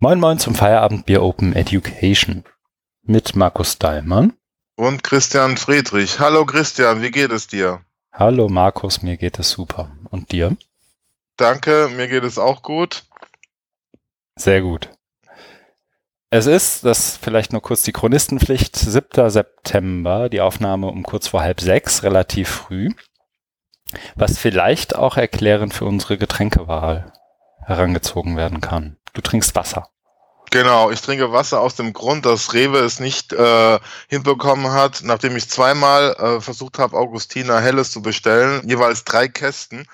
Moin Moin zum Feierabend Bier Open Education mit Markus Dahlmann. Und Christian Friedrich. Hallo Christian, wie geht es dir? Hallo Markus, mir geht es super. Und dir? Danke, mir geht es auch gut. Sehr gut. Es ist, das vielleicht nur kurz die Chronistenpflicht, 7. September, die Aufnahme um kurz vor halb sechs, relativ früh. Was vielleicht auch erklärend für unsere Getränkewahl herangezogen werden kann. Du trinkst Wasser. Genau, ich trinke Wasser aus dem Grund, dass Rewe es nicht äh, hinbekommen hat, nachdem ich zweimal äh, versucht habe, Augustiner Helles zu bestellen, jeweils drei Kästen,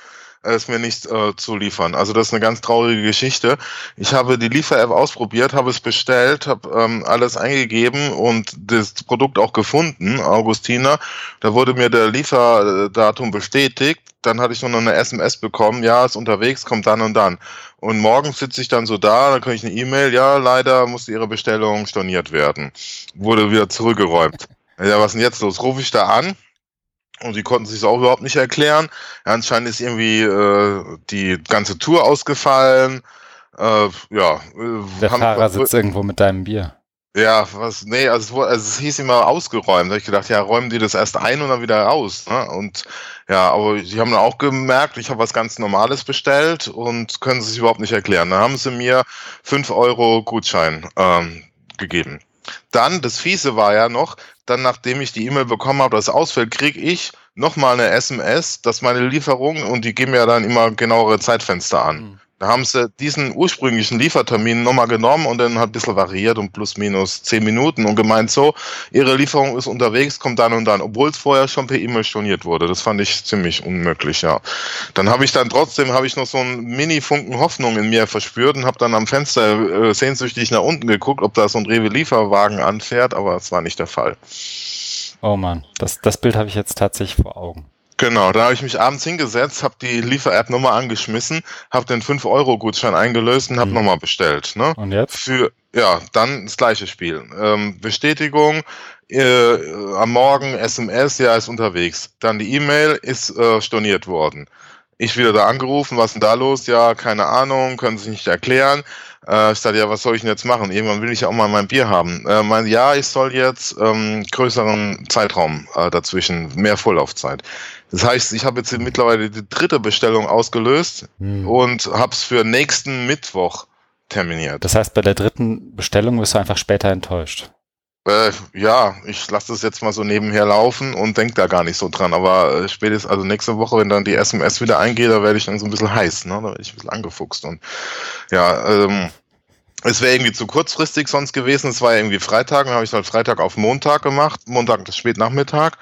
es mir nicht äh, zu liefern. Also das ist eine ganz traurige Geschichte. Ich habe die Liefer-App ausprobiert, habe es bestellt, habe ähm, alles eingegeben und das Produkt auch gefunden, Augustiner. Da wurde mir der Lieferdatum bestätigt. Dann hatte ich nur noch eine SMS bekommen, ja, ist unterwegs, kommt dann und dann. Und morgens sitze ich dann so da, dann kriege ich eine E-Mail, ja, leider musste Ihre Bestellung storniert werden. Wurde wieder zurückgeräumt. Ja, was ist denn jetzt los? Rufe ich da an und die konnten sich auch überhaupt nicht erklären. Ja, anscheinend ist irgendwie äh, die ganze Tour ausgefallen. Äh, ja. Äh, Der haben, Fahrer sitzt irgendwo mit deinem Bier. Ja, was, nee, also es, also es hieß immer ausgeräumt. Da habe ich gedacht, ja, räumen die das erst ein und dann wieder raus. Ne? Und ja, aber sie haben dann auch gemerkt, ich habe was ganz Normales bestellt und können sich überhaupt nicht erklären. Dann haben sie mir fünf Euro Gutschein ähm, gegeben. Dann, das Fiese war ja noch, dann nachdem ich die E-Mail bekommen habe, dass es ausfällt, kriege ich nochmal eine SMS, dass meine Lieferung, und die geben ja dann immer genauere Zeitfenster an. Mhm. Da haben sie diesen ursprünglichen Liefertermin nochmal genommen und dann hat ein bisschen variiert um plus minus zehn Minuten und gemeint so, ihre Lieferung ist unterwegs, kommt dann und dann, obwohl es vorher schon per E-Mail storniert wurde. Das fand ich ziemlich unmöglich, ja. Dann habe ich dann trotzdem, habe ich noch so einen Mini-Funken Hoffnung in mir verspürt und habe dann am Fenster äh, sehnsüchtig nach unten geguckt, ob da so ein Rewe-Lieferwagen anfährt, aber es war nicht der Fall. Oh man, das, das Bild habe ich jetzt tatsächlich vor Augen. Genau, da habe ich mich abends hingesetzt, habe die Liefer-App nochmal angeschmissen, habe den 5-Euro-Gutschein eingelöst und habe mhm. nochmal bestellt. Ne? Und jetzt? Für, ja, dann das gleiche Spiel. Ähm, Bestätigung, äh, am Morgen SMS, ja, ist unterwegs. Dann die E-Mail ist äh, storniert worden. Ich wieder da angerufen, was ist denn da los? Ja, keine Ahnung, können Sie nicht erklären. Äh, ich sagte, ja, was soll ich denn jetzt machen? Irgendwann will ich ja auch mal mein Bier haben. Äh, mein, ja, ich soll jetzt ähm, größeren Zeitraum äh, dazwischen, mehr Vorlaufzeit. Das heißt, ich habe jetzt mittlerweile die dritte Bestellung ausgelöst hm. und habe es für nächsten Mittwoch terminiert. Das heißt, bei der dritten Bestellung wirst du einfach später enttäuscht. Äh, ja, ich lasse das jetzt mal so nebenher laufen und denke da gar nicht so dran. Aber äh, spätestens, also nächste Woche, wenn dann die SMS wieder eingeht, da werde ich dann so ein bisschen heiß, ne? Da werde ich ein bisschen angefuchst. Und ja, ähm, es wäre irgendwie zu kurzfristig sonst gewesen. Es war ja irgendwie Freitag, dann habe ich es halt Freitag auf Montag gemacht, Montag bis Spätnachmittag.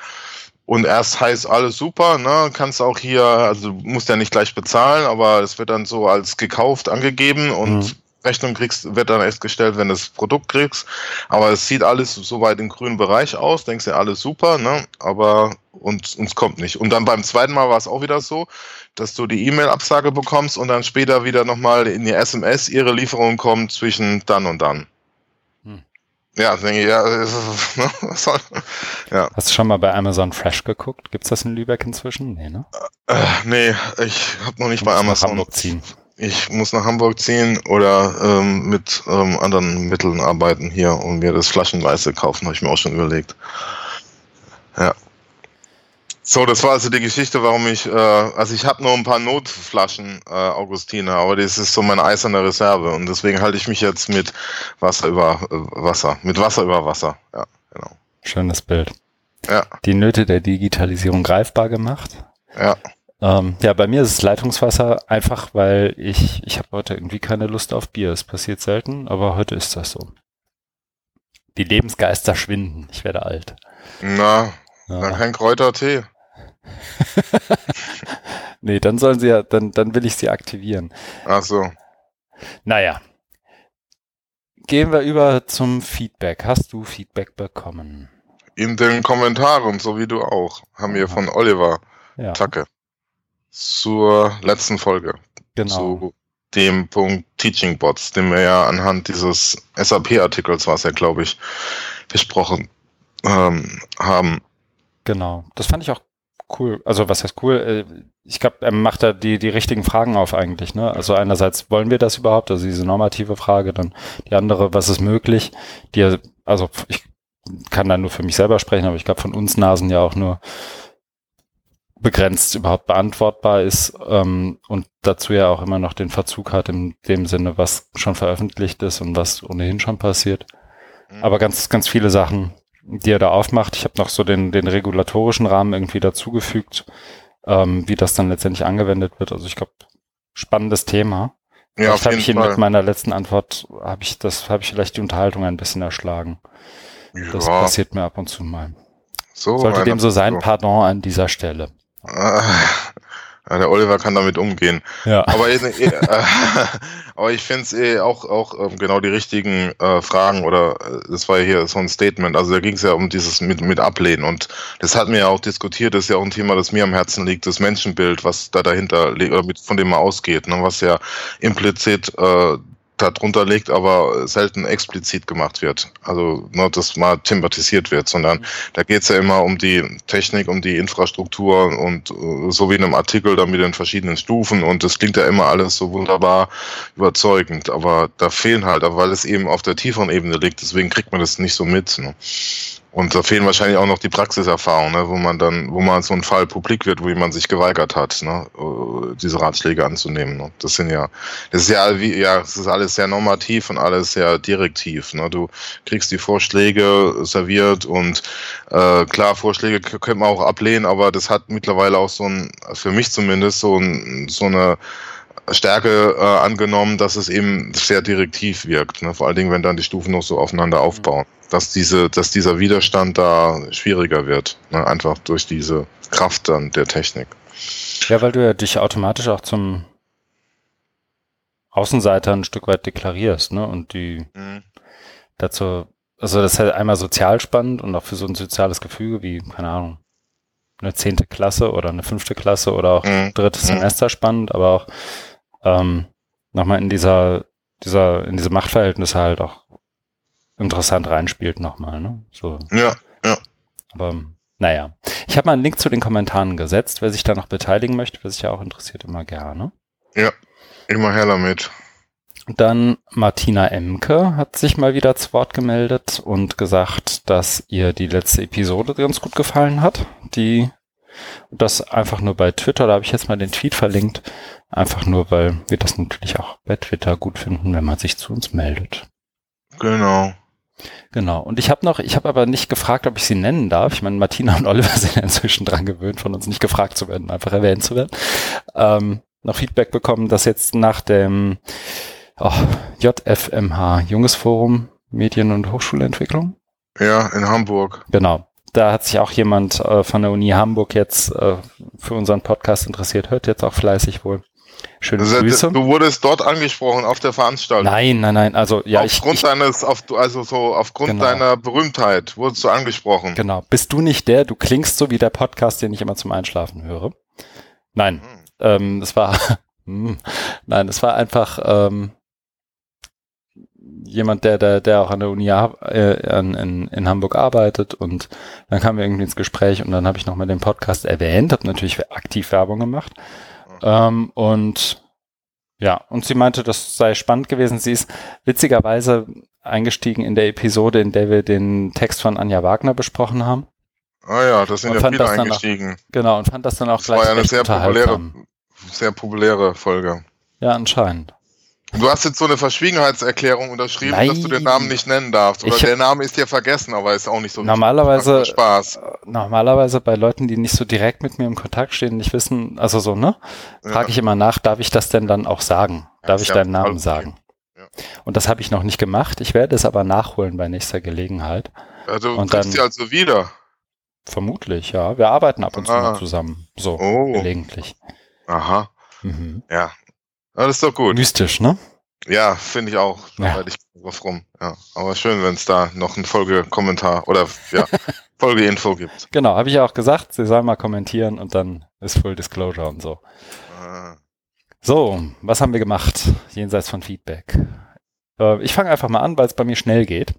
Und erst heißt alles super, ne? Kannst auch hier, also musst ja nicht gleich bezahlen, aber es wird dann so als gekauft angegeben und mhm. Rechnung kriegst, wird dann erst gestellt, wenn du das Produkt kriegst. Aber es sieht alles soweit im grünen Bereich aus, denkst ja alles super, ne? Aber und uns kommt nicht. Und dann beim zweiten Mal war es auch wieder so, dass du die E-Mail-Absage bekommst und dann später wieder nochmal in die SMS, ihre Lieferung kommt zwischen dann und dann. Ja, denke ich, ja, ne? was soll, ja. Hast du schon mal bei Amazon Fresh geguckt? Gibt's das in Lübeck inzwischen? Nee, ne? Äh, nee, ich habe noch nicht bei Amazon. Hamburg ziehen ich muss nach Hamburg ziehen oder ähm, mit ähm, anderen Mitteln arbeiten hier und mir das flaschenweise kaufen, habe ich mir auch schon überlegt. Ja. So, das war also die Geschichte, warum ich, äh, also ich habe nur ein paar Notflaschen äh, Augustiner, aber das ist so meine eiserne Reserve und deswegen halte ich mich jetzt mit Wasser über äh, Wasser, mit Wasser über Wasser. Ja, genau. Schönes Bild. Ja. Die Nöte der Digitalisierung greifbar gemacht. Ja. Ähm, ja, bei mir ist es Leitungswasser einfach, weil ich, ich habe heute irgendwie keine Lust auf Bier. Es passiert selten, aber heute ist das so. Die Lebensgeister schwinden. Ich werde alt. Na, ja. dann kein Kräutertee. nee, dann sollen sie ja, dann, dann will ich sie aktivieren. Ach so. Naja. Gehen wir über zum Feedback. Hast du Feedback bekommen? In den Kommentaren, so wie du auch, haben wir von Oliver ja. Tacke zur letzten Folge. Genau. Zu dem Punkt Teaching Bots, den wir ja anhand dieses SAP-Artikels, was ja, glaube ich, besprochen ähm, haben. Genau. Das fand ich auch cool. Also was heißt cool? Äh, ich glaube, er macht da die, die richtigen Fragen auf eigentlich. Ne? Also einerseits wollen wir das überhaupt, also diese normative Frage, dann die andere, was ist möglich? Die, also ich kann da nur für mich selber sprechen, aber ich glaube von uns Nasen ja auch nur begrenzt überhaupt beantwortbar ist ähm, und dazu ja auch immer noch den Verzug hat in dem Sinne, was schon veröffentlicht ist und was ohnehin schon passiert. Mhm. Aber ganz, ganz viele Sachen, die er da aufmacht. Ich habe noch so den, den regulatorischen Rahmen irgendwie dazugefügt, ähm, wie das dann letztendlich angewendet wird. Also ich glaube, spannendes Thema. Ja, vielleicht habe ich ihn mit meiner letzten Antwort, habe ich das, habe ich vielleicht die Unterhaltung ein bisschen erschlagen. Ja. Das passiert mir ab und zu mal. So, Sollte dem so sein, pardon an dieser Stelle. Ah, der Oliver kann damit umgehen. Ja. Aber, äh, äh, aber ich finde es eh auch, auch äh, genau die richtigen äh, Fragen oder äh, das war ja hier so ein Statement. Also da ging es ja um dieses mit, mit Ablehnen und das hatten wir ja auch diskutiert. Das ist ja auch ein Thema, das mir am Herzen liegt, das Menschenbild, was da dahinter liegt oder mit, von dem man ausgeht, ne, was ja implizit äh, darunter liegt, aber selten explizit gemacht wird. Also nur, dass mal thematisiert wird, sondern da geht es ja immer um die Technik, um die Infrastruktur und uh, so wie in einem Artikel dann mit den verschiedenen Stufen und das klingt ja immer alles so wunderbar überzeugend, aber da fehlen halt, weil es eben auf der tieferen Ebene liegt, deswegen kriegt man das nicht so mit. Ne? Und da fehlen wahrscheinlich auch noch die Praxiserfahrungen, ne, wo man dann, wo man so ein Fall publik wird, wo jemand sich geweigert hat, ne, äh, diese Ratschläge anzunehmen. Ne. Das sind ja, das ist ja wie, ja, das ist alles sehr normativ und alles sehr direktiv. Ne. Du kriegst die Vorschläge serviert und äh, klar, Vorschläge könnte man auch ablehnen, aber das hat mittlerweile auch so ein, für mich zumindest, so ein, so eine Stärke äh, angenommen, dass es eben sehr direktiv wirkt. Ne? Vor allen Dingen, wenn dann die Stufen noch so aufeinander aufbauen. Dass, diese, dass dieser Widerstand da schwieriger wird. Ne? Einfach durch diese Kraft dann der Technik. Ja, weil du ja dich automatisch auch zum Außenseiter ein Stück weit deklarierst, ne? Und die mhm. dazu, also das ist halt einmal sozial spannend und auch für so ein soziales Gefüge wie, keine Ahnung, eine zehnte Klasse oder eine fünfte Klasse oder auch mhm. drittes mhm. Semester spannend, aber auch ähm, nochmal in dieser, dieser, in diese Machtverhältnisse halt auch interessant reinspielt nochmal, ne? So. Ja, ja. Aber naja. Ich habe mal einen Link zu den Kommentaren gesetzt. Wer sich da noch beteiligen möchte, wer sich ja auch interessiert, immer gerne. Ja, immer her damit. Dann Martina Emke hat sich mal wieder zu Wort gemeldet und gesagt, dass ihr die letzte Episode ganz gut gefallen hat. Die das einfach nur bei Twitter, da habe ich jetzt mal den Tweet verlinkt, einfach nur, weil wir das natürlich auch bei Twitter gut finden, wenn man sich zu uns meldet. Genau. Genau. Und ich habe noch, ich habe aber nicht gefragt, ob ich sie nennen darf. Ich meine, Martina und Oliver sind ja inzwischen dran gewöhnt, von uns nicht gefragt zu werden, einfach erwähnt zu werden. Ähm, noch Feedback bekommen, dass jetzt nach dem oh, JFMH, Junges Forum Medien- und Hochschulentwicklung. Ja, in Hamburg. Genau. Da hat sich auch jemand äh, von der Uni Hamburg jetzt äh, für unseren Podcast interessiert, hört jetzt auch fleißig wohl. Schöne also, Grüße. Du wurdest dort angesprochen auf der Veranstaltung. Nein, nein, nein. Also ja, aufgrund ich, deines, auf, also so aufgrund genau. deiner Berühmtheit wurdest du angesprochen. Genau. Bist du nicht der? Du klingst so wie der Podcast, den ich immer zum Einschlafen höre. Nein, hm. ähm, das war, hm, nein, das war einfach ähm, jemand, der, der, der auch an der Uni äh, in, in Hamburg arbeitet und dann kamen wir irgendwie ins Gespräch und dann habe ich nochmal den Podcast erwähnt, habe natürlich aktiv Werbung gemacht ähm, und ja, und sie meinte, das sei spannend gewesen. Sie ist witzigerweise eingestiegen in der Episode, in der wir den Text von Anja Wagner besprochen haben. Ah ja, das sind und ja viele eingestiegen. Auch, genau, und fand das dann auch das gleich war ja eine sehr populäre, sehr populäre Folge. Ja, anscheinend. Du hast jetzt so eine Verschwiegenheitserklärung unterschrieben, Nein. dass du den Namen nicht nennen darfst. Oder ich, der Name ist dir vergessen, aber ist auch nicht so normalerweise Spaß. Äh, normalerweise bei Leuten, die nicht so direkt mit mir im Kontakt stehen, nicht wissen, also so, ne? Frage ja. ich immer nach, darf ich das denn dann auch sagen? Darf ja, ich deinen Namen sagen? Ja. Und das habe ich noch nicht gemacht. Ich werde es aber nachholen bei nächster Gelegenheit. Also du und dann, die also wieder. Vermutlich, ja. Wir arbeiten ab und zu mal zusammen. So, oh. gelegentlich. Aha. Mhm. Ja, das ist doch gut. Mystisch, ne? Ja, finde ich auch. Da ja. ich drauf rum. Ja, aber schön, wenn es da noch einen Folgekommentar oder ja, Folgeinfo gibt. Genau, habe ich ja auch gesagt, sie soll mal kommentieren und dann ist Full Disclosure und so. Ah. So, was haben wir gemacht jenseits von Feedback? Äh, ich fange einfach mal an, weil es bei mir schnell geht.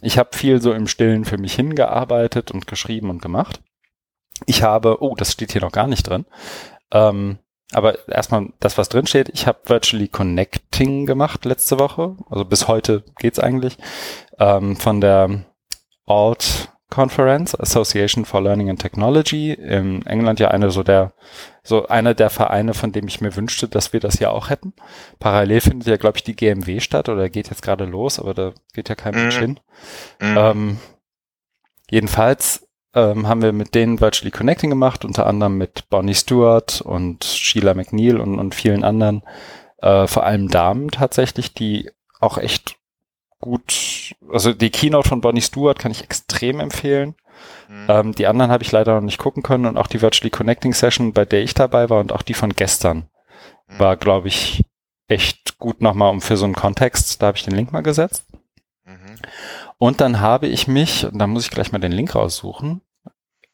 Ich habe viel so im Stillen für mich hingearbeitet und geschrieben und gemacht. Ich habe, oh, das steht hier noch gar nicht drin. Ähm, aber erstmal das, was drin steht. Ich habe Virtually Connecting gemacht letzte Woche. Also bis heute geht's eigentlich. Ähm, von der Alt Conference, Association for Learning and Technology, in England ja eine so der, so einer der Vereine, von dem ich mir wünschte, dass wir das ja auch hätten. Parallel findet ja, glaube ich, die GMW statt oder geht jetzt gerade los, aber da geht ja kein Mensch Mhm. hin. Mhm. Ähm, jedenfalls ähm, haben wir mit denen Virtually Connecting gemacht, unter anderem mit Bonnie Stewart und Sheila McNeil und, und vielen anderen, äh, vor allem Damen tatsächlich, die auch echt gut, also die Keynote von Bonnie Stewart kann ich extrem empfehlen. Mhm. Ähm, die anderen habe ich leider noch nicht gucken können und auch die Virtually Connecting Session, bei der ich dabei war und auch die von gestern Mhm. war, glaube ich, echt gut nochmal um für so einen Kontext. Da habe ich den Link mal gesetzt. Mhm. Und dann habe ich mich, und da muss ich gleich mal den Link raussuchen,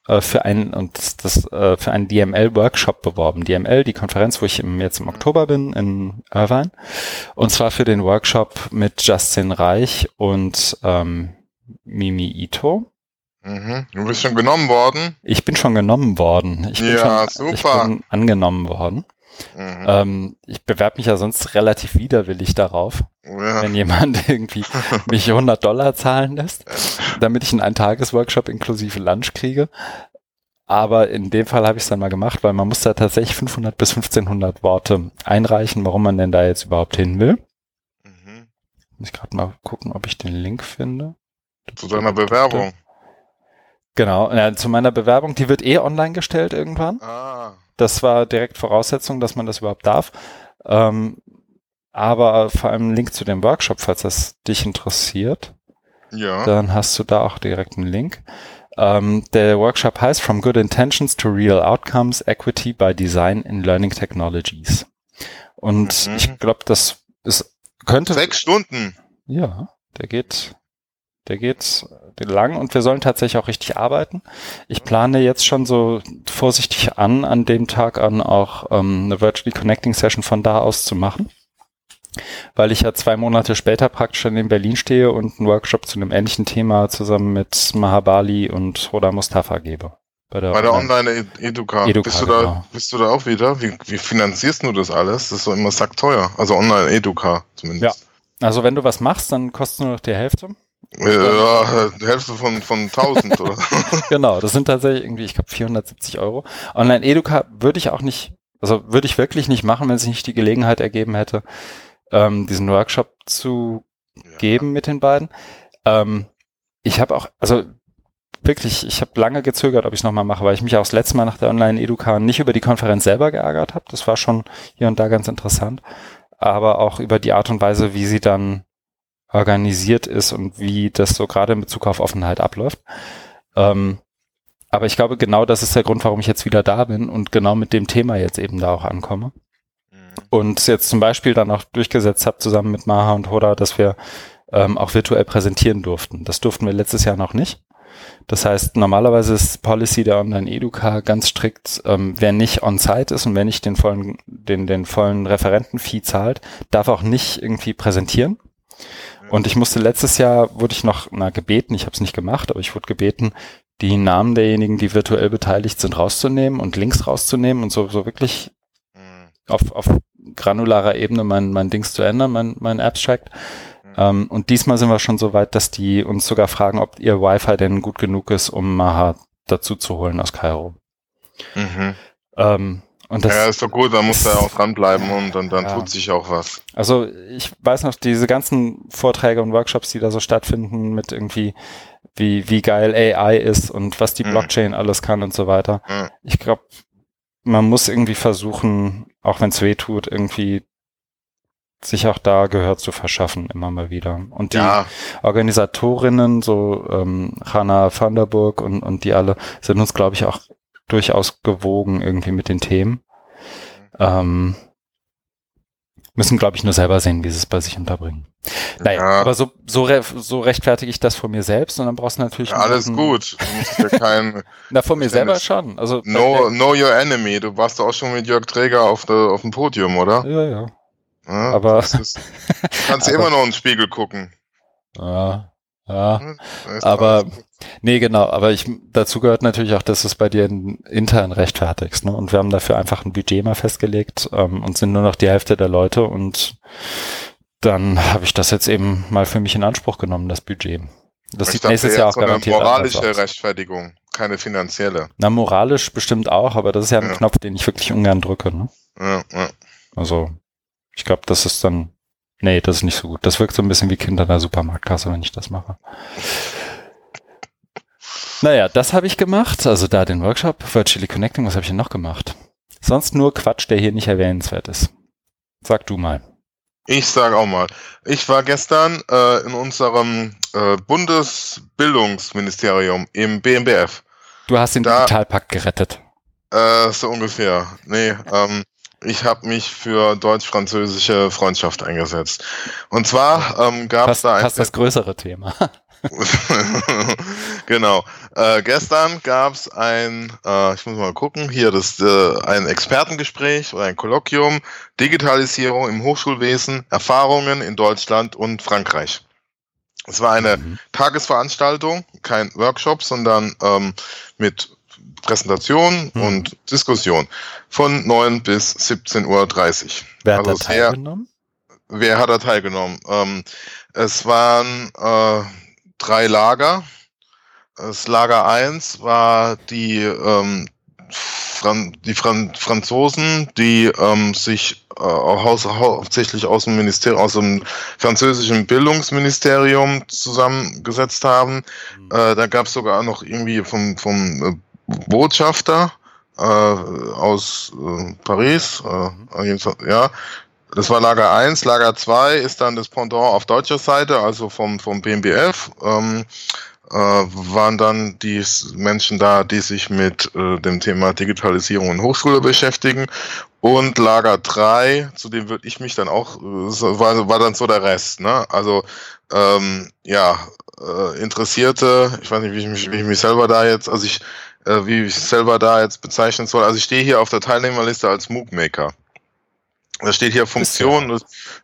äh, für einen und das, das äh, für einen DML-Workshop beworben. DML, die Konferenz, wo ich im, jetzt im Oktober bin in Irvine. Und zwar für den Workshop mit Justin Reich und ähm, Mimi Ito. Mhm. Du bist schon genommen worden. Ich bin schon genommen worden. Ich bin Ja, schon, Ich super. bin angenommen worden. Mhm. Ähm, ich bewerbe mich ja sonst relativ widerwillig darauf, ja. wenn jemand irgendwie mich 100 Dollar zahlen lässt, damit ich einen Eintages-Workshop inklusive Lunch kriege. Aber in dem Fall habe ich es dann mal gemacht, weil man muss da tatsächlich 500 bis 1500 Worte einreichen, warum man denn da jetzt überhaupt hin will. Mhm. Muss ich gerade mal gucken, ob ich den Link finde. Zu deiner Bewerbung. Genau, ja, zu meiner Bewerbung, die wird eh online gestellt irgendwann. Ah. Das war direkt Voraussetzung, dass man das überhaupt darf. Ähm, aber vor allem Link zu dem Workshop, falls das dich interessiert, Ja. dann hast du da auch direkt einen Link. Ähm, der Workshop heißt From Good Intentions to Real Outcomes, Equity by Design in Learning Technologies. Und Mhm. ich glaube, das ist, könnte, Sechs Stunden. ja, der geht, der geht lang und wir sollen tatsächlich auch richtig arbeiten. Ich plane jetzt schon so vorsichtig an, an dem Tag an auch ähm, eine Virtually Connecting Session von da aus zu machen. Weil ich ja zwei Monate später praktisch in Berlin stehe und einen Workshop zu einem ähnlichen Thema zusammen mit Mahabali und Hoda Mustafa gebe. Bei der Online-Educa. Educa, bist, du da, genau. bist du da auch wieder? Wie, wie finanzierst du das alles? Das ist doch immer sackteuer. Also Online-Educa zumindest. Also wenn du was machst, dann kostet nur noch die Hälfte. Ja. ja, die Hälfte von, von 1000, oder? genau, das sind tatsächlich irgendwie, ich glaube, 470 Euro. Online-Educa würde ich auch nicht, also würde ich wirklich nicht machen, wenn sich nicht die Gelegenheit ergeben hätte, ähm, diesen Workshop zu geben mit den beiden. Ähm, ich habe auch, also wirklich, ich habe lange gezögert, ob ich es nochmal mache, weil ich mich auch das letzte Mal nach der Online-Educa nicht über die Konferenz selber geärgert habe. Das war schon hier und da ganz interessant. Aber auch über die Art und Weise, wie sie dann organisiert ist und wie das so gerade in Bezug auf Offenheit abläuft. Ähm, aber ich glaube, genau das ist der Grund, warum ich jetzt wieder da bin und genau mit dem Thema jetzt eben da auch ankomme. Und jetzt zum Beispiel dann auch durchgesetzt habe, zusammen mit Maha und Hoda, dass wir ähm, auch virtuell präsentieren durften. Das durften wir letztes Jahr noch nicht. Das heißt, normalerweise ist Policy der Online-Educa ganz strikt, ähm, wer nicht on-site ist und wer nicht den vollen, den, den vollen Referentenfee zahlt, darf auch nicht irgendwie präsentieren. Und ich musste letztes Jahr, wurde ich noch na, gebeten, ich habe es nicht gemacht, aber ich wurde gebeten, die Namen derjenigen, die virtuell beteiligt sind, rauszunehmen und Links rauszunehmen und so, so wirklich Mhm. auf, auf granularer Ebene mein, mein Dings zu ändern, mein, mein Abstract. Mhm. Ähm, und diesmal sind wir schon so weit, dass die uns sogar fragen, ob ihr Wi-Fi denn gut genug ist, um Maha dazu zu holen aus Kairo. Mhm. Ähm, und das, ja, ist doch gut, da muss er auch dranbleiben und dann, dann Ja. tut sich auch was. Also ich weiß noch, diese ganzen Vorträge und Workshops, die da so stattfinden, mit irgendwie, wie, wie geil AI ist und was die Mhm. Blockchain alles kann und so weiter. Mhm. Ich glaube, man muss irgendwie versuchen, auch wenn es weh tut, irgendwie sich auch da Gehör zu verschaffen, immer mal wieder. Und die Ja, Organisatorinnen, so ähm, Hanna van der Burg und, und die alle, sind uns, glaube ich, auch durchaus gewogen irgendwie mit den Themen. Ähm, müssen, glaube ich, nur selber sehen, wie sie es bei sich unterbringen. Naja, Ja. aber so, so, re so rechtfertige ich das vor mir selbst und dann brauchst du natürlich ja alles einen- gut. Du musst ja kein Na, vor mir selber schon. Also know, know your enemy. Du warst auch schon mit Jörg Träger auf, der, auf dem Podium, oder? ja, ja. Ja, Aber- ist, kannst Aber- immer noch in den Spiegel gucken. Ja, Ja, hm, aber nee, genau, aber ich dazu gehört natürlich auch, dass du es bei dir intern rechtfertigst, ne? Und wir haben dafür einfach ein Budget mal festgelegt ähm, und sind nur noch die Hälfte der Leute und dann habe ich das jetzt eben mal für mich in Anspruch genommen, das Budget. Das sieht nächstes Jahr auch garantiert eine moralische Rechtfertigung, keine finanzielle. Na, moralisch bestimmt auch, aber das ist ja ein ja. Knopf, den ich wirklich ungern drücke. Ne? Ja, ja. Also, ich glaube, das ist dann Nee, das ist nicht so gut. Das wirkt so ein bisschen wie Kinder in der Supermarktkasse, wenn ich das mache. Naja, das habe ich gemacht. Also da den Workshop, Virtually Connecting, was habe ich denn noch gemacht? Sonst nur Quatsch, der hier nicht erwähnenswert ist. Sag du mal. Ich sage auch mal. Ich war gestern äh, in unserem äh, Bundesbildungsministerium im BMBF. Du hast den da, Digitalpakt gerettet. Äh, so ungefähr. Nee, ähm, ich habe mich für deutsch-französische Freundschaft eingesetzt. Und zwar ähm, gab es da ein... Fast das größere Thema. genau. Äh, gestern gab es ein, äh, ich muss mal gucken, hier das äh, ein Expertengespräch oder ein Kolloquium, Digitalisierung im Hochschulwesen, Erfahrungen in Deutschland und Frankreich. Es war eine mhm. Tagesveranstaltung, kein Workshop, sondern ähm, mit Präsentation hm. und Diskussion von 9 bis 17.30 Uhr. Wer hat also da teilgenommen? wer hat da teilgenommen? Ähm, es waren äh, drei Lager. Das Lager 1 war die, ähm, Fran die Fran Franzosen, die ähm, sich äh, hauptsächlich aus dem Ministerium, aus dem französischen Bildungsministerium zusammengesetzt haben. Mhm. Äh, da gab es sogar noch irgendwie vom, vom äh, Botschafter äh, aus äh, Paris. Äh, ja, das war Lager 1. Lager 2 ist dann das Pendant auf deutscher Seite, also vom, vom BMBF. Ähm, äh, waren dann die Menschen da, die sich mit äh, dem Thema Digitalisierung in Hochschule beschäftigen. Und Lager 3, zu dem würde ich mich dann auch, äh, war, war dann so der Rest. Ne? Also ähm, ja, äh, Interessierte, ich weiß nicht, wie ich, mich, wie ich mich selber da jetzt, also ich äh, wie ich selber da jetzt bezeichnen soll. Also ich stehe hier auf der Teilnehmerliste als MOOC-Maker. Da steht hier Funktion.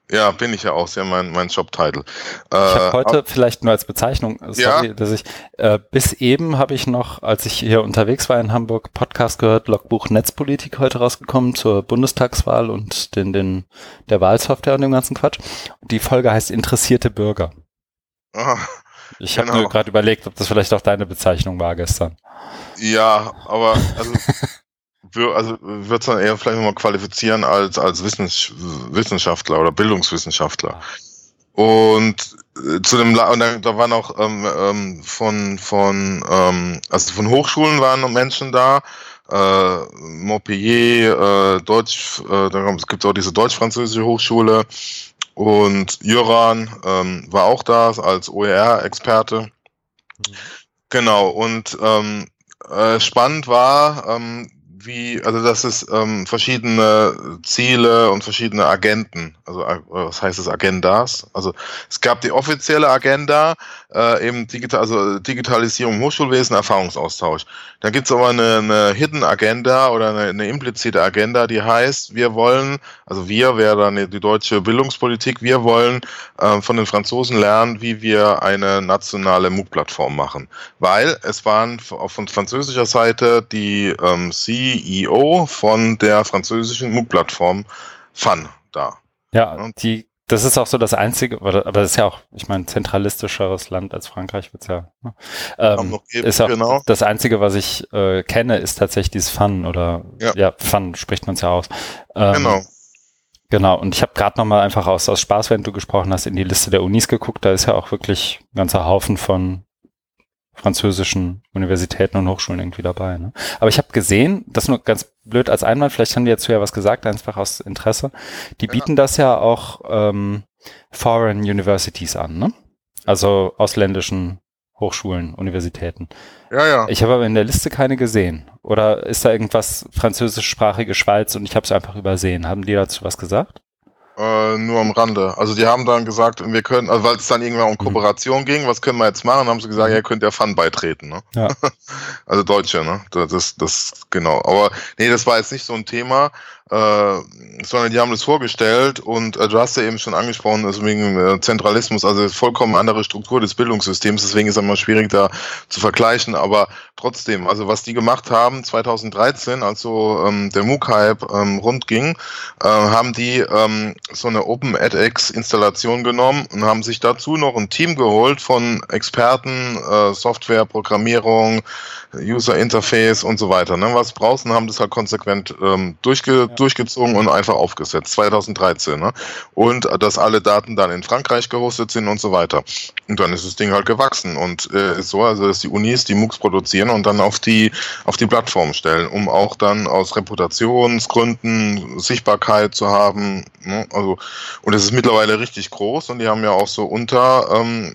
Ja. ja, bin ich ja auch, sehr mein, mein Jobtitel. Äh, ich habe heute vielleicht nur als Bezeichnung, sorry, ja. dass ich, äh, bis eben habe ich noch, als ich hier unterwegs war in Hamburg, Podcast gehört, Logbuch Netzpolitik heute rausgekommen zur Bundestagswahl und den, den, der Wahlsoftware und dem ganzen Quatsch. Die Folge heißt Interessierte Bürger. Ah, ich genau. habe mir gerade überlegt, ob das vielleicht auch deine Bezeichnung war gestern. Ja, aber also, also wird es dann eher vielleicht nochmal qualifizieren als, als Wissens Wissenschaftler oder Bildungswissenschaftler. Und äh, zu dem und da, waren auch ähm, ähm, von von ähm, also von Hochschulen waren Menschen da äh, Montpellier äh, Deutsch äh, da gibt auch diese deutsch-französische Hochschule und Jöran ähm, war auch da als OER Experte mhm. genau und ähm, äh, spannend war, ähm, wie, also dass es ähm, verschiedene Ziele und verschiedene Agenten, also äh, was heißt es Agendas? Also es gab die offizielle Agenda, äh, eben digital, also Digitalisierung Hochschulwesen, Erfahrungsaustausch. Dann gibt's aber eine, eine Hidden Agenda oder eine, eine implizite Agenda, die heißt, wir wollen, also wir wäre dann die deutsche Bildungspolitik, wir wollen äh, von den Franzosen lernen, wie wir eine nationale MOOC-Plattform machen. Weil es waren von französischer Seite die ähm, CEO von der französischen MOOC-Plattform FAN da. Ja, die das ist auch so das einzige, aber das ist ja auch, ich meine, zentralistischeres Land als Frankreich wird's ja. Ne? Ähm, ist auch genau. das einzige, was ich äh, kenne, ist tatsächlich dieses Fun oder ja, ja Fun spricht man es ja aus. Ähm, genau. Genau, und ich habe gerade nochmal einfach aus, aus Spaß, wenn du gesprochen hast, in die Liste der Unis geguckt. Da ist ja auch wirklich ein ganzer Haufen von französischen Universitäten und Hochschulen irgendwie dabei. Ne? Aber ich habe gesehen, das nur ganz blöd als Einwand, vielleicht haben die dazu ja was gesagt, einfach aus Interesse. Die bieten das ja auch ähm, Foreign Universities an, ne? Also ausländischen Hochschulen, Universitäten. Ja, ja. Ich habe aber in der Liste keine gesehen. Oder ist da irgendwas französischsprachige Schweiz und ich habe es einfach übersehen? Haben die dazu was gesagt? Äh, nur am Rande. Also die haben dann gesagt, wir können, also weil es dann irgendwann um mhm. Kooperation mhm. ging, was können wir jetzt machen, haben sie gesagt, mhm. ja, ihr könnt ja Fun beitreten, ne? Ja. also Deutsche, ne? Das, das, das, genau. Aber nee, das war jetzt nicht so ein Thema. Äh, sondern die haben das vorgestellt und äh, du hast ja eben schon angesprochen, also wegen äh, Zentralismus, also vollkommen andere Struktur des Bildungssystems, deswegen ist es immer schwierig da zu vergleichen, aber trotzdem, also was die gemacht haben 2013, als so ähm, der MOOC-Hype ähm, rund äh, haben die ähm, so eine Open edX Installation genommen und haben sich dazu noch ein Team geholt von Experten, äh, Software, Programmierung, User Interface und so weiter. Ne? Was brauchst und haben das halt konsequent ähm, durchge ja. Durchgezogen und einfach aufgesetzt, 2013. Ne? Und äh, dass alle Daten dann in Frankreich gehostet sind und so weiter. Und dann ist das Ding halt gewachsen und äh, ist so, also dass die Unis die MOOCs produzieren und dann auf die auf die Plattform stellen, um auch dann aus Reputationsgründen Sichtbarkeit zu haben. Ne? Also und es ist mittlerweile richtig groß und die haben ja auch so unter ähm,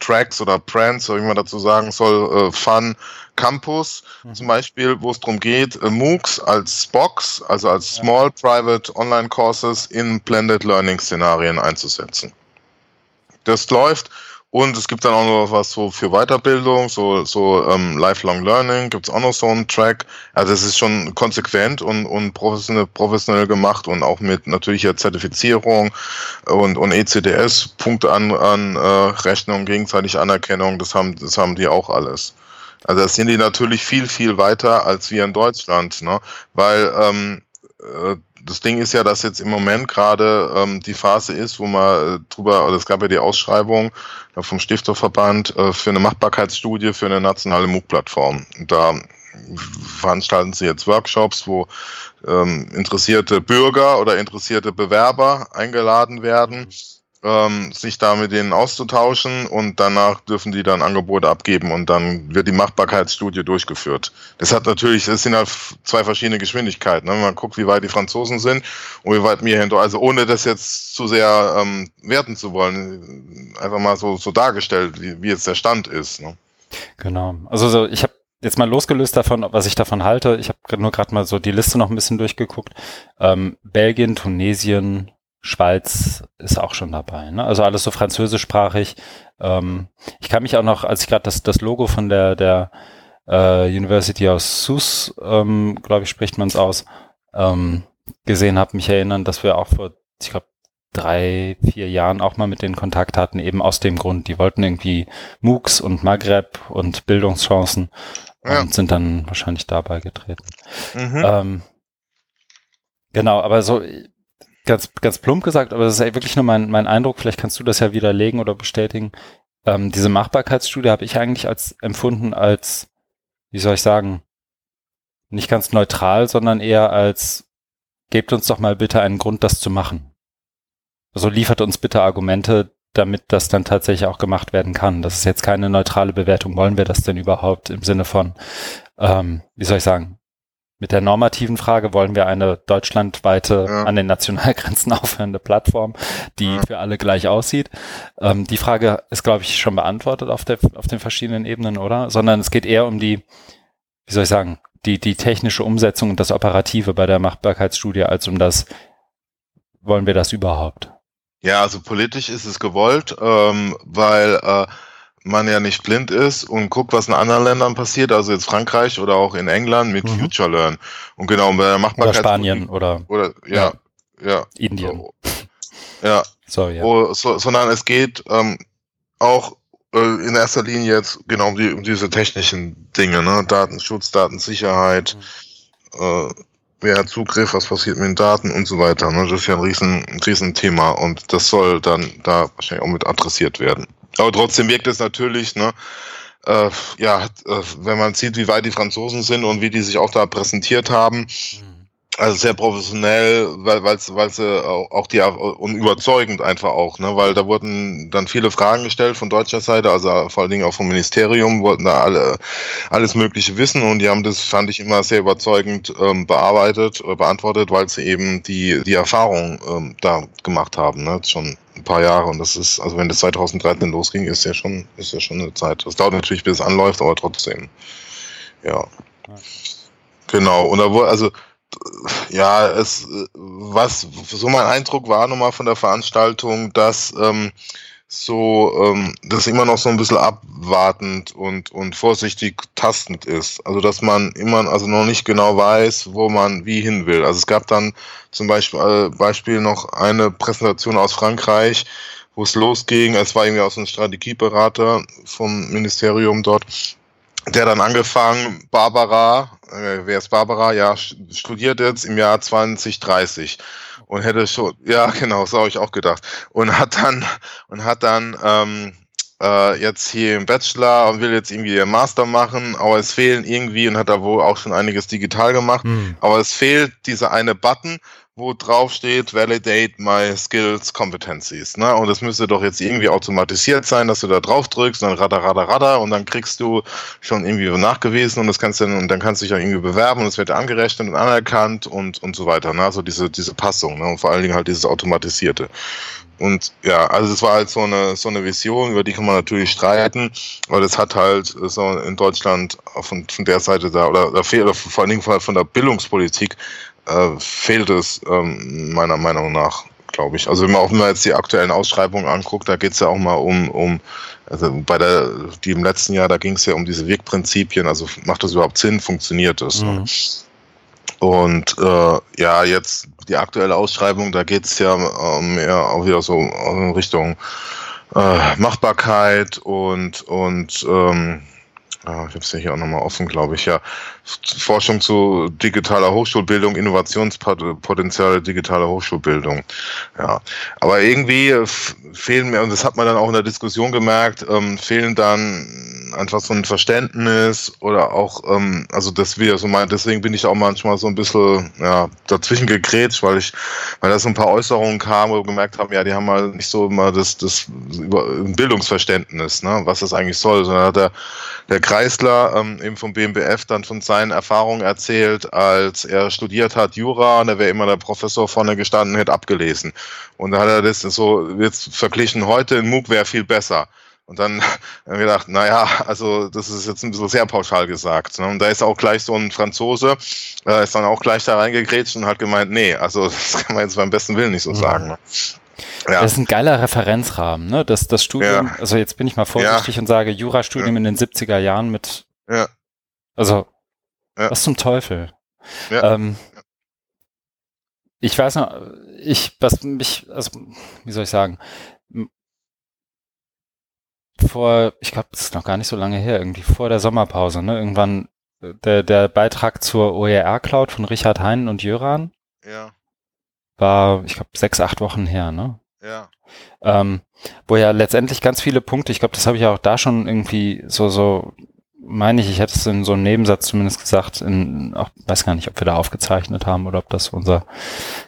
Tracks oder Brands, wie man dazu sagen soll, äh, Fun Campus mhm. zum Beispiel, wo es darum geht, äh, MOOCs als Box, also als Small Private Online Courses in Blended Learning Szenarien einzusetzen. Das läuft und es gibt dann auch noch was so für Weiterbildung, so, so ähm, Lifelong Learning, gibt es auch noch so einen Track. Also es ist schon konsequent und, und professionell, professionell gemacht und auch mit natürlicher Zertifizierung und, und ECDS, Punkte an, an äh, Rechnung, gegenseitig Anerkennung, das haben, das haben die auch alles. Also da sind die natürlich viel, viel weiter als wir in Deutschland, ne? weil ähm, äh, das Ding ist ja, dass jetzt im Moment gerade ähm, die Phase ist, wo man äh, drüber, oder es gab ja die Ausschreibung äh, vom Stifterverband äh, für eine Machbarkeitsstudie für eine nationale MOOC-Plattform. Da veranstalten sie jetzt Workshops, wo ähm, interessierte Bürger oder interessierte Bewerber eingeladen werden ähm, sich da mit denen auszutauschen und danach dürfen die dann Angebote abgeben und dann wird die Machbarkeitsstudie durchgeführt. Das hat natürlich, das sind halt zwei verschiedene Geschwindigkeiten. Ne? Man guckt, wie weit die Franzosen sind und wie weit wir hinter, also ohne das jetzt zu sehr ähm, werten zu wollen, einfach mal so, so dargestellt, wie, wie jetzt der Stand ist. Ne? Genau. Also so, ich habe jetzt mal losgelöst davon, was ich davon halte. Ich habe nur gerade mal so die Liste noch ein bisschen durchgeguckt. Ähm, Belgien, Tunesien, Schweiz ist auch schon dabei. Ne? Also alles so französischsprachig. Ähm, ich kann mich auch noch, als ich gerade das, das Logo von der, der äh, University aus Sus, ähm, glaube ich, spricht man es aus, ähm, gesehen habe, mich erinnern, dass wir auch vor, ich glaube, drei, vier Jahren auch mal mit denen Kontakt hatten, eben aus dem Grund, die wollten irgendwie MOOCs und Maghreb und Bildungschancen ja. und sind dann wahrscheinlich dabei getreten. Mhm. Ähm, genau, aber so, ganz, ganz plump gesagt, aber das ist wirklich nur mein, mein Eindruck, vielleicht kannst du das ja widerlegen oder bestätigen. Ähm, diese Machbarkeitsstudie habe ich eigentlich als empfunden als, wie soll ich sagen, nicht ganz neutral, sondern eher als, gebt uns doch mal bitte einen Grund, das zu machen. Also liefert uns bitte Argumente, damit das dann tatsächlich auch gemacht werden kann. Das ist jetzt keine neutrale Bewertung. Wollen wir das denn überhaupt im Sinne von, ähm, wie soll ich sagen, mit der normativen Frage wollen wir eine deutschlandweite, ja. an den Nationalgrenzen aufhörende Plattform, die ja. für alle gleich aussieht. Ähm, die Frage ist, glaube ich, schon beantwortet auf, der, auf den verschiedenen Ebenen, oder? Sondern es geht eher um die, wie soll ich sagen, die, die technische Umsetzung und das Operative bei der Machbarkeitsstudie als um das, wollen wir das überhaupt? Ja, also politisch ist es gewollt, ähm, weil äh, man ja nicht blind ist und guckt, was in anderen Ländern passiert, also jetzt Frankreich oder auch in England mit mhm. Future Learn. Und genau, bei der Machbarkeit. Oder Spanien oder. Oder, ja, ja. ja. Indien. Ja. Sorry, ja. Oh, so, sondern es geht ähm, auch äh, in erster Linie jetzt genau um, die, um diese technischen Dinge, ne? Datenschutz, Datensicherheit, mhm. äh, wer hat Zugriff, was passiert mit den Daten und so weiter. Ne? Das ist ja ein riesen, ein riesen Thema und das soll dann da wahrscheinlich auch mit adressiert werden. Aber trotzdem wirkt es natürlich, ne, äh, ja, äh, wenn man sieht, wie weit die Franzosen sind und wie die sich auch da präsentiert haben, mhm. Also sehr professionell, weil weil weil sie auch die und überzeugend einfach auch, ne, weil da wurden dann viele Fragen gestellt von deutscher Seite, also vor allen Dingen auch vom Ministerium, wollten da alle alles Mögliche wissen und die haben das fand ich immer sehr überzeugend ähm, bearbeitet, äh, beantwortet, weil sie eben die die Erfahrung ähm, da gemacht haben, ne, schon ein paar Jahre und das ist also wenn das 2013 losging, ist ja schon ist ja schon eine Zeit. Das dauert natürlich bis es anläuft, aber trotzdem, ja. Genau und da wurde also ja, es, was so mein Eindruck war nochmal von der Veranstaltung, dass ähm, so, ähm, das immer noch so ein bisschen abwartend und, und vorsichtig tastend ist. Also, dass man immer, also noch nicht genau weiß, wo man wie hin will. Also, es gab dann zum Beispiel, äh, Beispiel noch eine Präsentation aus Frankreich, wo es losging. Es war irgendwie aus einem Strategieberater vom Ministerium dort, der dann angefangen, Barbara, äh, wer ist Barbara? Ja, studiert jetzt im Jahr 2030 und hätte schon, ja genau, so habe ich auch gedacht. Und hat dann, und hat dann ähm, äh, jetzt hier im Bachelor und will jetzt irgendwie ihren Master machen, aber es fehlen irgendwie und hat da wohl auch schon einiges digital gemacht, mhm. aber es fehlt dieser eine Button wo drauf steht, validate my skills, competencies. Ne? Und das müsste doch jetzt irgendwie automatisiert sein, dass du da drauf drückst, dann radar, radar, radar und dann kriegst du schon irgendwie nachgewiesen und das kannst du dann, und dann kannst du dich auch irgendwie bewerben und es wird angerechnet und anerkannt und, und so weiter. Ne? Also diese, diese Passung ne? und vor allen Dingen halt dieses Automatisierte. Und ja, also es war halt so eine, so eine Vision, über die kann man natürlich streiten, aber das hat halt so in Deutschland von, von der Seite da, oder, oder vor allen Dingen von der Bildungspolitik äh, fehlt es ähm, meiner Meinung nach, glaube ich. Also wenn man auch mal jetzt die aktuellen Ausschreibungen anguckt, da geht es ja auch mal um, um also bei der, die im letzten Jahr, da ging es ja um diese Wirkprinzipien, also macht das überhaupt Sinn, funktioniert das? Mhm. Und äh, ja, jetzt die aktuelle Ausschreibung, da geht es ja äh, mehr auch wieder so in Richtung äh, Machbarkeit und, und ähm, Ah, ich habe es ja hier auch nochmal offen, glaube ich, ja. Forschung zu digitaler Hochschulbildung, Innovationspotenziale digitaler Hochschulbildung. Ja, aber irgendwie fehlen mir, und das hat man dann auch in der Diskussion gemerkt, ähm, fehlen dann einfach so ein Verständnis oder auch, ähm, also das wir so mal, deswegen bin ich auch manchmal so ein bisschen ja, dazwischen gegrätscht, weil ich, weil da so ein paar Äußerungen kamen, wo wir gemerkt haben, ja, die haben mal nicht so immer das, das Bildungsverständnis, ne, was das eigentlich soll, sondern hat der, der Kreisler ähm, eben vom BMBF dann von seinen Erfahrungen erzählt, als er studiert hat Jura und da wäre immer der Professor vorne gestanden, hätte abgelesen. Und da hat er das so jetzt verglichen, heute in MOOC wäre viel besser. Und dann haben wir gedacht, naja, also das ist jetzt ein bisschen sehr pauschal gesagt. Ne? Und da ist auch gleich so ein Franzose, äh, ist dann auch gleich da reingegrätscht und hat gemeint, nee, also das kann man jetzt beim besten Willen nicht so mhm. sagen. Ne? Ja. Das ist ein geiler Referenzrahmen, ne? Das, das Studium, ja. also jetzt bin ich mal vorsichtig ja. und sage Jurastudium in den 70er Jahren mit, ja. also, was zum Teufel? Ja. Ähm, ich weiß noch, ich, was mich, also, wie soll ich sagen, vor, ich glaube, das ist noch gar nicht so lange her, irgendwie vor der Sommerpause, ne? Irgendwann äh, der, der Beitrag zur OER Cloud von Richard Heinen und Jöran. Ja war, ich glaube, sechs, acht Wochen her, ne? Ja. Ähm, wo ja letztendlich ganz viele Punkte, ich glaube, das habe ich auch da schon irgendwie so, so, meine ich, ich hätte es in so einem Nebensatz zumindest gesagt, in, auch, weiß gar nicht, ob wir da aufgezeichnet haben oder ob das unser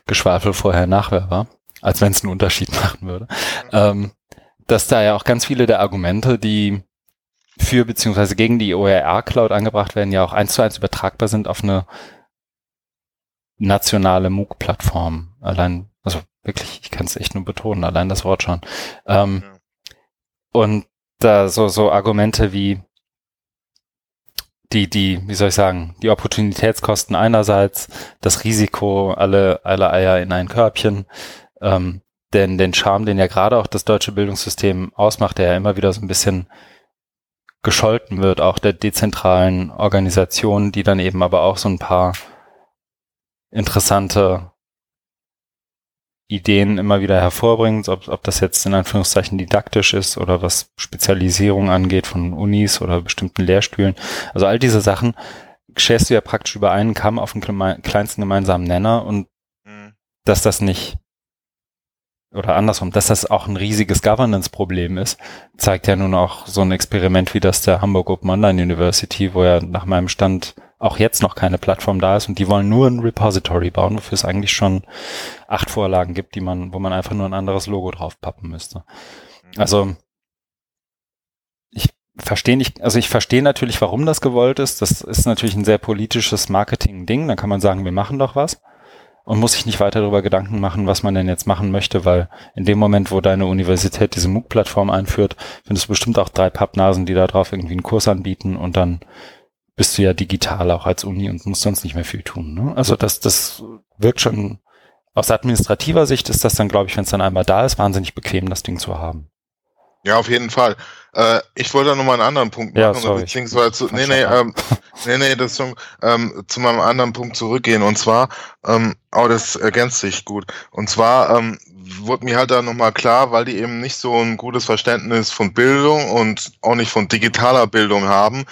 Geschwafel vorher nachher war, als wenn es einen Unterschied machen würde. Ähm, dass da ja auch ganz viele der Argumente, die für beziehungsweise gegen die OER Cloud angebracht werden, ja auch eins zu eins übertragbar sind auf eine nationale MOOC-Plattform. Allein, also wirklich, ich kann es echt nur betonen, allein das Wort schon. Ähm, ja. Und da so, so Argumente wie die, die, wie soll ich sagen, die Opportunitätskosten einerseits, das Risiko, alle, alle Eier in ein Körbchen, ähm, denn den Charme, den ja gerade auch das deutsche Bildungssystem ausmacht, der ja immer wieder so ein bisschen gescholten wird, auch der dezentralen Organisationen, die dann eben aber auch so ein paar interessante Ideen immer wieder hervorbringt, ob, ob das jetzt in Anführungszeichen didaktisch ist oder was Spezialisierung angeht von Unis oder bestimmten Lehrstühlen. Also all diese Sachen scherst du ja praktisch über einen Kamm auf den kleinsten gemeinsamen Nenner und mhm. dass das nicht oder andersrum, dass das auch ein riesiges Governance-Problem ist, zeigt ja nun auch so ein Experiment wie das der Hamburg Open Online University, wo ja nach meinem Stand auch jetzt noch keine Plattform da ist und die wollen nur ein Repository bauen, wofür es eigentlich schon acht Vorlagen gibt, die man, wo man einfach nur ein anderes Logo drauf pappen müsste. Mhm. Also ich verstehe nicht, also ich verstehe natürlich, warum das gewollt ist. Das ist natürlich ein sehr politisches Marketing-Ding. Da kann man sagen, wir machen doch was und muss sich nicht weiter darüber Gedanken machen, was man denn jetzt machen möchte, weil in dem Moment, wo deine Universität diese MOOC-Plattform einführt, findest du bestimmt auch drei Pappnasen, die da drauf irgendwie einen Kurs anbieten und dann bist du ja digital auch als Uni und musst sonst nicht mehr viel tun. Ne? Also das, das wirkt schon, aus administrativer Sicht ist das dann, glaube ich, wenn es dann einmal da ist, wahnsinnig bequem, das Ding zu haben. Ja, auf jeden Fall. Äh, ich wollte da nochmal einen anderen Punkt machen, ja, sorry. beziehungsweise, nee, nee, ähm, nee, nee, das zum, ähm, zu meinem anderen Punkt zurückgehen. Und zwar, ähm, oh, das ergänzt sich gut. Und zwar ähm, wurde mir halt da nochmal klar, weil die eben nicht so ein gutes Verständnis von Bildung und auch nicht von digitaler Bildung haben,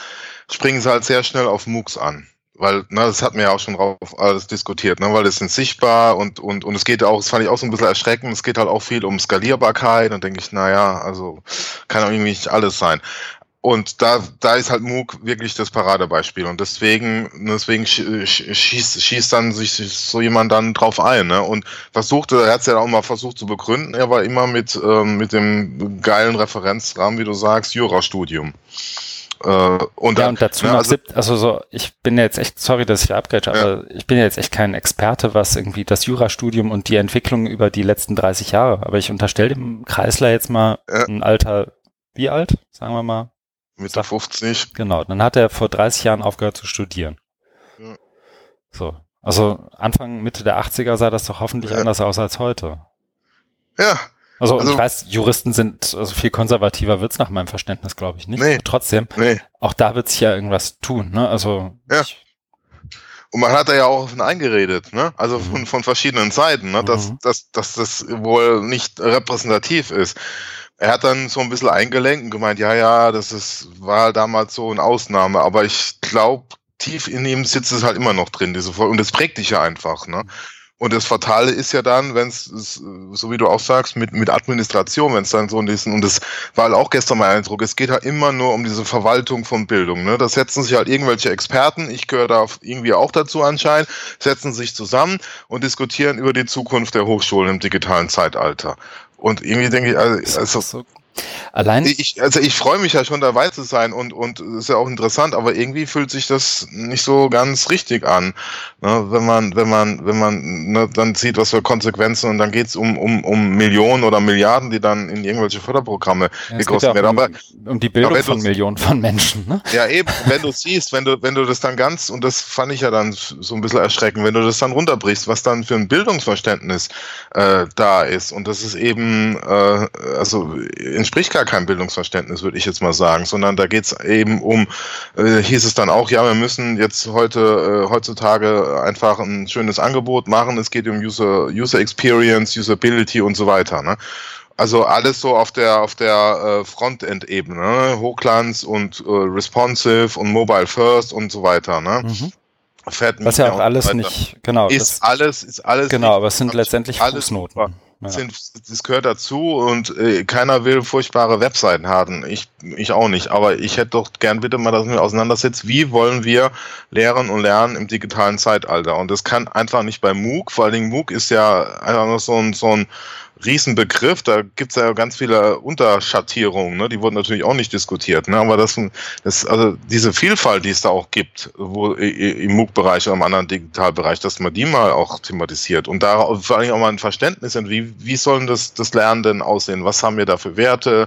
springen sie halt sehr schnell auf MOOCs an weil, na, das hatten wir ja auch schon drauf alles diskutiert, ne, weil es sind sichtbar und, und, und es geht auch, das fand ich auch so ein bisschen erschreckend, es geht halt auch viel um Skalierbarkeit und denke ich, naja, also kann auch irgendwie nicht alles sein. Und da, da ist halt MOOC wirklich das Paradebeispiel. Und deswegen, deswegen schießt, schießt dann sich so jemand dann drauf ein. Ne? Und versuchte, er hat es ja auch mal versucht zu begründen, er war immer mit, ähm, mit dem geilen Referenzrahmen, wie du sagst, Jurastudium. Äh, und ja, und dazu ne, noch also, also so, ich bin jetzt echt, sorry, dass ich abgrätsche, ja. aber ich bin jetzt echt kein Experte, was irgendwie das Jurastudium und die Entwicklung über die letzten 30 Jahre, aber ich unterstelle dem Kreisler jetzt mal ja. ein Alter, wie alt, sagen wir mal? Mitte 50. Genau, dann hat er vor 30 Jahren aufgehört zu studieren. Ja. So, also Anfang, Mitte der 80er sah das doch hoffentlich ja. anders aus als heute. Ja, also, also ich weiß, Juristen sind, also viel konservativer wird's nach meinem Verständnis, glaube ich, nicht. Nee, trotzdem, nee. auch da wird sich ja irgendwas tun. Ne? Also ja. Und man hat da ja auch eingeredet, ne? Also von, mhm. von verschiedenen Seiten, ne? dass, mhm. dass, dass das wohl nicht repräsentativ ist. Er hat dann so ein bisschen eingelenkt und gemeint, ja, ja, das ist, war damals so eine Ausnahme, aber ich glaube, tief in ihm sitzt es halt immer noch drin, diese Folge. Und das prägt dich ja einfach, ne? Und das Fatale ist ja dann, wenn es, so wie du auch sagst, mit, mit Administration, wenn es dann so in diesen, und das war halt auch gestern mein Eindruck, es geht halt immer nur um diese Verwaltung von Bildung. Ne? Da setzen sich halt irgendwelche Experten, ich gehöre da irgendwie auch dazu anscheinend, setzen sich zusammen und diskutieren über die Zukunft der Hochschulen im digitalen Zeitalter. Und irgendwie denke ich, also, also Allein. Ich, also ich freue mich ja schon dabei zu sein und und ist ja auch interessant, aber irgendwie fühlt sich das nicht so ganz richtig an, ne, wenn man wenn man wenn man ne, dann sieht, was für Konsequenzen und dann geht's um um um Millionen oder Milliarden, die dann in irgendwelche Förderprogramme ja, gekostet werden. Aber um die Bildung von Millionen von Menschen. Ne? Ja eben, wenn du siehst, wenn du wenn du das dann ganz und das fand ich ja dann so ein bisschen erschreckend, wenn du das dann runterbrichst, was dann für ein Bildungsverständnis äh, da ist und das ist eben äh, also entspricht gar keinem Bildungsverständnis, würde ich jetzt mal sagen, sondern da geht es eben um, äh, hieß es dann auch, ja, wir müssen jetzt heute, äh, heutzutage einfach ein schönes Angebot machen. Es geht um User, User Experience, Usability und so weiter. Ne? Also alles so auf der auf der äh, Frontend-Ebene, ne? Hochglanz und äh, responsive und mobile first und so weiter. Ne? Mhm. Was ja auch alles nicht, genau. Ist alles, ist alles. Genau, aber es sind letztendlich Fußnoten. Super. Ja. Sind, das gehört dazu und äh, keiner will furchtbare Webseiten haben. Ich, ich auch nicht. Aber ich hätte doch gern bitte mal, dass wir auseinandersetzt, wie wollen wir lehren und lernen im digitalen Zeitalter? Und das kann einfach nicht bei MOOC. Vor allen Dingen MOOC ist ja einfach nur so ein, so ein Riesenbegriff, da gibt's ja ganz viele Unterschattierungen, ne? die wurden natürlich auch nicht diskutiert. Ne? Aber das, das, also diese Vielfalt, die es da auch gibt, wo im MOOC-Bereich oder im anderen Digitalbereich, dass man die mal auch thematisiert und da vor allem auch mal ein Verständnis, wie, wie sollen das, das Lernen denn aussehen? Was haben wir da für Werte?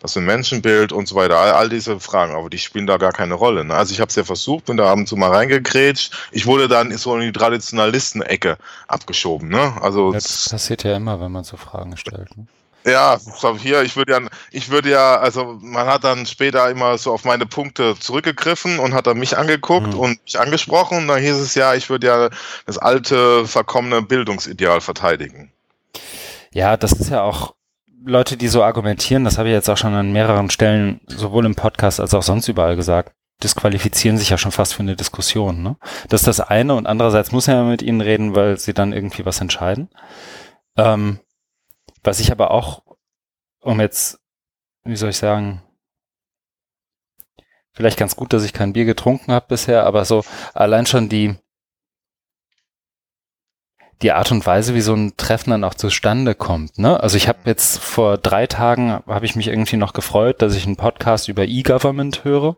Was für ein Menschenbild und so weiter? All, all diese Fragen, aber die spielen da gar keine Rolle. Ne? Also ich habe es ja versucht, bin da ab und zu mal reingekrätscht. Ich wurde dann so in die Traditionalisten-Ecke abgeschoben. Ne? Also das passiert ja immer, wenn man so fragt. Fragen stellt. Ne? Ja, hier, ich würde ja, ich würde ja, also man hat dann später immer so auf meine Punkte zurückgegriffen und hat dann mich angeguckt mhm. und mich angesprochen. Und dann hieß es ja, ich würde ja das alte, verkommene Bildungsideal verteidigen. Ja, das ist ja auch Leute, die so argumentieren, das habe ich jetzt auch schon an mehreren Stellen, sowohl im Podcast als auch sonst überall gesagt, disqualifizieren sich ja schon fast für eine Diskussion. Ne? Das ist das eine und andererseits muss er ja mit ihnen reden, weil sie dann irgendwie was entscheiden. Ähm, was ich aber auch, um jetzt, wie soll ich sagen, vielleicht ganz gut, dass ich kein Bier getrunken habe bisher, aber so allein schon die, die Art und Weise, wie so ein Treffen dann auch zustande kommt. Ne? Also ich habe jetzt vor drei Tagen, habe ich mich irgendwie noch gefreut, dass ich einen Podcast über E-Government höre,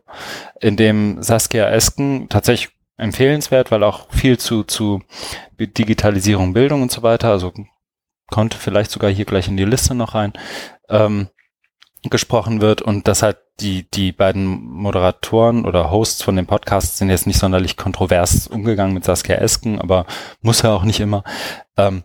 in dem Saskia Esken tatsächlich empfehlenswert, weil auch viel zu, zu Digitalisierung, Bildung und so weiter, also konnte vielleicht sogar hier gleich in die Liste noch rein, ähm, gesprochen wird und das halt die, die beiden Moderatoren oder Hosts von dem Podcast sind jetzt nicht sonderlich kontrovers umgegangen mit Saskia Esken, aber muss ja auch nicht immer. Ähm,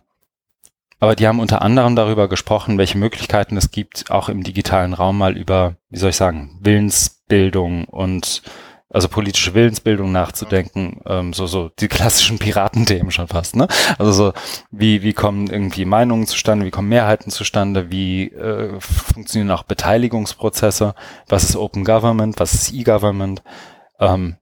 aber die haben unter anderem darüber gesprochen, welche Möglichkeiten es gibt, auch im digitalen Raum mal über, wie soll ich sagen, Willensbildung und also politische Willensbildung nachzudenken, ähm, so so die klassischen Piratenthemen schon fast, ne? Also so wie wie kommen irgendwie Meinungen zustande, wie kommen Mehrheiten zustande, wie äh, funktionieren auch Beteiligungsprozesse, was ist Open Government, was ist E-Government, ähm,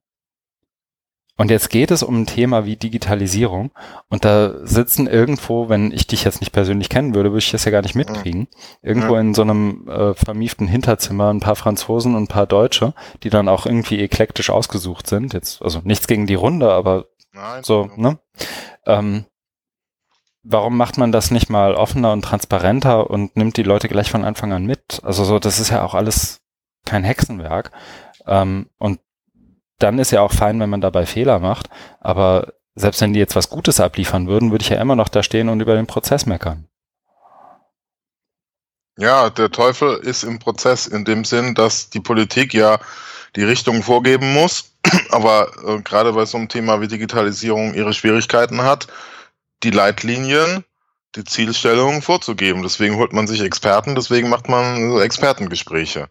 und jetzt geht es um ein Thema wie Digitalisierung. Und da sitzen irgendwo, wenn ich dich jetzt nicht persönlich kennen würde, würde ich das ja gar nicht mitkriegen. Irgendwo in so einem äh, vermieften Hinterzimmer ein paar Franzosen und ein paar Deutsche, die dann auch irgendwie eklektisch ausgesucht sind. Jetzt, also nichts gegen die Runde, aber Nein, so, ne? Ähm, warum macht man das nicht mal offener und transparenter und nimmt die Leute gleich von Anfang an mit? Also so, das ist ja auch alles kein Hexenwerk. Ähm, und dann ist ja auch fein, wenn man dabei Fehler macht. Aber selbst wenn die jetzt was Gutes abliefern würden, würde ich ja immer noch da stehen und über den Prozess meckern. Ja, der Teufel ist im Prozess in dem Sinn, dass die Politik ja die Richtung vorgeben muss, aber äh, gerade bei so einem Thema wie Digitalisierung ihre Schwierigkeiten hat, die Leitlinien, die Zielstellungen vorzugeben. Deswegen holt man sich Experten, deswegen macht man Expertengespräche.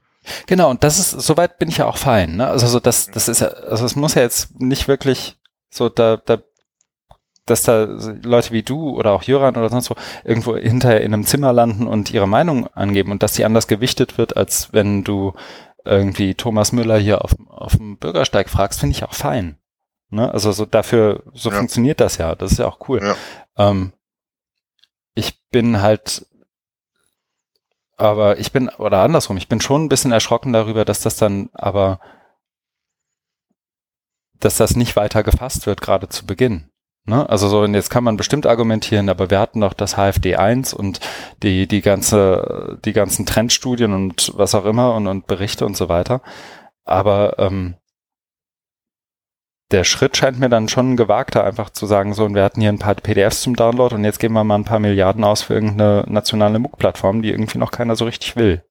Genau, und das ist, soweit bin ich ja auch fein. Ne? Also so das, das ist ja, also es muss ja jetzt nicht wirklich so da, da dass da Leute wie du oder auch Jöran oder sonst wo irgendwo hinterher in einem Zimmer landen und ihre Meinung angeben und dass die anders gewichtet wird, als wenn du irgendwie Thomas Müller hier auf, auf dem Bürgersteig fragst, finde ich auch fein. Ne? Also so dafür, so ja. funktioniert das ja. Das ist ja auch cool. Ja. Ähm, ich bin halt aber ich bin, oder andersrum, ich bin schon ein bisschen erschrocken darüber, dass das dann aber, dass das nicht weiter gefasst wird, gerade zu Beginn. Ne? Also so, und jetzt kann man bestimmt argumentieren, aber wir hatten doch das HFD 1 und die, die ganze, die ganzen Trendstudien und was auch immer und, und Berichte und so weiter. Aber ähm, der Schritt scheint mir dann schon gewagter, einfach zu sagen, so, und wir hatten hier ein paar PDFs zum Download und jetzt geben wir mal ein paar Milliarden aus für irgendeine nationale MOOC-Plattform, die irgendwie noch keiner so richtig will.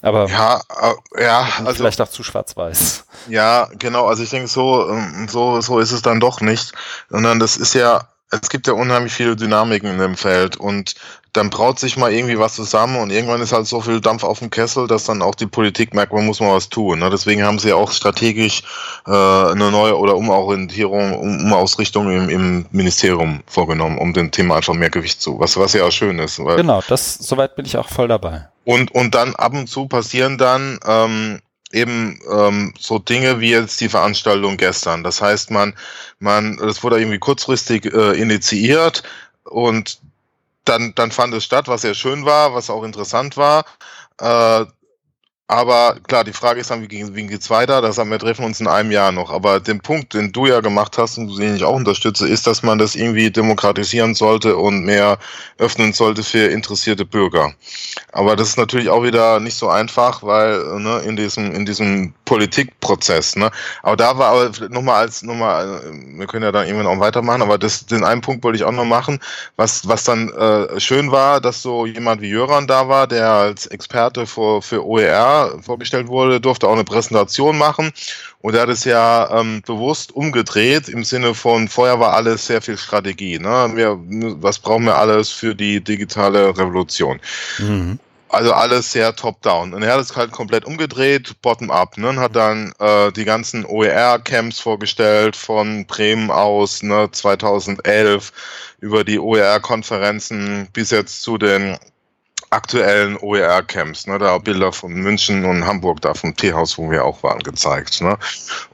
Aber ja, äh, ja, also vielleicht auch zu schwarz-weiß. Ja, genau. Also ich denke so, ähm, so, so ist es dann doch nicht, sondern das ist ja es gibt ja unheimlich viele Dynamiken in dem Feld und dann braut sich mal irgendwie was zusammen und irgendwann ist halt so viel Dampf auf dem Kessel, dass dann auch die Politik merkt, man muss mal was tun. Ne? Deswegen haben sie auch strategisch äh, eine neue oder Umorientierung, um, Umausrichtung im, im Ministerium vorgenommen, um dem Thema einfach mehr Gewicht zu, was, was ja auch schön ist. genau, das soweit bin ich auch voll dabei. Und, und dann ab und zu passieren dann ähm, eben ähm, so Dinge wie jetzt die Veranstaltung gestern. Das heißt, man, man, das wurde irgendwie kurzfristig äh, initiiert und dann, dann fand es statt, was sehr schön war, was auch interessant war. Äh, aber klar, die Frage ist dann, wie, wie geht's weiter? Das haben wir treffen uns in einem Jahr noch. Aber den Punkt, den du ja gemacht hast und den ich auch unterstütze, ist, dass man das irgendwie demokratisieren sollte und mehr öffnen sollte für interessierte Bürger. Aber das ist natürlich auch wieder nicht so einfach, weil ne, in diesem in diesem Politikprozess. Ne, aber da war aber nochmal als nochmal, wir können ja dann irgendwann auch weitermachen. Aber das den einen Punkt wollte ich auch noch machen, was was dann äh, schön war, dass so jemand wie Jöran da war, der als Experte für für OER vorgestellt wurde, durfte auch eine Präsentation machen. Und er hat es ja ähm, bewusst umgedreht im Sinne von, vorher war alles sehr viel Strategie. Ne? Wir, was brauchen wir alles für die digitale Revolution? Mhm. Also alles sehr top-down. Und er hat es halt komplett umgedreht, bottom-up. Ne? Und hat dann äh, die ganzen OER-Camps vorgestellt von Bremen aus, ne, 2011, über die OER-Konferenzen bis jetzt zu den aktuellen OER-Camps, ne, da Bilder von München und Hamburg, da vom Teehaus, wo wir auch waren, gezeigt. Ne.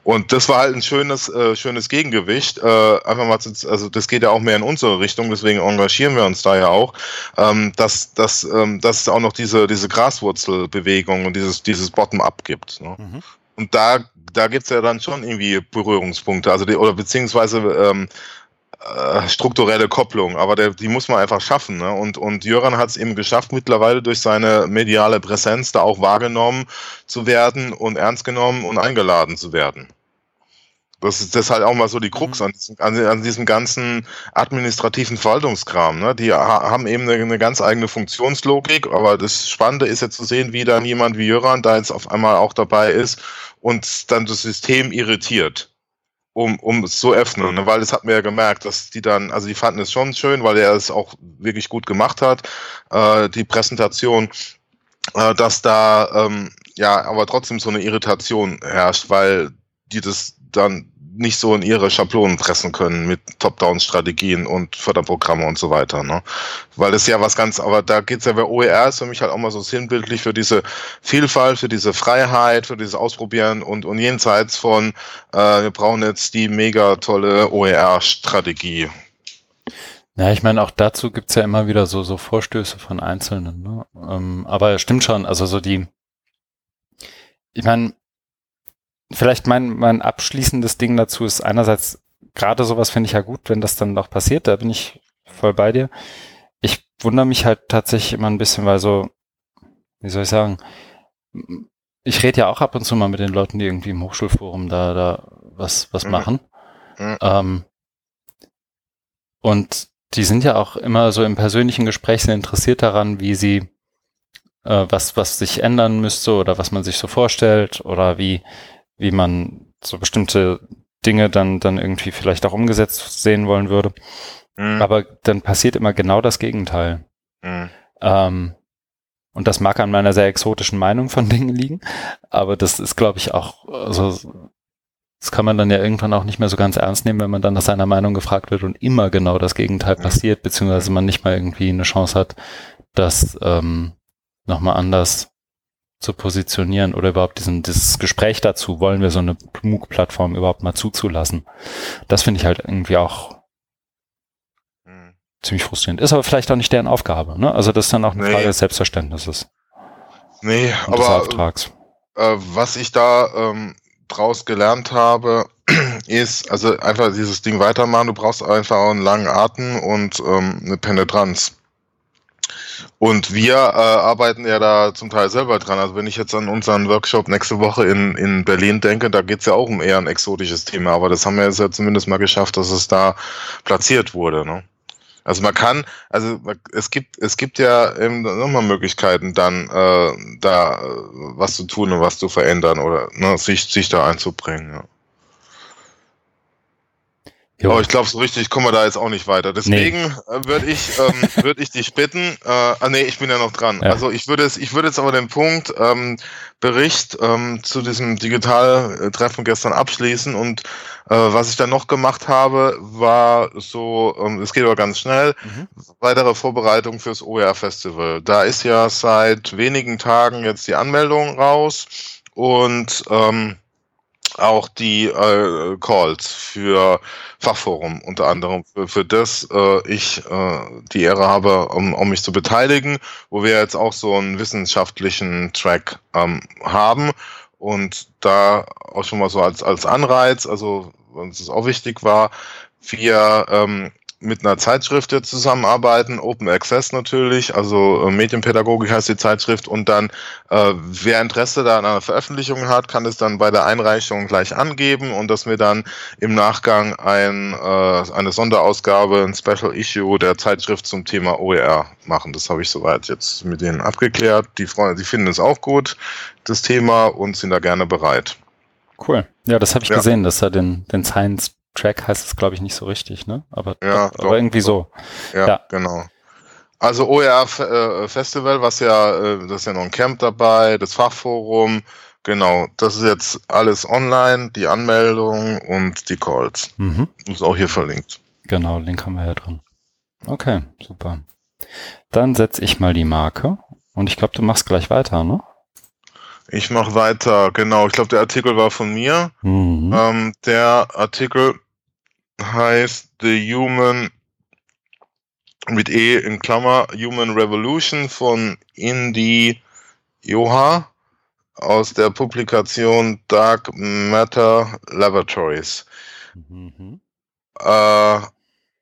Und das war halt ein schönes, äh, schönes Gegengewicht. Äh, einfach mal, zu, also das geht ja auch mehr in unsere Richtung, deswegen engagieren wir uns da ja auch, ähm, dass, dass, ähm, dass es auch noch diese, diese Graswurzelbewegung und dieses, dieses Bottom-up gibt. Ne. Mhm. Und da, da gibt's ja dann schon irgendwie Berührungspunkte, also die, oder beziehungsweise ähm, äh, strukturelle Kopplung, aber der, die muss man einfach schaffen. Ne? Und, und Jöran hat es eben geschafft, mittlerweile durch seine mediale Präsenz da auch wahrgenommen zu werden und ernst genommen und eingeladen zu werden. Das ist das halt auch mal so die Krux mhm. an, an, an, diesem ganzen administrativen Verwaltungskram. Ne? Die ha haben eben eine, eine, ganz eigene Funktionslogik, aber das Spannende ist ja zu sehen, wie dann jemand wie Jöran da jetzt auf einmal auch dabei ist und dann das System irritiert. Um, um es zu öffnen, ne? weil das hat mir ja gemerkt, dass die dann, also die fanden es schon schön, weil er es auch wirklich gut gemacht hat, äh, die Präsentation, äh, dass da ähm, ja aber trotzdem so eine Irritation herrscht, weil die das dann nicht so in ihre Schablonen pressen können mit Top-Down-Strategien und Förderprogramme und so weiter. Ne? Weil das ja was ganz, aber da geht's ja bei OER ist für mich halt auch mal so sinnbildlich für diese Vielfalt, für diese Freiheit, für dieses Ausprobieren und, und jenseits von, äh, wir brauchen jetzt die mega tolle OER-Strategie. Ja, ich meine, auch dazu gibt's ja immer wieder so, so Vorstöße von Einzelnen. Ne? Ähm, aber es stimmt schon, also so die, ich meine, vielleicht mein, mein abschließendes Ding dazu ist einerseits, gerade sowas finde ich ja gut, wenn das dann noch passiert, da bin ich voll bei dir. Ich wundere mich halt tatsächlich immer ein bisschen, weil so, wie soll ich sagen, ich rede ja auch ab und zu mal mit den Leuten, die irgendwie im Hochschulforum da, da was, was mhm. machen. Mhm. Ähm, und die sind ja auch immer so im persönlichen Gespräch sehr interessiert daran, wie sie, äh, was, was sich ändern müsste oder was man sich so vorstellt oder wie, wie man so bestimmte Dinge dann, dann irgendwie vielleicht auch umgesetzt sehen wollen würde. Mhm. Aber dann passiert immer genau das Gegenteil. Mhm. Ähm, und das mag an meiner sehr exotischen Meinung von Dingen liegen, aber das ist, glaube ich, auch, also das kann man dann ja irgendwann auch nicht mehr so ganz ernst nehmen, wenn man dann nach seiner Meinung gefragt wird und immer genau das Gegenteil mhm. passiert, beziehungsweise man nicht mal irgendwie eine Chance hat, das ähm, nochmal anders zu positionieren oder überhaupt diesen, dieses Gespräch dazu, wollen wir so eine MOOC-Plattform überhaupt mal zuzulassen. Das finde ich halt irgendwie auch hm. ziemlich frustrierend. Ist aber vielleicht auch nicht deren Aufgabe. Ne? Also das ist dann auch eine nee. Frage des Selbstverständnisses. Nee, aber äh, was ich da ähm, draus gelernt habe, ist also einfach dieses Ding weitermachen. Du brauchst einfach auch einen langen Atem und ähm, eine Penetranz. Und wir äh, arbeiten ja da zum Teil selber dran. Also wenn ich jetzt an unseren Workshop nächste Woche in, in Berlin denke, da geht's ja auch um eher ein exotisches Thema, aber das haben wir jetzt ja zumindest mal geschafft, dass es da platziert wurde. Ne? Also man kann, also es gibt, es gibt ja nochmal Möglichkeiten, dann äh, da äh, was zu tun und was zu verändern oder ne, sich, sich da einzubringen. Ja. Jo. Aber ich glaube, so richtig kommen wir da jetzt auch nicht weiter. Deswegen nee. Äh, würde ich, ähm, würde ich dich bitten, äh, ah nee, ich bin ja noch dran. Ja. Also ich würde es, ich würde jetzt aber den Punkt ähm, Bericht ähm, zu diesem Digitaltreffen gestern abschließen und äh, was ich dann noch gemacht habe, war so, ähm, es geht aber ganz schnell, mhm. weitere Vorbereitung fürs OER Festival. Da ist ja seit wenigen Tagen jetzt die Anmeldung raus und ähm, auch die äh, Calls für Fachforum unter anderem, für, für das äh, ich äh, die Ehre habe, um, um mich zu beteiligen, wo wir jetzt auch so einen wissenschaftlichen Track ähm, haben. Und da auch schon mal so als, als Anreiz, also uns es auch wichtig war, wir ähm, mit einer Zeitschrift jetzt zusammenarbeiten, Open Access natürlich, also äh, Medienpädagogik heißt die Zeitschrift und dann, äh, wer Interesse da an einer Veröffentlichung hat, kann es dann bei der Einreichung gleich angeben und dass wir dann im Nachgang ein, äh, eine Sonderausgabe, ein Special Issue der Zeitschrift zum Thema OER machen. Das habe ich soweit jetzt mit denen abgeklärt. Die Freunde, die finden es auch gut, das Thema, und sind da gerne bereit. Cool. Ja, das habe ich ja. gesehen, dass er den, den Science Track heißt es, glaube ich, nicht so richtig, ne? Aber, ja, doch, aber irgendwie so. Ja, ja, genau. Also OER äh, Festival, was ja, äh, das ist ja noch ein Camp dabei, das Fachforum, genau, das ist jetzt alles online, die Anmeldung und die Calls. Mhm. Ist auch hier verlinkt. Genau, Link haben wir ja drin. Okay, super. Dann setze ich mal die Marke und ich glaube, du machst gleich weiter, ne? Ich mache weiter, genau. Ich glaube, der Artikel war von mir. Mhm. Ähm, der Artikel heißt The Human mit E in Klammer Human Revolution von Indy Joha aus der Publikation Dark Matter Laboratories. Mhm. Äh,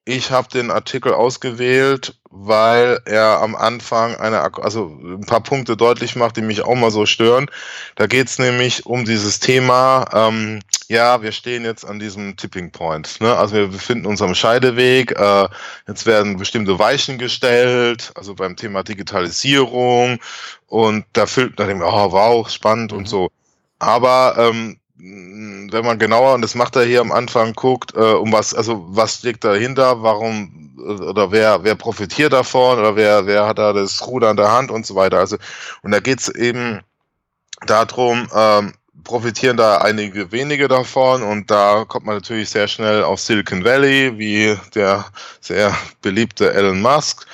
ich habe den Artikel ausgewählt, weil er am Anfang eine, also ein paar Punkte deutlich macht, die mich auch mal so stören. Da geht es nämlich um dieses Thema, ähm, ja, wir stehen jetzt an diesem Tipping Point. Ne? Also wir befinden uns am Scheideweg. Äh, jetzt werden bestimmte Weichen gestellt, also beim Thema Digitalisierung. Und da füllt man oh wow, spannend mhm. und so. Aber ähm, wenn man genauer, und das macht er hier am Anfang, guckt, äh, um was, also was liegt dahinter, warum oder wer, wer profitiert davon oder wer, wer hat da das Ruder an der Hand und so weiter. Also, und da geht's eben darum, ähm, profitieren da einige wenige davon und da kommt man natürlich sehr schnell auf Silicon Valley, wie der sehr beliebte Elon Musk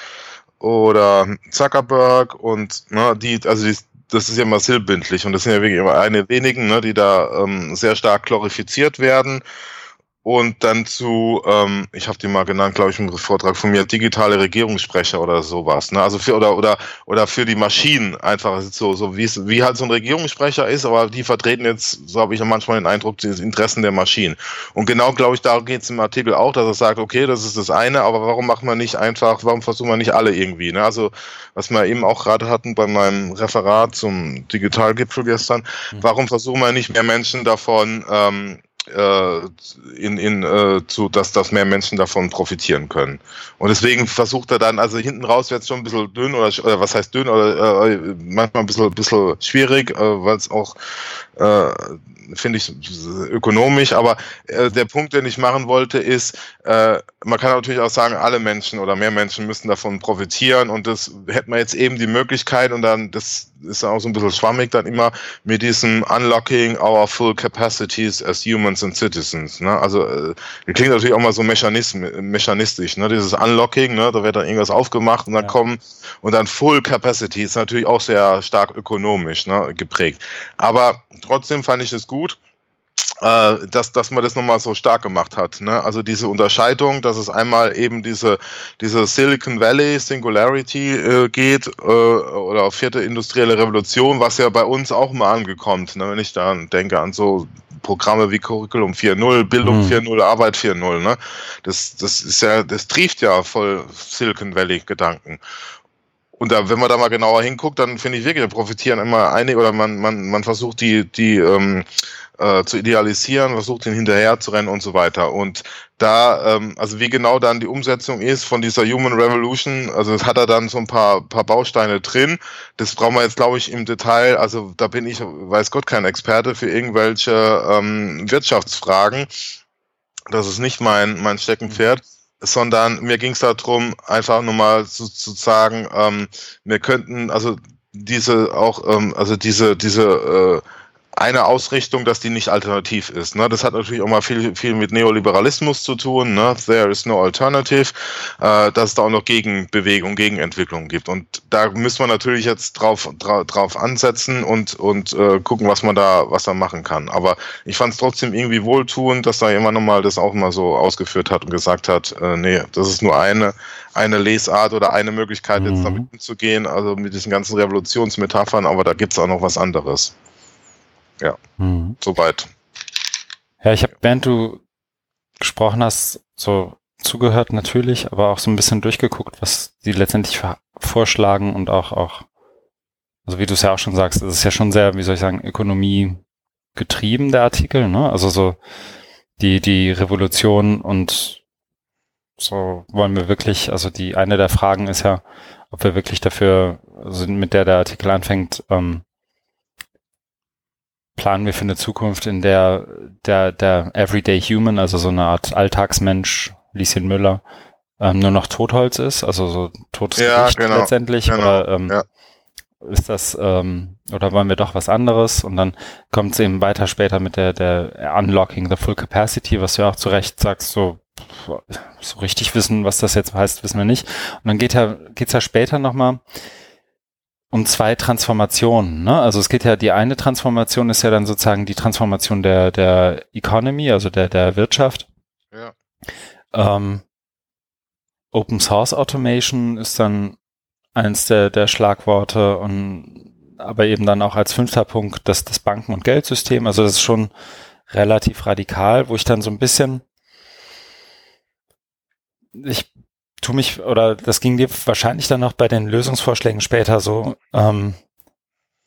oder Zuckerberg und ne, die, also die, das ist ja immer silbindlich und das sind ja wirklich immer eine wenigen, ne, die da ähm, sehr stark glorifiziert werden und dann zu, ähm, ich habe die mal genannt, glaube ich, im Vortrag von mir, digitale Regierungssprecher oder sowas. Ne? Also für oder oder oder für die Maschinen einfach so so wie es wie halt so ein Regierungssprecher ist, aber die vertreten jetzt, so habe ich ja manchmal den Eindruck, die Interessen der Maschinen. Und genau, glaube ich, da geht es im Artikel auch, dass er sagt, okay, das ist das eine, aber warum macht man nicht einfach, warum versuchen wir nicht alle irgendwie? Ne? Also was wir eben auch gerade hatten bei meinem Referat zum Digitalgipfel gestern, mhm. warum versuchen wir nicht mehr Menschen davon ähm, äh, in, in äh, zu, dass, dass mehr Menschen davon profitieren können. Und deswegen versucht er dann, also hinten raus wird es schon ein bisschen dünn oder, oder was heißt dünn oder äh, manchmal ein bisschen, bisschen schwierig, äh, weil es auch äh, finde ich ökonomisch, aber äh, der Punkt, den ich machen wollte, ist, äh, man kann natürlich auch sagen, alle Menschen oder mehr Menschen müssen davon profitieren und das hätte man jetzt eben die Möglichkeit und dann, das ist auch so ein bisschen schwammig dann immer mit diesem Unlocking our full capacities as humans and citizens. Ne? Also äh, klingt natürlich auch mal so mechanistisch, ne? dieses Unlocking, ne? da wird dann irgendwas aufgemacht und dann ja. kommen und dann Full Capacity ist natürlich auch sehr stark ökonomisch ne? geprägt. Aber trotzdem fand ich es gut, äh, dass, dass man das nochmal so stark gemacht hat. Ne? Also diese Unterscheidung, dass es einmal eben diese, diese Silicon Valley Singularity äh, geht äh, oder vierte industrielle Revolution, was ja bei uns auch mal angekommen, ne? wenn ich da denke an so Programme wie Curriculum 4.0, Bildung mhm. 4.0, Arbeit 4.0. Ne? Das, das ist ja, das trieft ja voll Silicon Valley Gedanken. Und da, wenn man da mal genauer hinguckt, dann finde ich wirklich, da profitieren immer einige oder man, man, man versucht die, die ähm, äh, zu idealisieren, versucht ihn hinterher zu rennen und so weiter. Und da, ähm, also wie genau dann die Umsetzung ist von dieser Human Revolution, also das hat er dann so ein paar, paar Bausteine drin. Das brauchen wir jetzt, glaube ich, im Detail, also da bin ich, weiß Gott, kein Experte für irgendwelche ähm, Wirtschaftsfragen. Das ist nicht mein, mein Steckenpferd. Mhm sondern mir ging es darum, einfach nur mal zu, zu sagen, ähm, wir könnten also diese auch, ähm, also diese, diese äh, eine Ausrichtung, dass die nicht alternativ ist. Ne? Das hat natürlich auch mal viel, viel mit Neoliberalismus zu tun. Ne? There is no alternative. Äh, dass es da auch noch Gegenbewegung, Gegenentwicklung gibt. Und da müssen wir natürlich jetzt drauf, dra drauf ansetzen und, und äh, gucken, was man da, was da machen kann. Aber ich fand es trotzdem irgendwie wohltuend, dass da jemand nochmal das auch mal so ausgeführt hat und gesagt hat, äh, nee, das ist nur eine, eine Lesart oder eine Möglichkeit, mhm. jetzt damit umzugehen, also mit diesen ganzen Revolutionsmetaphern, aber da gibt es auch noch was anderes. Ja, mhm. soweit. Ja, ich habe, während du gesprochen hast, so zugehört natürlich, aber auch so ein bisschen durchgeguckt, was die letztendlich vorschlagen und auch, auch, also wie du es ja auch schon sagst, es ist ja schon sehr, wie soll ich sagen, Ökonomie getrieben, der Artikel, ne? Also so die, die Revolution und so wollen wir wirklich, also die eine der Fragen ist ja, ob wir wirklich dafür, also mit der der Artikel anfängt, ähm, planen wir für eine Zukunft, in der der, der Everyday Human, also so eine Art Alltagsmensch, Lieschen Müller, ähm, nur noch Totholz ist, also so totes ja, Gericht genau, letztendlich, genau, oder ähm, ja. ist das, ähm, oder wollen wir doch was anderes? Und dann kommt es eben weiter später mit der, der Unlocking the Full Capacity, was du ja auch zu Recht sagst, so, so richtig wissen, was das jetzt heißt, wissen wir nicht. Und dann geht ja, geht's ja später nochmal um zwei Transformationen. Ne? Also es geht ja, die eine Transformation ist ja dann sozusagen die Transformation der, der Economy, also der, der Wirtschaft. Ja. Ähm, Open Source Automation ist dann eins der, der Schlagworte und aber eben dann auch als fünfter Punkt das, das Banken- und Geldsystem. Also das ist schon relativ radikal, wo ich dann so ein bisschen ich tu mich, oder das ging dir wahrscheinlich dann noch bei den Lösungsvorschlägen später so, ähm,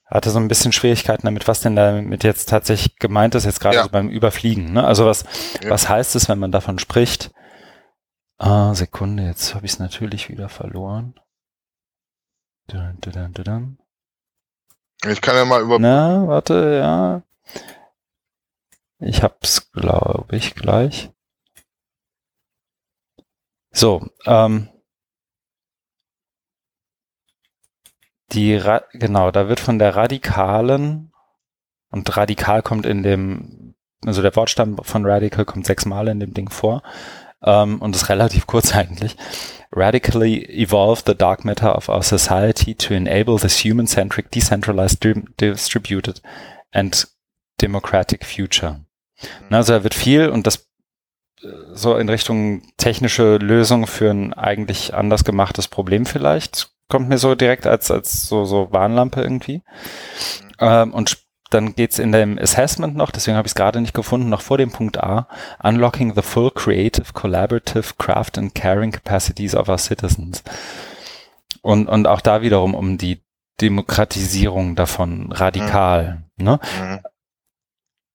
hatte so ein bisschen Schwierigkeiten damit, was denn damit jetzt tatsächlich gemeint ist, jetzt gerade ja. so beim Überfliegen. Ne? Also was, ja. was heißt es, wenn man davon spricht? Ah, Sekunde, jetzt habe ich es natürlich wieder verloren. Dun, dun, dun, ich kann ja mal über. Na, warte, ja. Ich hab's, glaube ich, gleich. So, ähm, die, Ra genau, da wird von der radikalen, und radikal kommt in dem, also der Wortstamm von radical kommt sechsmal in dem Ding vor, ähm, und ist relativ kurz eigentlich. Radically evolve the dark matter of our society to enable this human-centric, decentralized, distributed and democratic future. Mhm. Also da wird viel und das so in Richtung technische Lösung für ein eigentlich anders gemachtes Problem vielleicht. Kommt mir so direkt als, als so, so Warnlampe irgendwie. Ähm, und dann geht's in dem Assessment noch, deswegen habe ich es gerade nicht gefunden, noch vor dem Punkt A, Unlocking the full creative, collaborative, craft and caring capacities of our citizens. Und, und auch da wiederum um die Demokratisierung davon radikal. Mhm. Ne? Mhm.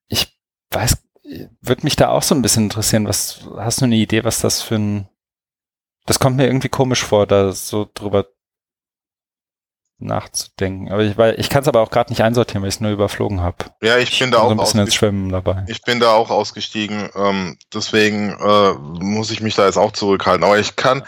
Ich weiß, würde mich da auch so ein bisschen interessieren, was, hast du eine Idee, was das für ein, das kommt mir irgendwie komisch vor, da so drüber nachzudenken. Aber ich, weil, ich kann es aber auch gerade nicht einsortieren, weil ich es nur überflogen habe. Ja, ich, ich bin da auch so ein bisschen ins Schwimmen dabei. Ich bin da auch ausgestiegen, ähm, deswegen äh, muss ich mich da jetzt auch zurückhalten. Aber ich kann,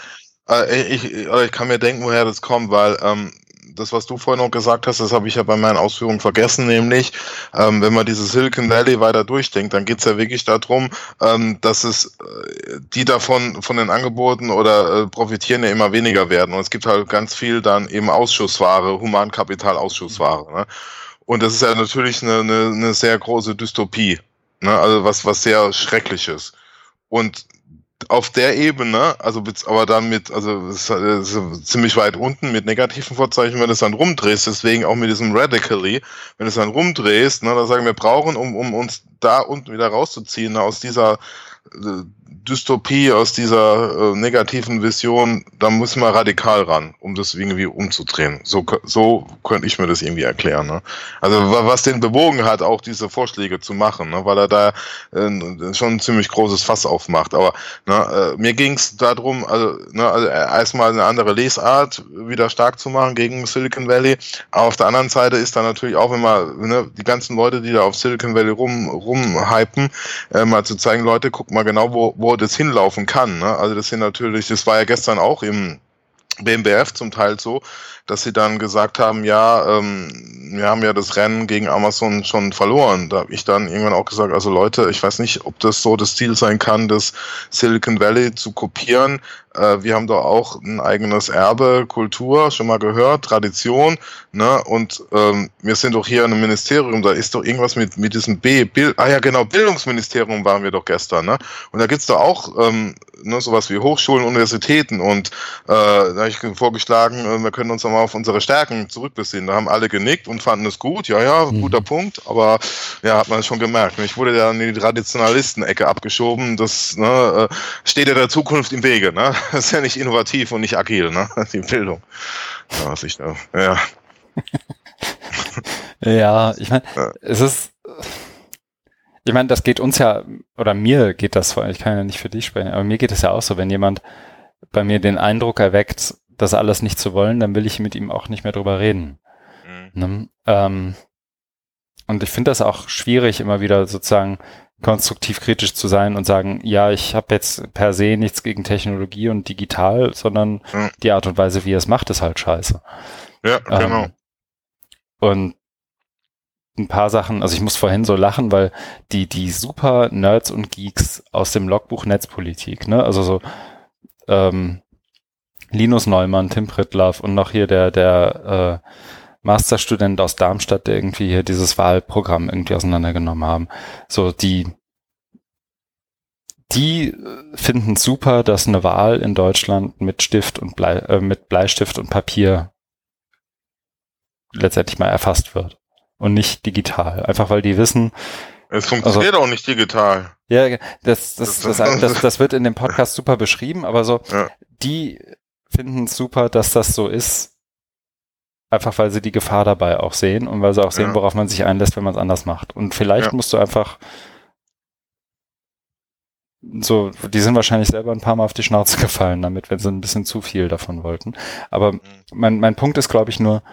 äh, ich, ich kann mir denken, woher das kommt, weil ähm, das, was du vorhin noch gesagt hast, das habe ich ja bei meinen Ausführungen vergessen, nämlich, ähm, wenn man diese Silicon Valley weiter durchdenkt, dann geht es ja wirklich darum, ähm, dass es äh, die davon von den Angeboten oder äh, profitieren ja immer weniger werden. Und es gibt halt ganz viel dann eben Ausschussware, Humankapital-Ausschussware. Ne? Und das ist ja natürlich eine, eine, eine sehr große Dystopie. Ne? Also was, was sehr Schreckliches. Und auf der Ebene, also aber dann mit, also ziemlich weit unten mit negativen Vorzeichen, wenn du es dann rumdrehst, deswegen auch mit diesem Radically, wenn du es dann rumdrehst, ne, dann sagen wir brauchen, um, um uns da unten wieder rauszuziehen, aus dieser äh, Dystopie, aus dieser äh, negativen Vision, da müssen wir radikal ran, um das irgendwie umzudrehen. So, so könnte ich mir das irgendwie erklären. Ne? Also was den bewogen hat, auch diese Vorschläge zu machen, ne? weil er da äh, schon ein ziemlich großes Fass aufmacht. Aber ne, äh, mir ging es darum, also, ne, also erstmal eine andere Lesart wieder stark zu machen gegen Silicon Valley. Aber auf der anderen Seite ist da natürlich auch, man ne, die ganzen Leute, die da auf Silicon Valley rum rumhypen, äh, mal zu zeigen, Leute, guck mal genau, wo, wo das hinlaufen kann. Ne? Also das sind natürlich, das war ja gestern auch im BMBF zum Teil so, dass sie dann gesagt haben, ja, ähm, wir haben ja das Rennen gegen Amazon schon verloren. Da habe ich dann irgendwann auch gesagt, also Leute, ich weiß nicht, ob das so das Ziel sein kann, das Silicon Valley zu kopieren. Äh, wir haben doch auch ein eigenes Erbe, Kultur, schon mal gehört, Tradition. Ne? Und ähm, wir sind doch hier in einem Ministerium, da ist doch irgendwas mit, mit diesem B, Bild, ah ja genau, Bildungsministerium waren wir doch gestern. Ne? Und da gibt's doch auch ähm, ne, sowas wie Hochschulen, Universitäten. Und äh, da habe ich vorgeschlagen, äh, wir können uns nochmal auf unsere Stärken zurückbesinnen. Da haben alle genickt und fanden es gut. Ja, ja, mhm. guter Punkt. Aber ja, hat man schon gemerkt. Ich wurde ja in die Traditionalisten-Ecke abgeschoben. Das ne, äh, steht ja der Zukunft im Wege. Ne? Das ist ja nicht innovativ und nicht agil, ne? die Bildung. Ja, was ich da, ja. ja, ich meine, ja. es ist ich meine, das geht uns ja, oder mir geht das, ich kann ja nicht für dich sprechen, aber mir geht es ja auch so, wenn jemand bei mir den Eindruck erweckt, das alles nicht zu wollen, dann will ich mit ihm auch nicht mehr drüber reden. Mhm. Ne? Ähm, und ich finde das auch schwierig, immer wieder sozusagen konstruktiv kritisch zu sein und sagen, ja, ich habe jetzt per se nichts gegen Technologie und digital, sondern mhm. die Art und Weise, wie er es macht, ist halt scheiße. Ja, genau. Ähm, und ein paar Sachen, also ich muss vorhin so lachen, weil die, die super Nerds und Geeks aus dem Logbuch Netzpolitik, ne, also so ähm, Linus Neumann, Tim Pritlaff und noch hier der, der äh, Masterstudent aus Darmstadt, der irgendwie hier dieses Wahlprogramm irgendwie auseinandergenommen haben. So, die, die finden super, dass eine Wahl in Deutschland mit Stift und Blei, äh, mit Bleistift und Papier letztendlich mal erfasst wird und nicht digital. Einfach weil die wissen. Es funktioniert also, auch nicht digital. Ja, das, das, das, das, das, wird in dem Podcast super beschrieben, aber so, ja. die finden es super, dass das so ist. Einfach weil sie die Gefahr dabei auch sehen und weil sie auch sehen, ja. worauf man sich einlässt, wenn man es anders macht. Und vielleicht ja. musst du einfach so, die sind wahrscheinlich selber ein paar Mal auf die Schnauze gefallen damit, wenn sie ein bisschen zu viel davon wollten. Aber mhm. mein, mein Punkt ist, glaube ich, nur,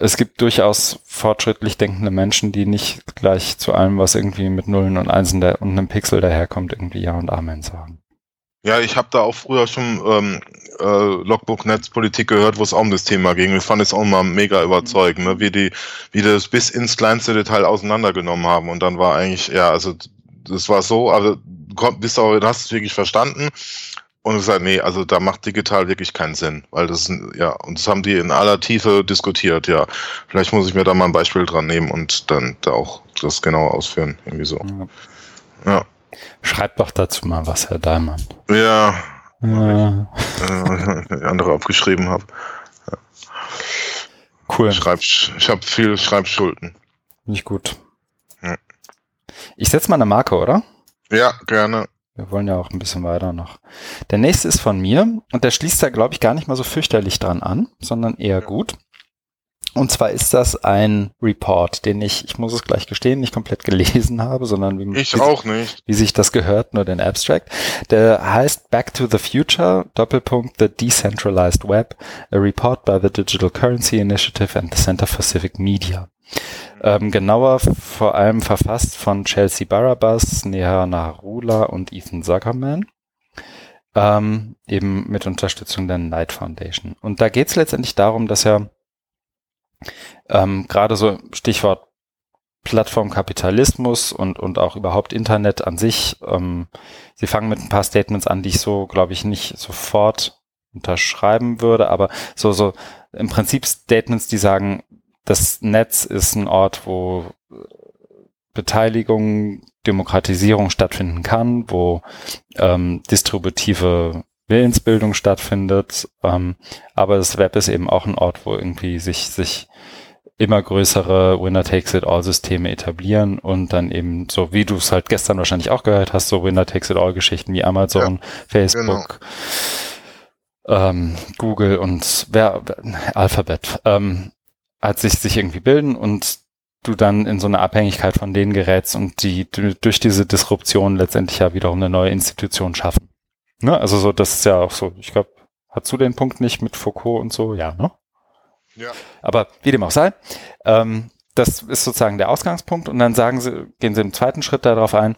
es gibt durchaus fortschrittlich denkende Menschen, die nicht gleich zu allem, was irgendwie mit Nullen und Einsen und einem Pixel daherkommt, irgendwie Ja und Amen sagen. Ja, ich habe da auch früher schon ähm, äh, Logbook-Netzpolitik gehört, wo es auch um das Thema ging. Ich fand es auch mal mega überzeugend, ne? wie die, wie das bis ins kleinste Detail auseinandergenommen haben. Und dann war eigentlich, ja, also das war so, also komm, bist du, hast es wirklich verstanden. Und gesagt, nee, also da macht digital wirklich keinen Sinn, weil das ja, und das haben die in aller Tiefe diskutiert, ja. Vielleicht muss ich mir da mal ein Beispiel dran nehmen und dann da auch das genauer ausführen, irgendwie so. Ja. ja. Schreibt doch dazu mal was, Herr Daimann. Ja. ja. Äh, andere abgeschrieben habe. Ja. Cool. Schreib, ich habe viel Schreibschulden. Nicht gut. Ja. Ich setze mal eine Marke, oder? Ja, gerne. Wir wollen ja auch ein bisschen weiter noch. Der nächste ist von mir und der schließt da, glaube ich, gar nicht mal so fürchterlich dran an, sondern eher gut. Und zwar ist das ein Report, den ich, ich muss es gleich gestehen, nicht komplett gelesen habe, sondern wie, ich wie, auch nicht. wie sich das gehört, nur den Abstract. Der heißt Back to the Future, Doppelpunkt The Decentralized Web, a report by the Digital Currency Initiative and the Center for Civic Media. Ähm, genauer vor allem verfasst von Chelsea Barabas, Neha Narula und Ethan Zuckerman. Ähm, eben mit Unterstützung der Knight Foundation. Und da geht es letztendlich darum, dass er ähm, gerade so Stichwort Plattformkapitalismus und, und auch überhaupt Internet an sich. Ähm, sie fangen mit ein paar Statements an, die ich so, glaube ich, nicht sofort unterschreiben würde, aber so, so im Prinzip Statements, die sagen, das Netz ist ein Ort, wo Beteiligung, Demokratisierung stattfinden kann, wo ähm, distributive Willensbildung stattfindet. Ähm, aber das Web ist eben auch ein Ort, wo irgendwie sich, sich immer größere Winner-Takes-it-all-Systeme etablieren und dann eben so, wie du es halt gestern wahrscheinlich auch gehört hast, so Winner-Takes-it-all-Geschichten wie Amazon, ja, Facebook, genau. ähm, Google und wer, Alphabet, ähm, hat sich, sich irgendwie bilden und du dann in so eine Abhängigkeit von denen gerätst und die durch diese Disruption letztendlich ja wiederum eine neue Institution schaffen. Ne? Also so, das ist ja auch so, ich glaube, hast du den Punkt nicht mit Foucault und so? Ja, ne? Ja. Aber wie dem auch sei, ähm, das ist sozusagen der Ausgangspunkt und dann sagen sie, gehen sie im zweiten Schritt darauf ein,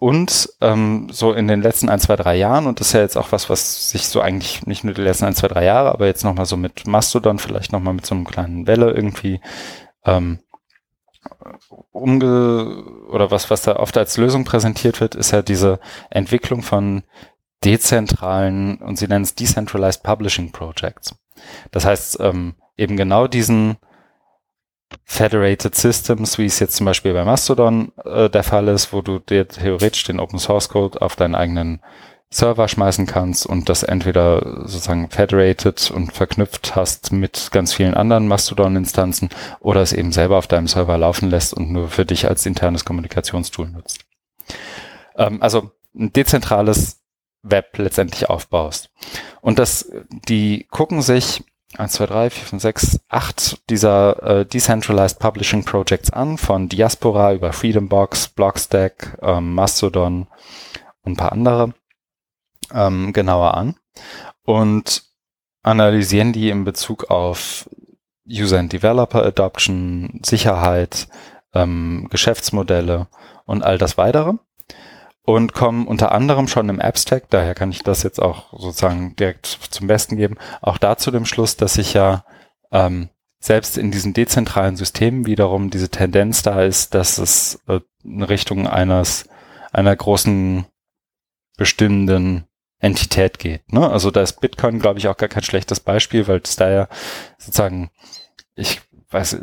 und ähm, so in den letzten ein, zwei, drei Jahren, und das ist ja jetzt auch was, was sich so eigentlich nicht nur die letzten ein, zwei, drei Jahre, aber jetzt nochmal so mit Mastodon, vielleicht nochmal mit so einem kleinen Welle irgendwie ähm, umge oder was, was da oft als Lösung präsentiert wird, ist ja diese Entwicklung von dezentralen, und sie nennen es Decentralized Publishing Projects. Das heißt, ähm, eben genau diesen Federated Systems, wie es jetzt zum Beispiel bei Mastodon äh, der Fall ist, wo du dir theoretisch den Open Source Code auf deinen eigenen Server schmeißen kannst und das entweder sozusagen federated und verknüpft hast mit ganz vielen anderen Mastodon-Instanzen oder es eben selber auf deinem Server laufen lässt und nur für dich als internes Kommunikationstool nutzt. Ähm, also ein dezentrales Web letztendlich aufbaust. Und das, die gucken sich 1, 2, 3, 4, 5, 6, 8 dieser äh, Decentralized Publishing Projects an, von Diaspora über Freedombox, Blockstack, ähm, Mastodon und ein paar andere ähm, genauer an und analysieren die in Bezug auf User and Developer Adoption, Sicherheit, ähm, Geschäftsmodelle und all das weitere und kommen unter anderem schon im Abstract, daher kann ich das jetzt auch sozusagen direkt zum Besten geben, auch da zu dem Schluss, dass sich ja ähm, selbst in diesen dezentralen Systemen wiederum diese Tendenz da ist, dass es äh, in Richtung eines einer großen bestimmenden Entität geht. Ne? Also da ist Bitcoin, glaube ich, auch gar kein schlechtes Beispiel, weil es da ja sozusagen, ich weiß,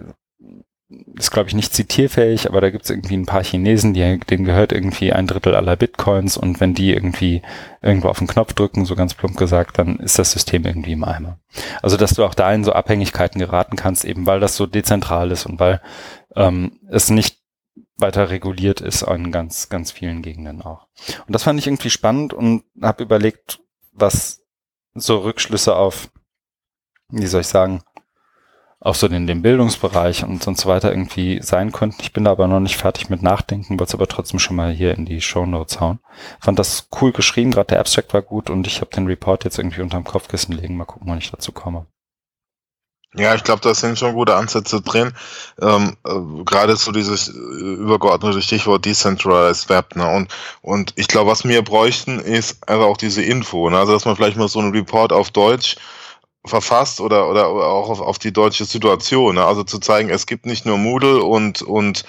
ist, glaube ich, nicht zitierfähig, aber da gibt es irgendwie ein paar Chinesen, die, denen gehört irgendwie ein Drittel aller Bitcoins und wenn die irgendwie irgendwo auf den Knopf drücken, so ganz plump gesagt, dann ist das System irgendwie im Eimer. Also, dass du auch da in so Abhängigkeiten geraten kannst, eben weil das so dezentral ist und weil ähm, es nicht weiter reguliert ist an ganz, ganz vielen Gegenden auch. Und das fand ich irgendwie spannend und habe überlegt, was so Rückschlüsse auf, wie soll ich sagen, auch so in dem Bildungsbereich und, und so weiter irgendwie sein könnten. Ich bin da aber noch nicht fertig mit Nachdenken, wollte es aber trotzdem schon mal hier in die Show Notes hauen. Fand das cool geschrieben, gerade der Abstract war gut und ich habe den Report jetzt irgendwie unterm Kopfkissen legen. Mal gucken, wann ich dazu komme. Ja, ich glaube, da sind schon gute Ansätze drin. Ähm, äh, Gerade so dieses äh, übergeordnete Stichwort Decentralized Web. Ne? Und, und ich glaube, was wir bräuchten, ist also auch diese Info. Ne? Also, dass man vielleicht mal so einen Report auf Deutsch verfasst oder, oder auch auf, auf die deutsche Situation. Ne? Also zu zeigen, es gibt nicht nur Moodle und, und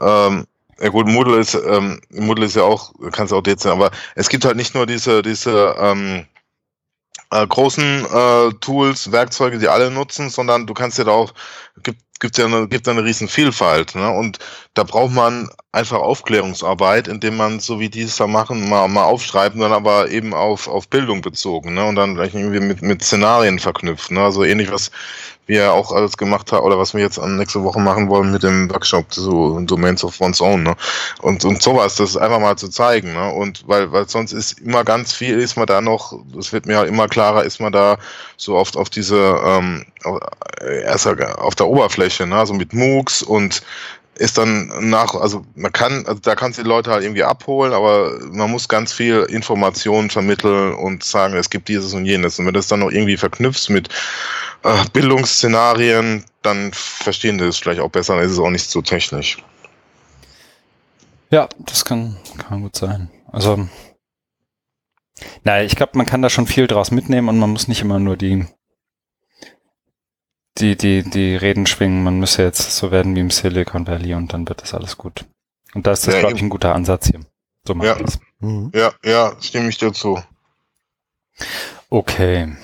ähm, ja gut, Moodle ist, ähm, Moodle ist ja auch, kannst auch jetzt, aber es gibt halt nicht nur diese, diese ähm, äh, großen äh, Tools, Werkzeuge, die alle nutzen, sondern du kannst ja da auch, gibt, gibt ja eine, gibt eine riesen Vielfalt. Ne? Und da braucht man einfach Aufklärungsarbeit, indem man, so wie die es da machen, mal, mal aufschreiben, dann aber eben auf, auf Bildung bezogen, ne? Und dann gleich irgendwie mit, mit Szenarien verknüpfen. Ne? Also ähnlich was wie er auch alles gemacht hat oder was wir jetzt nächste Woche machen wollen mit dem Workshop, so Domains of One's Own, ne? Und, und sowas, das einfach mal zu zeigen, ne? Und weil, weil sonst ist immer ganz viel, ist man da noch, das wird mir halt immer klarer, ist man da so oft auf diese, ähm, erst auf der Oberfläche, ne? Also mit MOOCs und ist dann nach, also man kann, also da kannst du die Leute halt irgendwie abholen, aber man muss ganz viel Informationen vermitteln und sagen, es gibt dieses und jenes. Und wenn du das dann noch irgendwie verknüpfst mit äh, Bildungsszenarien, dann verstehen die es vielleicht auch besser, dann ist es auch nicht so technisch. Ja, das kann, kann gut sein. Also, naja, ich glaube, man kann da schon viel draus mitnehmen und man muss nicht immer nur die die, die, die Reden schwingen, man müsse jetzt so werden wie im Silicon Valley und dann wird das alles gut. Und da ist das, ja, glaube ich, ein guter Ansatz hier. So macht ja. das. Mhm. Ja, ja, stimme ich dir zu. Okay.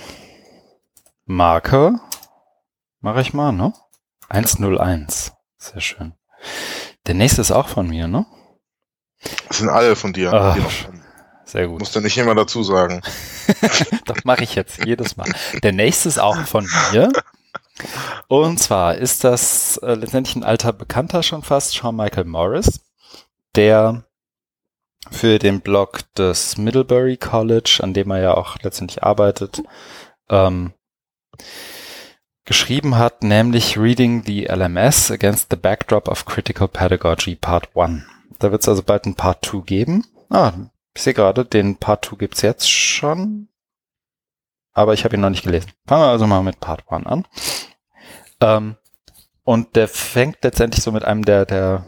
Marke mache ich mal, ne? 101. Sehr schön. Der nächste ist auch von mir, ne? Das sind alle von dir. Ach, sehr gut. Musst du nicht immer dazu sagen. Doch mache ich jetzt jedes Mal. Der nächste ist auch von mir. Und zwar ist das äh, letztendlich ein alter Bekannter schon fast, Sean Michael Morris, der für den Blog des Middlebury College, an dem er ja auch letztendlich arbeitet, ähm, geschrieben hat, nämlich Reading the LMS Against the Backdrop of Critical Pedagogy Part 1. Da wird es also bald ein Part 2 geben. Ah, ich sehe gerade, den Part 2 gibt's jetzt schon aber ich habe ihn noch nicht gelesen. Fangen wir also mal mit Part 1 an. Ähm, und der fängt letztendlich so mit einem der, der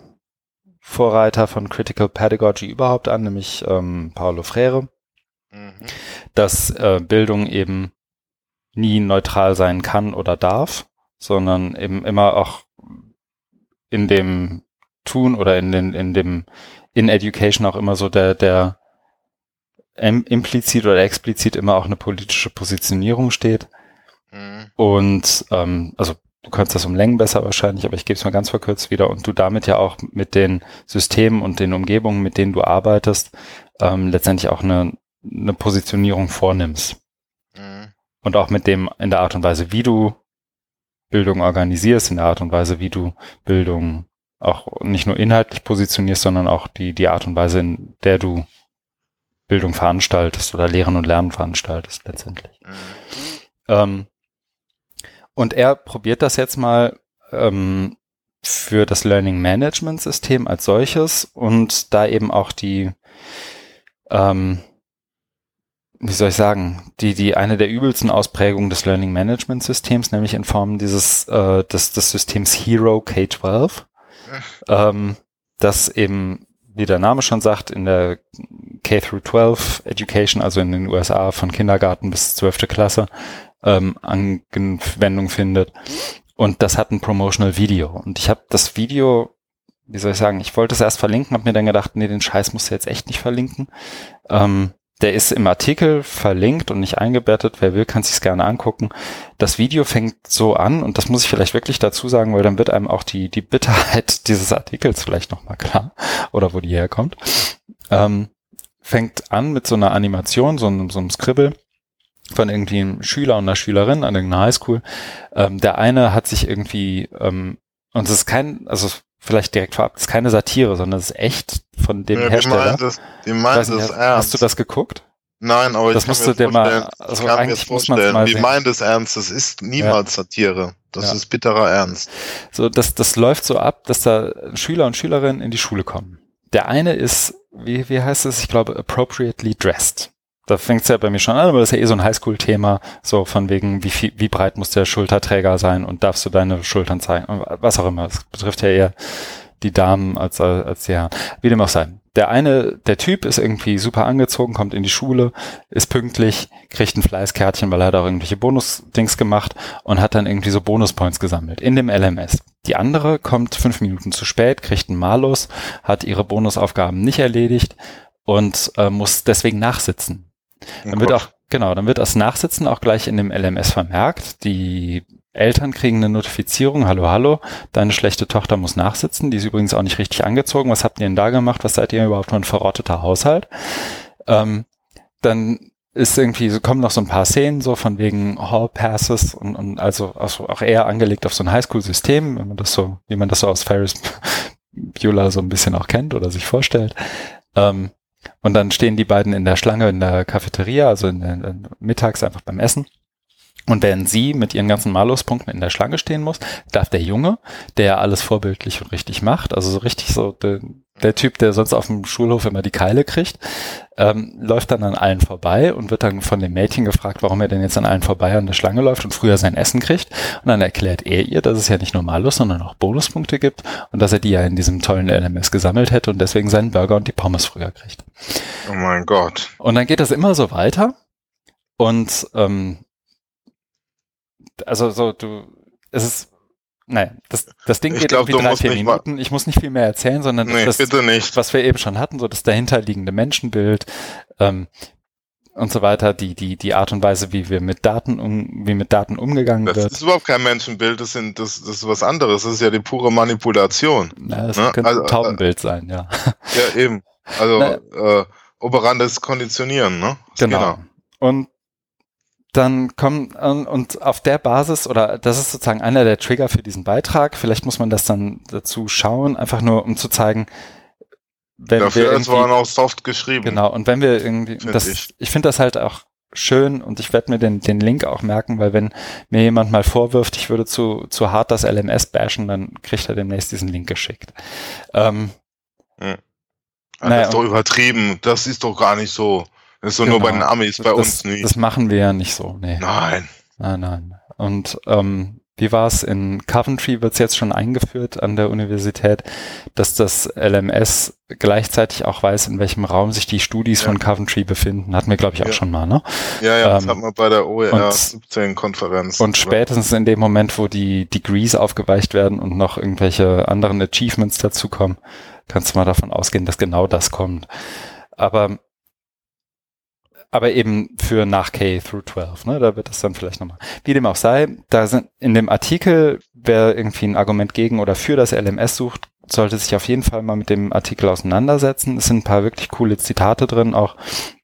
Vorreiter von Critical Pedagogy überhaupt an, nämlich ähm, Paulo Freire, mhm. dass äh, Bildung eben nie neutral sein kann oder darf, sondern eben immer auch in dem Tun oder in den, in dem, in Education auch immer so der, der implizit oder explizit immer auch eine politische Positionierung steht. Mhm. Und ähm, also du kannst das um Längen besser wahrscheinlich, aber ich gebe es mal ganz verkürzt wieder und du damit ja auch mit den Systemen und den Umgebungen, mit denen du arbeitest, ähm, letztendlich auch eine, eine Positionierung vornimmst. Mhm. Und auch mit dem in der Art und Weise, wie du Bildung organisierst, in der Art und Weise, wie du Bildung auch nicht nur inhaltlich positionierst, sondern auch die, die Art und Weise, in der du Bildung veranstaltest oder Lehren und Lernen veranstaltest letztendlich. Mhm. Ähm, und er probiert das jetzt mal ähm, für das Learning Management System als solches und da eben auch die, ähm, wie soll ich sagen, die, die eine der übelsten Ausprägungen des Learning Management Systems, nämlich in Form dieses, äh, des, des Systems Hero K12, ähm, das eben wie der Name schon sagt, in der K-12 Education, also in den USA von Kindergarten bis 12. Klasse, ähm, Anwendung findet. Und das hat ein Promotional Video. Und ich habe das Video, wie soll ich sagen, ich wollte es erst verlinken, habe mir dann gedacht, nee, den Scheiß musst du jetzt echt nicht verlinken. Ähm, der ist im Artikel verlinkt und nicht eingebettet. Wer will, kann sich gerne angucken. Das Video fängt so an und das muss ich vielleicht wirklich dazu sagen, weil dann wird einem auch die, die Bitterheit dieses Artikels vielleicht nochmal klar oder wo die herkommt. Ähm, fängt an mit so einer Animation, so einem, so einem Scribble von irgendwie einem Schüler und einer Schülerin an irgendeiner Highschool. Ähm, der eine hat sich irgendwie, ähm, und es ist kein, also vielleicht direkt vorab, das ist keine Satire, sondern es ist echt von dem ja, Hersteller. Das, die meint das ernst. Hast du das geguckt? Nein, aber das ich musst du dir mal, also kann eigentlich muss man mal sehen. meint es ernst? Das ist niemals ja. Satire. Das ja. ist bitterer Ernst. So, das, das läuft so ab, dass da Schüler und Schülerinnen in die Schule kommen. Der eine ist, wie, wie heißt es? Ich glaube, appropriately dressed. Da fängt es ja bei mir schon an, aber das ist ja eh so ein Highschool-Thema, so von wegen, wie viel, wie breit muss der Schulterträger sein und darfst du deine Schultern zeigen, was auch immer. Das betrifft ja eher die Damen als, als die Herren. Wie dem auch sei. Der eine, der Typ ist irgendwie super angezogen, kommt in die Schule, ist pünktlich, kriegt ein Fleißkärtchen, weil er auch irgendwelche Bonus-Dings gemacht und hat dann irgendwie so Bonuspoints gesammelt in dem LMS. Die andere kommt fünf Minuten zu spät, kriegt einen Malus, hat ihre Bonusaufgaben nicht erledigt und äh, muss deswegen nachsitzen. Dann wird auch, genau, dann wird das Nachsitzen auch gleich in dem LMS vermerkt. Die Eltern kriegen eine Notifizierung, hallo, hallo, deine schlechte Tochter muss nachsitzen, die ist übrigens auch nicht richtig angezogen, was habt ihr denn da gemacht, was seid ihr überhaupt für ein verrotteter Haushalt? Ähm, dann ist irgendwie, so kommen noch so ein paar Szenen so von wegen Hall Passes und, und also auch eher angelegt auf so ein Highschool-System, wenn man das so, wie man das so aus Ferris Bueller so ein bisschen auch kennt oder sich vorstellt. Ähm, und dann stehen die beiden in der Schlange in der Cafeteria, also in, in, mittags einfach beim Essen. Und während sie mit ihren ganzen Maluspunkten in der Schlange stehen muss, darf der Junge, der alles vorbildlich und richtig macht, also so richtig so der, der Typ, der sonst auf dem Schulhof immer die Keile kriegt, ähm, läuft dann an allen vorbei und wird dann von dem Mädchen gefragt, warum er denn jetzt an allen vorbei an der Schlange läuft und früher sein Essen kriegt. Und dann erklärt er ihr, dass es ja nicht nur Malus, sondern auch Bonuspunkte gibt und dass er die ja in diesem tollen LMS gesammelt hätte und deswegen seinen Burger und die Pommes früher kriegt. Oh mein Gott. Und dann geht das immer so weiter. Und ähm, also so, du, es ist, nein, das, das Ding Ich geht glaub, irgendwie drei, vier Minuten. Ich muss nicht viel mehr erzählen, sondern Nee, das, bitte nicht. was wir eben schon hatten, so das dahinterliegende Menschenbild ähm, und so weiter, die, die, die Art und Weise, wie wir mit Daten um, wie mit Daten umgegangen Das wird. ist überhaupt kein Menschenbild, das, sind, das, das ist was anderes. Das ist ja die pure Manipulation. Na, das ne? könnte Also, ein Taubenbild sein, ja. Ja, eben. Also Na- äh, operantes Konditionieren, ne? Das Genau. geht Und dann kommen und, und auf der Basis oder das ist sozusagen einer der Trigger für diesen Beitrag. Vielleicht muss man das dann dazu schauen, einfach nur um zu zeigen, wenn Dafür wir ist war irgendwie, noch soft geschrieben. genau und wenn wir irgendwie Find das, ich. ich, finde das halt auch schön und ich werde mir den den Link auch merken, weil wenn mir jemand mal vorwirft, ich würde zu zu hart das LMS bashen, dann kriegt er demnächst diesen Link geschickt. Ähm, Ja, Naja, das ist doch übertrieben. Das ist doch gar nicht so. Das ist doch nur Genau. bei den Amis, bei das, uns nicht. Das machen wir ja nicht so, nee. Nein. Nein, nein. Und ähm, wie war es? In Coventry wird es jetzt schon eingeführt an der Universität, dass das LMS gleichzeitig auch weiß, in welchem Raum sich die Studis Ja. von Coventry befinden. Hatten wir, glaube ich, auch Ja. schon mal, ne? Ja, ja, das Ähm, hat man bei der OER und- 17 Konferenz. Und spätestens in dem Moment, wo die Degrees aufgeweicht werden und noch irgendwelche anderen Achievements dazukommen, kannst du mal davon ausgehen, dass genau das kommt. Aber aber eben für nach K through 12, ne? Da wird es dann vielleicht nochmal. Wie dem auch sei, da sind in dem Artikel, wer irgendwie ein Argument gegen oder für das LMS sucht, sollte sich auf jeden Fall mal mit dem Artikel auseinandersetzen. Es sind ein paar wirklich coole Zitate drin, auch,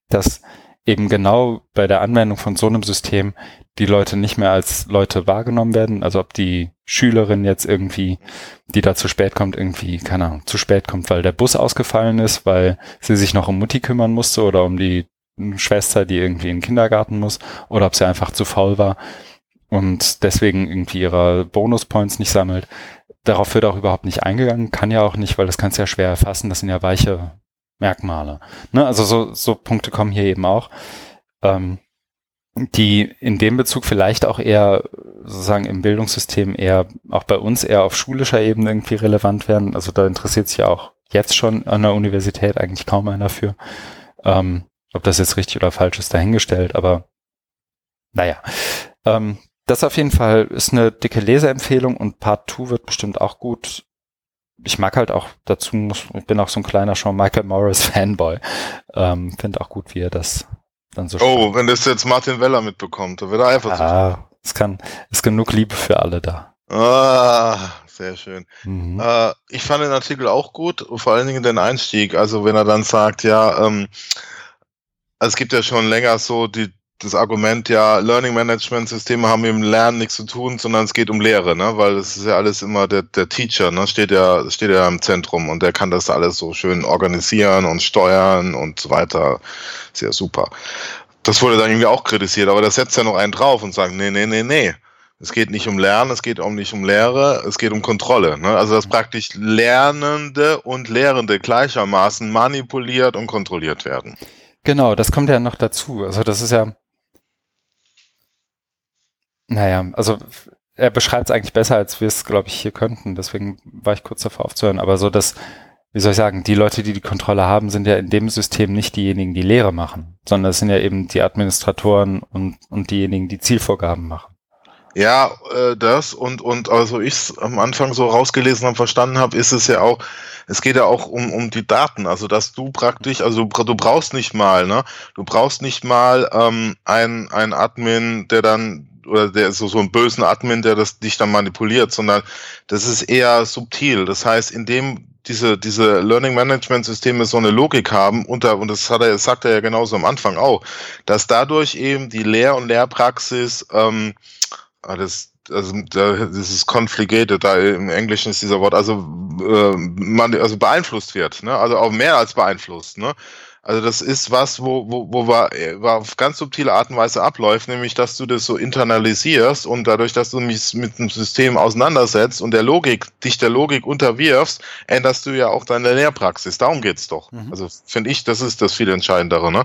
dass eben genau bei der Anwendung von so einem System die Leute nicht mehr als Leute wahrgenommen werden. Also ob die Schülerin jetzt irgendwie, die da zu spät kommt, irgendwie, keine Ahnung, zu spät kommt, weil der Bus ausgefallen ist, weil sie sich noch um Mutti kümmern musste oder um die Schwester, die irgendwie in den Kindergarten muss, oder ob sie einfach zu faul war und deswegen irgendwie ihre Bonuspoints nicht sammelt. Darauf wird auch überhaupt nicht eingegangen, kann ja auch nicht, weil das kannst du ja schwer erfassen, das sind ja weiche Merkmale. Ne? Also so, so Punkte kommen hier eben auch, ähm, die in dem Bezug vielleicht auch eher sozusagen im Bildungssystem eher auch bei uns eher auf schulischer Ebene irgendwie relevant werden. Also da interessiert sich ja auch jetzt schon an der Universität eigentlich kaum einer für. Ähm, ob das jetzt richtig oder falsch ist, dahingestellt, aber naja. Ähm, das auf jeden Fall ist eine dicke Leseempfehlung und Part 2 wird bestimmt auch gut. Ich mag halt auch dazu, muss, ich bin auch so ein kleiner Sean Michael Morris Fanboy. Ähm, Finde auch gut, wie er das dann so Oh, wenn das jetzt Martin Weller mitbekommt, dann wird er einfach so. Ah, es kann, ist genug Liebe für alle da. Ah, sehr schön. Mhm. Äh, ich fand den Artikel auch gut, vor allen Dingen den Einstieg. Also wenn er dann sagt, ja, ähm, es gibt ja schon länger so die, das Argument, ja, Learning Management Systeme haben mit dem Lernen nichts zu tun, sondern es geht um Lehre, ne? Weil es ist ja alles immer der, der Teacher, ne? Steht ja, steht ja im Zentrum und der kann das alles so schön organisieren und steuern und so weiter. Sehr super. Das wurde dann irgendwie auch kritisiert, aber da setzt ja noch einen drauf und sagt, nee, nee, nee, nee. Es geht nicht um Lernen, es geht auch nicht um Lehre, es geht um Kontrolle. Ne? Also dass praktisch Lernende und Lehrende gleichermaßen manipuliert und kontrolliert werden. Genau, das kommt ja noch dazu. Also das ist ja, naja, also er beschreibt es eigentlich besser, als wir es, glaube ich, hier könnten. Deswegen war ich kurz davor aufzuhören. Aber so, dass, wie soll ich sagen, die Leute, die die Kontrolle haben, sind ja in dem System nicht diejenigen, die Lehre machen, sondern es sind ja eben die Administratoren und, und diejenigen, die Zielvorgaben machen. Ja, äh, das und und also ich es am Anfang so rausgelesen habe, verstanden habe, ist es ja auch, es geht ja auch um um die Daten, also dass du praktisch, also du, brauchst nicht mal, ne, du brauchst nicht mal ähm, ein ein Admin, der dann oder der so so ein bösen Admin, der das dich dann manipuliert, sondern das ist eher subtil. Das heißt, indem diese, diese Learning Management Systeme so eine Logik haben, unter, und das hat er, sagt er ja genauso am Anfang auch, dass dadurch eben die Lehr- und Lehrpraxis ähm, Das, also das ist confligated, da im Englischen ist dieser Wort, also äh, man also beeinflusst wird, ne? Also auch mehr als beeinflusst, ne? Also das ist was, wo, wo, wo war, auf ganz subtile Art und Weise abläuft, nämlich dass du das so internalisierst und dadurch, dass du mich mit dem System auseinandersetzt und der Logik, dich der Logik unterwirfst, änderst du ja auch deine Lehrpraxis. Darum geht's doch. Mhm. Also finde ich, das ist das viel Entscheidendere. Ne?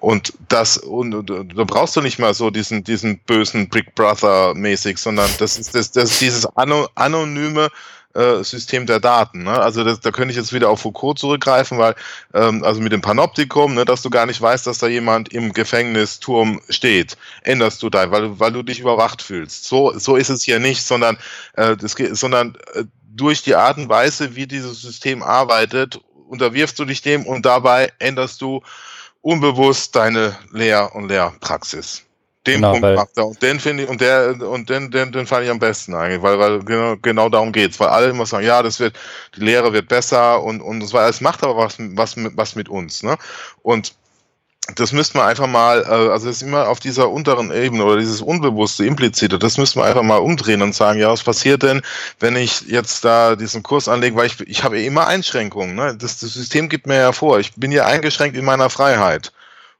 Und das, und da brauchst du nicht mal so diesen, diesen bösen Big Brother mäßig, sondern das ist das, das ist dieses anonyme äh, System der Daten. Ne? Also das, da könnte ich jetzt wieder auf Foucault zurückgreifen, weil ähm, also mit dem Panoptikum, ne, dass du gar nicht weißt, dass da jemand im Gefängnisturm steht, änderst du da, weil, weil du dich überwacht fühlst. So, so ist es hier nicht, sondern, äh, das, sondern äh, durch die Art und Weise, wie dieses System arbeitet, unterwirfst du dich dem und dabei änderst du unbewusst deine Lehr- und Lehrpraxis. Den genau, Punkt macht er. Und den finde ich, und der, und den, den, den fand ich am besten eigentlich, weil, weil genau, genau darum geht's. Weil alle immer sagen, ja, das wird, die Lehre wird besser und, und das war, es macht aber was, was mit, was mit uns, ne? Und das müsste man einfach mal, äh, also das ist immer auf dieser unteren Ebene oder dieses Unbewusste, Implizite, das müsste man einfach mal umdrehen und sagen, ja, was passiert denn, wenn ich jetzt da diesen Kurs anlege, weil ich, ich habe ja immer Einschränkungen, ne? Das, das System gibt mir ja vor, ich bin ja eingeschränkt in meiner Freiheit.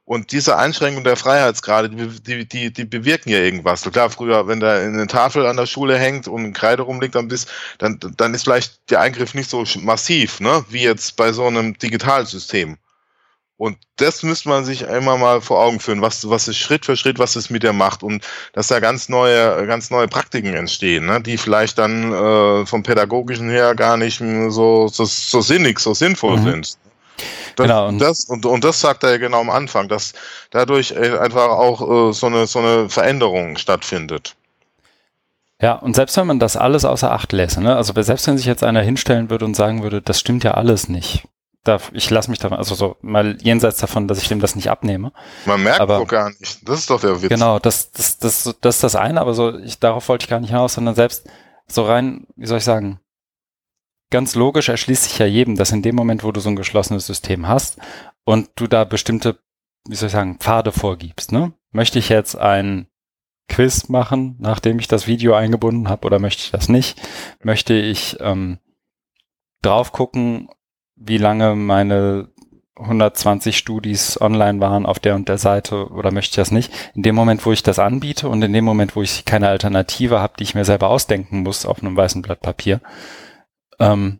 Und diese Einschränkung der Freiheitsgrade, die, die, die bewirken ja irgendwas. Klar, früher, wenn da eine Tafel an der Schule hängt und ein Kreide rumliegt, dann, bist, dann, dann ist vielleicht der Eingriff nicht so massiv, ne, wie jetzt bei so einem Digitalsystem. Und das müsste man sich immer mal vor Augen führen, was, was ist Schritt für Schritt, was es mit der macht und dass da ganz neue, ganz neue Praktiken entstehen, ne, die vielleicht dann äh, vom Pädagogischen her gar nicht so, so, so sinnig, so sinnvoll mhm. sind. Das, genau. Und das, und, und das sagt er ja genau am Anfang, dass dadurch äh, einfach auch äh, so, eine, so eine Veränderung stattfindet. Ja, und selbst wenn man das alles außer Acht lässt, ne? also selbst wenn sich jetzt einer hinstellen würde und sagen würde, das stimmt ja alles nicht, da, ich lasse mich davon, also so mal jenseits davon, dass ich dem das nicht abnehme. Man merkt aber, doch gar nicht. Das ist doch der Witz. Genau, das, das, das, das ist das eine, aber so, ich, darauf wollte ich gar nicht hinaus, sondern selbst so rein, wie soll ich sagen, ganz logisch erschließt sich ja jedem, dass in dem Moment, wo du so ein geschlossenes System hast und du da bestimmte, wie soll ich sagen, Pfade vorgibst, ne? Möchte ich jetzt ein Quiz machen, nachdem ich das Video eingebunden habe, oder möchte ich das nicht? Möchte ich ähm, drauf gucken, wie lange meine 120 Studis online waren auf der und der Seite oder möchte ich das nicht? In dem Moment, wo ich das anbiete und in dem Moment, wo ich keine Alternative habe, die ich mir selber ausdenken muss auf einem weißen Blatt Papier, ähm,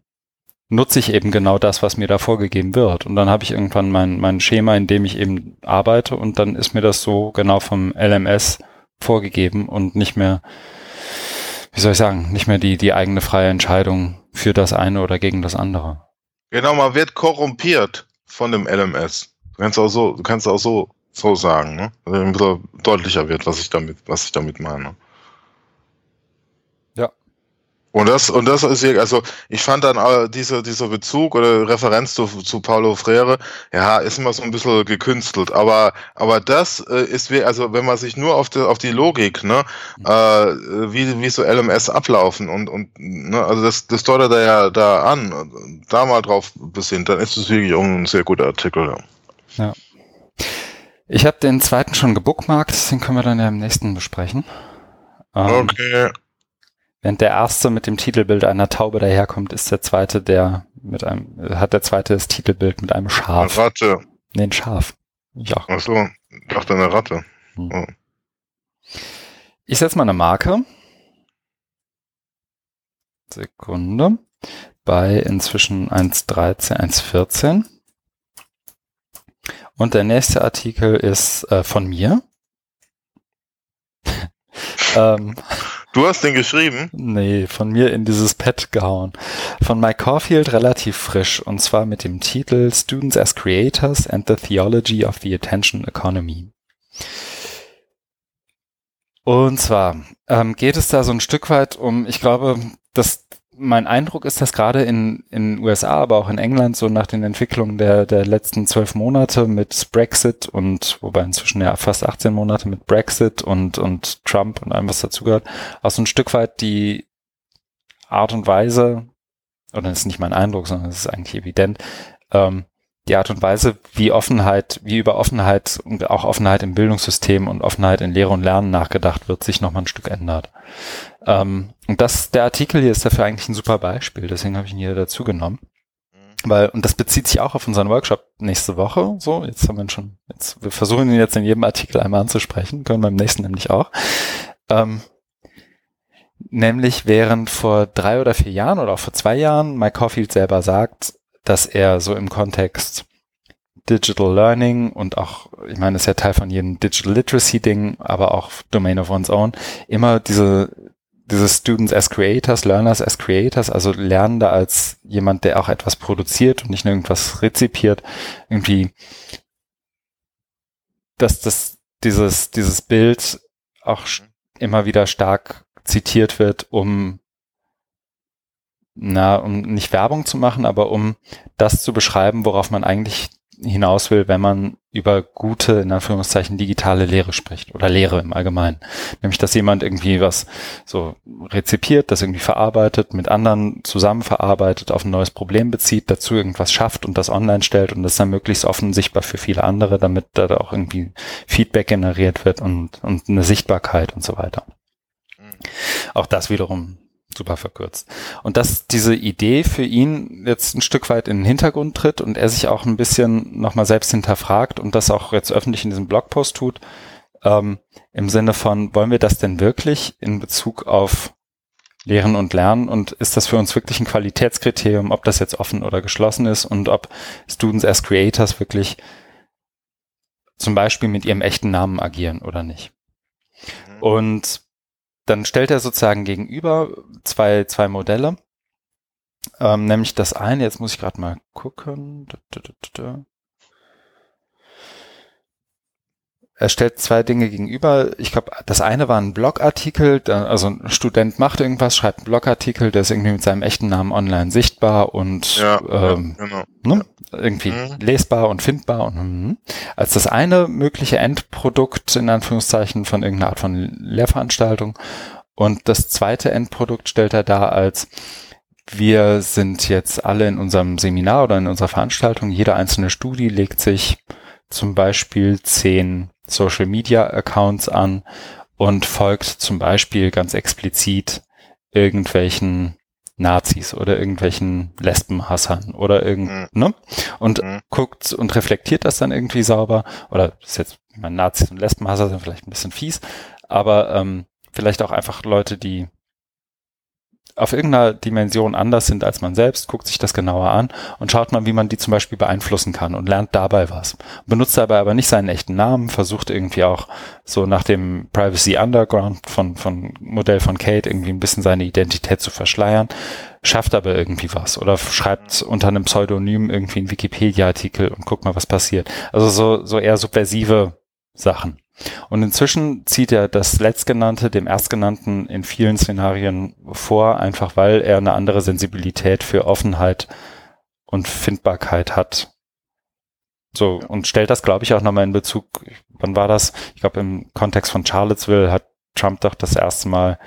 nutze ich eben genau das, was mir da vorgegeben wird. Und dann habe ich irgendwann mein, mein Schema, in dem ich eben arbeite und dann ist mir das so genau vom LMS vorgegeben und nicht mehr, wie soll ich sagen, nicht mehr die, die eigene freie Entscheidung für das eine oder gegen das andere. Genau, man wird korrumpiert von dem LMS. Du kannst auch so, du kannst auch so, so sagen, ne? Also deutlicher wird, was ich damit, was ich damit meine. Und das, und das ist, also ich fand dann äh, dieser, dieser Bezug oder Referenz zu, zu Paulo Freire, ja, ist immer so ein bisschen gekünstelt. Aber, aber das äh, ist, wie, also wenn man sich nur auf die, auf die Logik, ne, äh, wie, wie so LMS ablaufen und, und ne, also das, das deutet er ja da an, da mal drauf besinnt, dann ist es wirklich auch ein sehr guter Artikel. Ja. ja. Ich habe den zweiten schon gebookmarkt, den können wir dann ja im nächsten besprechen. Ähm, okay. Während der erste mit dem Titelbild einer Taube daherkommt, ist der zweite, der mit einem, hat der zweite das Titelbild mit einem Schaf. Eine Ratte. Nee, ein Schaf. Ja. Ach so, ich dachte eine Ratte. Hm. Oh. Ich setze mal eine Marke. Sekunde. Bei inzwischen 1.13, 1.14. Und der nächste Artikel ist äh, von mir. ähm, du hast den geschrieben? Nee, von mir in dieses Pad gehauen. Von Mike Caulfield relativ frisch und zwar mit dem Titel Students as Creators and the Theology of the Attention Economy. Und zwar ähm, geht es da so ein Stück weit um, ich glaube, dass mein Eindruck ist, dass gerade in in USA, aber auch in England so nach den Entwicklungen der der letzten zwölf Monate mit Brexit und wobei inzwischen ja fast 18 Monate mit Brexit und und Trump und allem was dazugehört, auch so ein Stück weit die Art und Weise oder das ist nicht mein Eindruck, sondern es ist eigentlich evident, ähm, die Art und Weise, wie Offenheit, wie über Offenheit und auch Offenheit im Bildungssystem und Offenheit in Lehre und Lernen nachgedacht wird, sich nochmal ein Stück ändert. Ähm, und das, der Artikel hier ist dafür eigentlich ein super Beispiel, deswegen habe ich ihn hier dazu genommen. Mhm. Weil, und das bezieht sich auch auf unseren Workshop nächste Woche. So, jetzt haben wir ihn schon, jetzt, wir versuchen ihn jetzt in jedem Artikel einmal anzusprechen, können beim nächsten nämlich auch. Ähm, nämlich während vor drei oder vier Jahren oder auch vor zwei Jahren Mike Caulfield selber sagt, dass er so im Kontext Digital Learning und auch, ich meine, ist ja Teil von jedem Digital Literacy Ding, aber auch Domain of One's Own, immer diese, diese Students as Creators, Learners as Creators, also Lernende als jemand, der auch etwas produziert und nicht nur irgendwas rezipiert, irgendwie, dass das, dieses, dieses Bild auch immer wieder stark zitiert wird, um na, um nicht Werbung zu machen, aber um das zu beschreiben, worauf man eigentlich hinaus will, wenn man über gute, in Anführungszeichen, digitale Lehre spricht oder Lehre im Allgemeinen. Nämlich, dass jemand irgendwie was so rezipiert, das irgendwie verarbeitet, mit anderen zusammen verarbeitet, auf ein neues Problem bezieht, dazu irgendwas schafft und das online stellt und das dann möglichst offen sichtbar für viele andere, damit da auch irgendwie Feedback generiert wird und, und eine Sichtbarkeit und so weiter. Mhm. Auch das wiederum super verkürzt. Und dass diese Idee für ihn jetzt ein Stück weit in den Hintergrund tritt und er sich auch ein bisschen nochmal selbst hinterfragt und das auch jetzt öffentlich in diesem Blogpost tut, ähm, im Sinne von, wollen wir das denn wirklich in Bezug auf Lehren und Lernen und ist das für uns wirklich ein Qualitätskriterium, ob das jetzt offen oder geschlossen ist und ob Students as Creators wirklich zum Beispiel mit ihrem echten Namen agieren oder nicht. Mhm. Und dann stellt er sozusagen gegenüber zwei, zwei Modelle. Ähm, nämlich das eine, jetzt muss ich gerade mal gucken. Er stellt zwei Dinge gegenüber. Ich glaube, das eine war ein Blogartikel, also ein Student macht irgendwas, schreibt einen Blogartikel, der ist irgendwie mit seinem echten Namen online sichtbar und ja, ähm, genau. ne, irgendwie mhm. lesbar und findbar. Und, mh. als das eine mögliche Endprodukt in Anführungszeichen von irgendeiner Art von Lehrveranstaltung. Und das zweite Endprodukt stellt er dar als wir sind jetzt alle in unserem Seminar oder in unserer Veranstaltung, jede einzelne Studie legt sich zum Beispiel zehn Social Media Accounts an und folgt zum Beispiel ganz explizit irgendwelchen Nazis oder irgendwelchen Lesbenhassern oder irgend, mhm. ne? Und mhm. guckt und reflektiert das dann irgendwie sauber. Oder ist jetzt, ich meine, Nazis und Lesbenhasser sind vielleicht ein bisschen fies, aber ähm, vielleicht auch einfach Leute, die auf irgendeiner Dimension anders sind als man selbst, guckt sich das genauer an und schaut mal, wie man die zum Beispiel beeinflussen kann und lernt dabei was. Benutzt dabei aber nicht seinen echten Namen, versucht irgendwie auch so nach dem Privacy Underground von, von Modell von Kate irgendwie ein bisschen seine Identität zu verschleiern, schafft aber irgendwie was oder schreibt unter einem Pseudonym irgendwie einen Wikipedia-Artikel und guckt mal, was passiert. Also so, so eher subversive Sachen. Und inzwischen zieht er das letztgenannte dem erstgenannten in vielen Szenarien vor, einfach weil er eine andere Sensibilität für Offenheit und Findbarkeit hat. So, und stellt das, glaube ich, auch nochmal in Bezug, wann war das? Ich glaube, im Kontext von Charlottesville hat Trump doch das erste Mal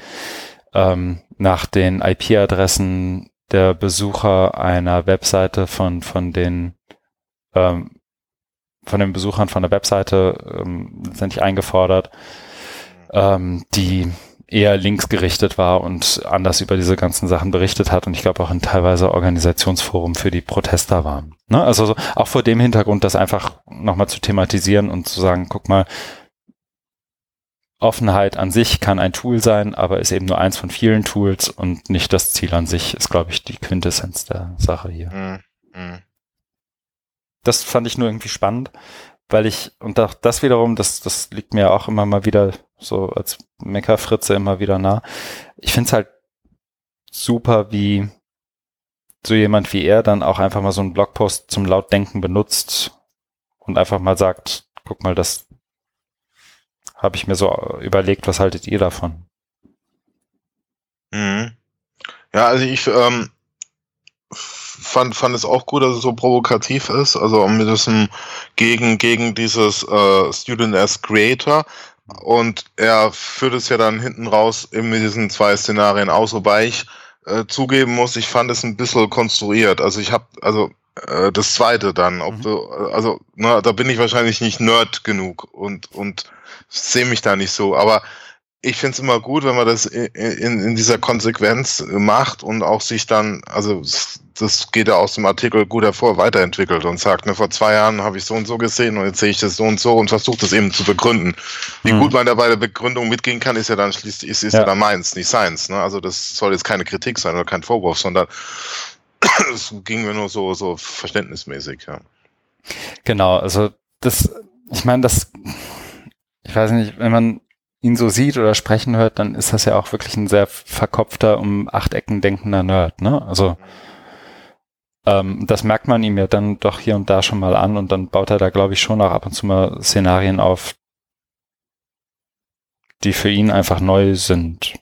ähm, nach den IP-Adressen der Besucher einer Webseite von, von den ähm, von den Besuchern von der Webseite ähm, letztendlich eingefordert, ähm, die eher linksgerichtet war und anders über diese ganzen Sachen berichtet hat und ich glaube auch ein teilweise Organisationsforum für die Protester war. Ne? Also so, auch vor dem Hintergrund, das einfach nochmal zu thematisieren und zu sagen, guck mal, Offenheit an sich kann ein Tool sein, aber ist eben nur eins von vielen Tools und nicht das Ziel an sich, ist, glaube ich, die Quintessenz der Sache hier. Mhm. mhm. Das fand ich nur irgendwie spannend, weil ich, und auch das wiederum, das, das liegt mir auch immer mal wieder so als Meckerfritze immer wieder nah. Ich finde es halt super, wie so jemand wie er dann auch einfach mal so einen Blogpost zum Lautdenken benutzt und einfach mal sagt, guck mal, das habe ich mir so überlegt, was haltet ihr davon? Mhm. Ja, also ich ähm, fand, fand es auch gut, dass es so provokativ ist, also mit diesem gegen, gegen dieses äh, Student as Creator. Und er führt es ja dann hinten raus eben mit diesen zwei Szenarien aus, wobei ich äh, zugeben muss, ich fand es ein bisschen konstruiert. Also ich habe, also äh, das zweite dann, ob mhm. du, also na, da bin ich wahrscheinlich nicht Nerd genug und und sehe mich da nicht so. Aber ich finde es immer gut, wenn man das in, in, in, dieser Konsequenz macht und auch sich dann, also das geht ja aus dem Artikel gut hervor, weiterentwickelt und sagt, ne, vor zwei Jahren habe ich so und so gesehen und jetzt sehe ich das so und so und versucht das eben zu begründen. Wie mhm. gut man da bei der Begründung mitgehen kann, ist ja dann schließlich, ist, ist ja. ja dann meins, nicht seins. Ne? Also das soll jetzt keine Kritik sein oder kein Vorwurf, sondern es ging mir nur so, so verständnismäßig, ja. Genau, also das, ich meine, das, ich weiß nicht, wenn man ihn so sieht oder sprechen hört, dann ist das ja auch wirklich ein sehr verkopfter, um acht Ecken denkender Nerd, ne? Also ähm, das merkt man ihm ja dann doch hier und da schon mal an und dann baut er da, glaube ich, schon auch ab und zu mal Szenarien auf, die für ihn einfach neu sind.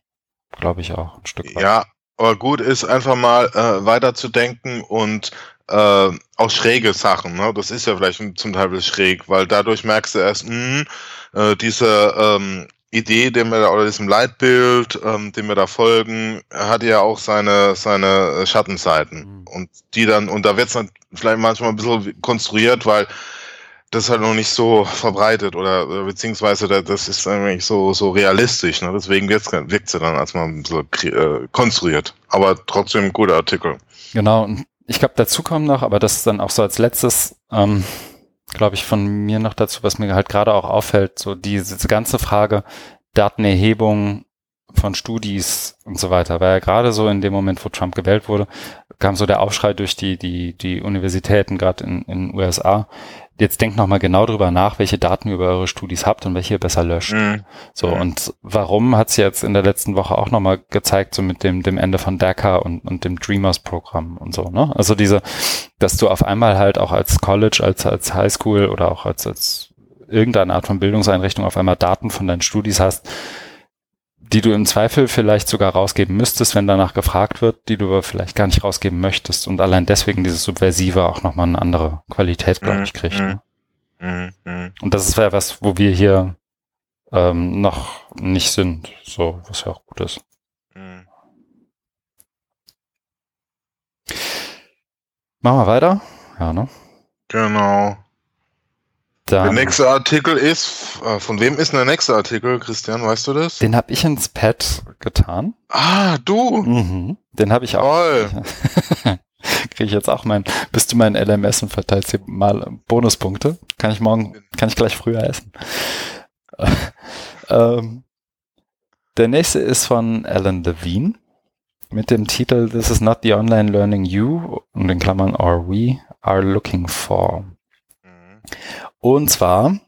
Glaube ich auch ein Stück weit. Ja, aber gut ist einfach mal äh, weiterzudenken und äh, auch schräge Sachen. Ne? Das ist ja vielleicht zum Teil schräg, weil dadurch merkst du erst, mh, äh, diese ähm, Idee, dem wir da, oder diesem Leitbild, ähm, dem wir da folgen, hat ja auch seine, seine Schattenseiten. Mhm. Und die dann, und da wird es dann vielleicht manchmal ein bisschen konstruiert, weil das halt noch nicht so verbreitet oder beziehungsweise das ist eigentlich so, so realistisch. Ne? Deswegen wirkt sie dann als mal ein bisschen äh, konstruiert. Aber trotzdem ein guter Artikel. Genau, und ich glaube, dazu kommen noch, aber das ist dann auch so als letztes, ähm, glaube ich, von mir noch dazu, was mir halt gerade auch auffällt, so diese ganze Frage Datenerhebung von Studis und so weiter, weil ja gerade so in dem Moment, wo Trump gewählt wurde, kam so der Aufschrei durch die, die, die Universitäten, gerade in, in USA, jetzt denkt nochmal genau drüber nach, welche Daten ihr über eure Studis habt und welche ihr besser löscht. Mhm. So, mhm. und warum hat sie jetzt in der letzten Woche auch nochmal gezeigt, so mit dem, dem Ende von DACA und, und dem Dreamers-Programm und so, ne? Also diese, dass du auf einmal halt auch als College, als, als Highschool oder auch als, als irgendeine Art von Bildungseinrichtung auf einmal Daten von deinen Studis hast, die du im Zweifel vielleicht sogar rausgeben müsstest, wenn danach gefragt wird, die du aber vielleicht gar nicht rausgeben möchtest und allein deswegen dieses Subversive auch nochmal eine andere Qualität, glaube ich, kriegt. Ne? Mhm. Mhm. Und das ist ja was, wo wir hier ähm, noch nicht sind, so, was ja auch gut ist. Mhm. Machen wir weiter? Ja, ne? Genau. Dann, der nächste Artikel ist, äh, von wem ist denn der nächste Artikel, Christian, weißt du das? Den habe ich ins Pad getan. Ah, du? Mhm, den habe ich auch. Toll. Kriege ich jetzt auch mein, bist du mein LMS und verteilst hier mal Bonuspunkte? Kann ich morgen, kann ich gleich früher essen. ähm, der nächste ist von Alan Levine mit dem Titel This is not the online learning you und in Klammern or we are looking for. Mhm. Und zwar,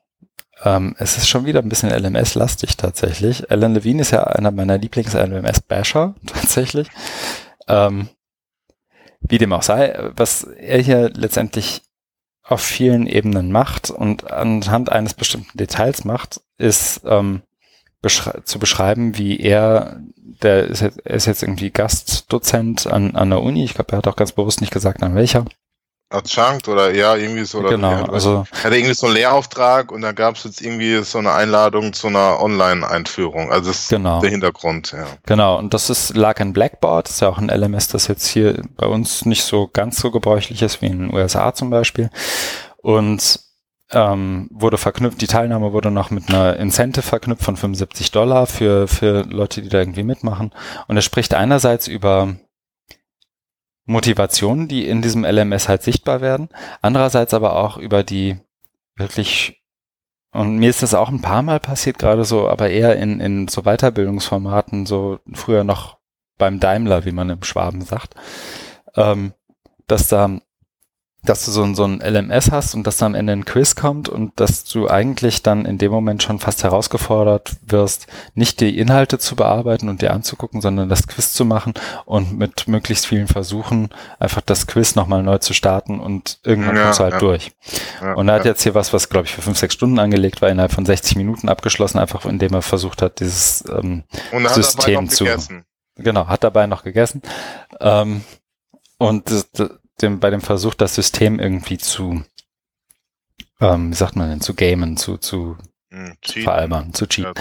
ähm, es ist schon wieder ein bisschen LMS-lastig tatsächlich. Alan Levine ist ja einer meiner Lieblings-LMS-Basher tatsächlich. Ähm, wie dem auch sei, was er hier letztendlich auf vielen Ebenen macht und anhand eines bestimmten Details macht, ist ähm, beschrei zu beschreiben, wie er, der ist jetzt, ist jetzt irgendwie Gastdozent an, an der Uni, ich glaube, er hat auch ganz bewusst nicht gesagt, an welcher, Adjunct oder ja, irgendwie so. Oder genau, also. Hatte irgendwie so einen Lehrauftrag und da gab es jetzt irgendwie so eine Einladung zu einer Online-Einführung. Also das genau. ist der Hintergrund, ja. Genau, und das ist, lag in Blackboard, das ist ja auch ein LMS, das jetzt hier bei uns nicht so ganz so gebräuchlich ist wie in den USA zum Beispiel. Und ähm, wurde verknüpft, die Teilnahme wurde noch mit einer Incentive verknüpft von 75 Dollar für, für Leute, die da irgendwie mitmachen. Und er spricht einerseits über Motivationen, die in diesem LMS halt sichtbar werden. Andererseits aber auch über die wirklich, und mir ist das auch ein paar Mal passiert, gerade so, aber eher in, in so Weiterbildungsformaten, so früher noch beim Daimler, wie man im Schwaben sagt, ähm, dass da dass du so, ein so ein LMS hast und dass da am Ende ein Quiz kommt und dass du eigentlich dann in dem Moment schon fast herausgefordert wirst, nicht die Inhalte zu bearbeiten und dir anzugucken, sondern das Quiz zu machen und mit möglichst vielen Versuchen einfach das Quiz nochmal neu zu starten und irgendwann ja, kommst du halt ja. durch. Ja, und er hat jetzt hier was, was glaube ich für fünf, sechs Stunden angelegt war, innerhalb von 60 Minuten abgeschlossen, einfach indem er versucht hat, dieses ähm, System zu. Gegessen. Genau, hat dabei noch gegessen. Ähm, und das, dem, bei dem Versuch, das System irgendwie zu, ähm, wie sagt man denn, zu gamen, zu, zu, hm, zu veralbern, zu cheaten.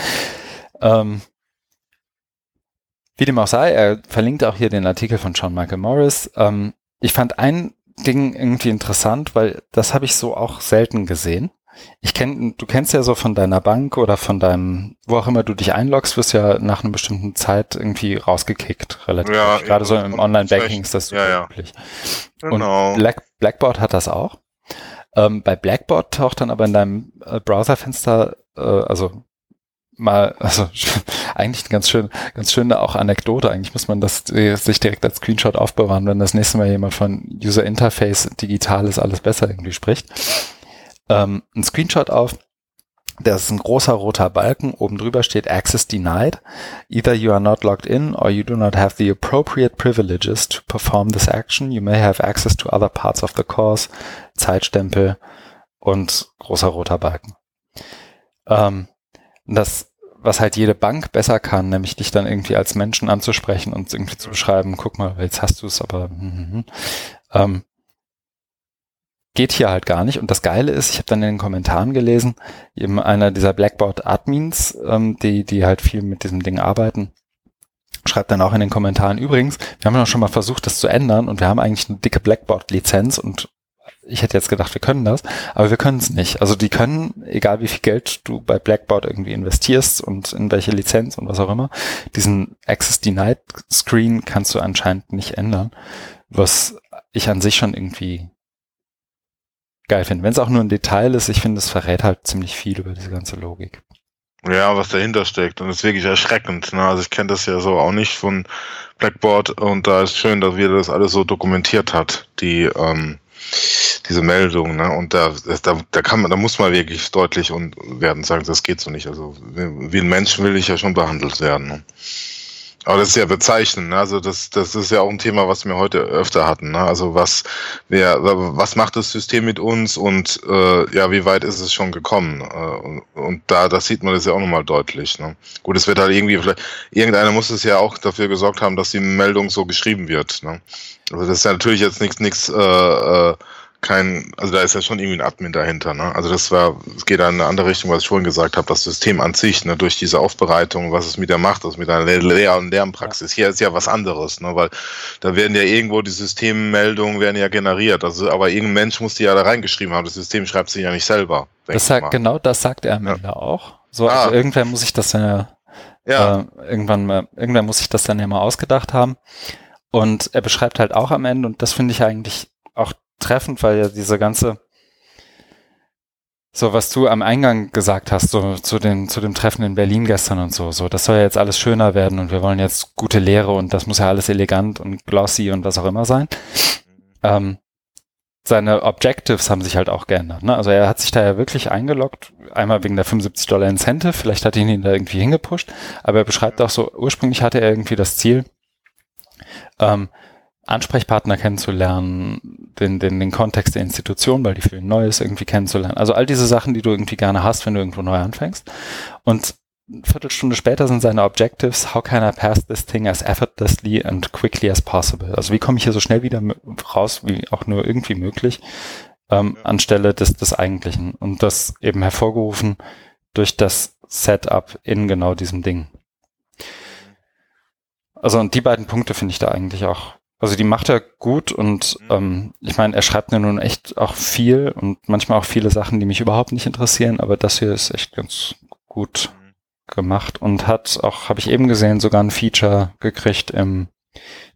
Ja. Ähm, wie dem auch sei, er verlinkt auch hier den Artikel von Sean Michael Morris. Ähm, ich fand ein Ding irgendwie interessant, weil das habe ich so auch selten gesehen. Ich kenn, du kennst ja so von deiner Bank oder von deinem, wo auch immer du dich einloggst, wirst ja nach einer bestimmten Zeit irgendwie rausgekickt, relativ. Ja, Gerade so im Online-Banking ist das ja, üblich. Ja. Genau. Und Black, Blackboard hat das auch. Ähm, bei Blackboard taucht dann aber in deinem äh, Browserfenster, äh, also mal, also eigentlich eine ganz schön, ganz schöne auch Anekdote. Eigentlich muss man das äh, sich direkt als Screenshot aufbewahren, wenn das nächste Mal jemand von User Interface Digitales alles besser irgendwie spricht ähm, ein Screenshot auf. Das ist ein großer roter Balken. Oben drüber steht Access denied. Either you are not logged in or you do not have the appropriate privileges to perform this action. You may have access to other parts of the course. Zeitstempel und großer roter Balken. Ähm, das, was halt jede Bank besser kann, nämlich dich dann irgendwie als Menschen anzusprechen und irgendwie zu beschreiben, guck mal, jetzt hast du es, aber hm, hm, hm. Ähm, geht hier halt gar nicht. Und das Geile ist, ich habe dann in den Kommentaren gelesen, eben einer dieser Blackboard-Admins, ähm, die, die halt viel mit diesem Ding arbeiten, schreibt dann auch in den Kommentaren, übrigens, wir haben ja schon mal versucht, das zu ändern und wir haben eigentlich eine dicke Blackboard-Lizenz und ich hätte jetzt gedacht, wir können das, aber wir können es nicht. Also die können, egal wie viel Geld du bei Blackboard irgendwie investierst und in welche Lizenz und was auch immer, diesen Access Denied Screen kannst du anscheinend nicht ändern, was ich an sich schon irgendwie geil finde. Wenn es auch nur ein Detail ist, ich finde, es verrät halt ziemlich viel über diese ganze Logik. Ja, was dahinter steckt. Und das ist wirklich erschreckend. Ne? Also ich kenne das ja so auch nicht von Blackboard und da ist schön, dass wir das alles so dokumentiert hat, die ähm, diese Meldung, ne? Und da, da, da kann man, da muss man wirklich deutlich und werden sagen, das geht so nicht. Also wie ein Mensch will ich ja schon behandelt werden. Ne? Aber das ist ja bezeichnend. Ne? Also das, das ist ja auch ein Thema, was wir heute öfter hatten. Ne? Also was, wer, was macht das System mit uns und äh, ja, wie weit ist es schon gekommen? Äh, und, da, das sieht man das ja auch nochmal deutlich. Ne? Gut, es wird halt irgendwie vielleicht, irgendeiner muss es ja auch dafür gesorgt haben, dass die Meldung so geschrieben wird. Ne? Also das ist ja natürlich jetzt nichts, nichts äh, äh, kein, also da ist ja schon irgendwie ein Admin dahinter, ne? Also das war, es geht in eine andere Richtung, was ich vorhin gesagt habe, das System an sich, ne, durch diese Aufbereitung, was es mit der macht, also mit einer Lehr- und Lernpraxis. Hier ist ja was anderes, ne? Weil da werden ja irgendwo die Systemmeldungen werden ja generiert. Also, aber irgendein Mensch muss die ja da reingeschrieben haben. Das System schreibt sie ja nicht selber. Das sagt, genau das sagt er am Ende ja. auch. So, ah. also irgendwer muss sich das ja, ja. Äh, irgendwann mal, irgendwer muss sich das dann ja mal ausgedacht haben. Und er beschreibt halt auch am Ende, und das finde ich eigentlich auch treffend, weil ja diese ganze, so was du am Eingang gesagt hast, so zu dem, zu dem Treffen in Berlin gestern und so, so, das soll ja jetzt alles schöner werden und wir wollen jetzt gute Lehre und das muss ja alles elegant und glossy und was auch immer sein. Ähm, seine Objectives haben sich halt auch geändert. Ne? Also er hat sich da ja wirklich eingeloggt, einmal wegen der 75 Dollar Incentive, vielleicht hat ihn ihn da irgendwie hingepusht, aber er beschreibt auch so, ursprünglich hatte er irgendwie das Ziel, ähm, Ansprechpartner kennenzulernen, den, den, den Kontext der Institution, weil die viel Neues irgendwie kennenzulernen. Also all diese Sachen, die du irgendwie gerne hast, wenn du irgendwo neu anfängst. Und eine Viertelstunde später sind seine Objectives, how can I pass this thing as effortlessly and quickly as possible? Also wie komme ich hier so schnell wieder raus, wie auch nur irgendwie möglich, ähm, anstelle des, des Eigentlichen. Und das eben hervorgerufen durch das Setup in genau diesem Ding. Also und die beiden Punkte finde ich da eigentlich auch also die macht er gut und mhm. ähm, ich meine, er schreibt mir nun echt auch viel und manchmal auch viele Sachen, die mich überhaupt nicht interessieren, aber das hier ist echt ganz gut mhm. gemacht und hat auch, habe ich eben gesehen, sogar ein Feature gekriegt im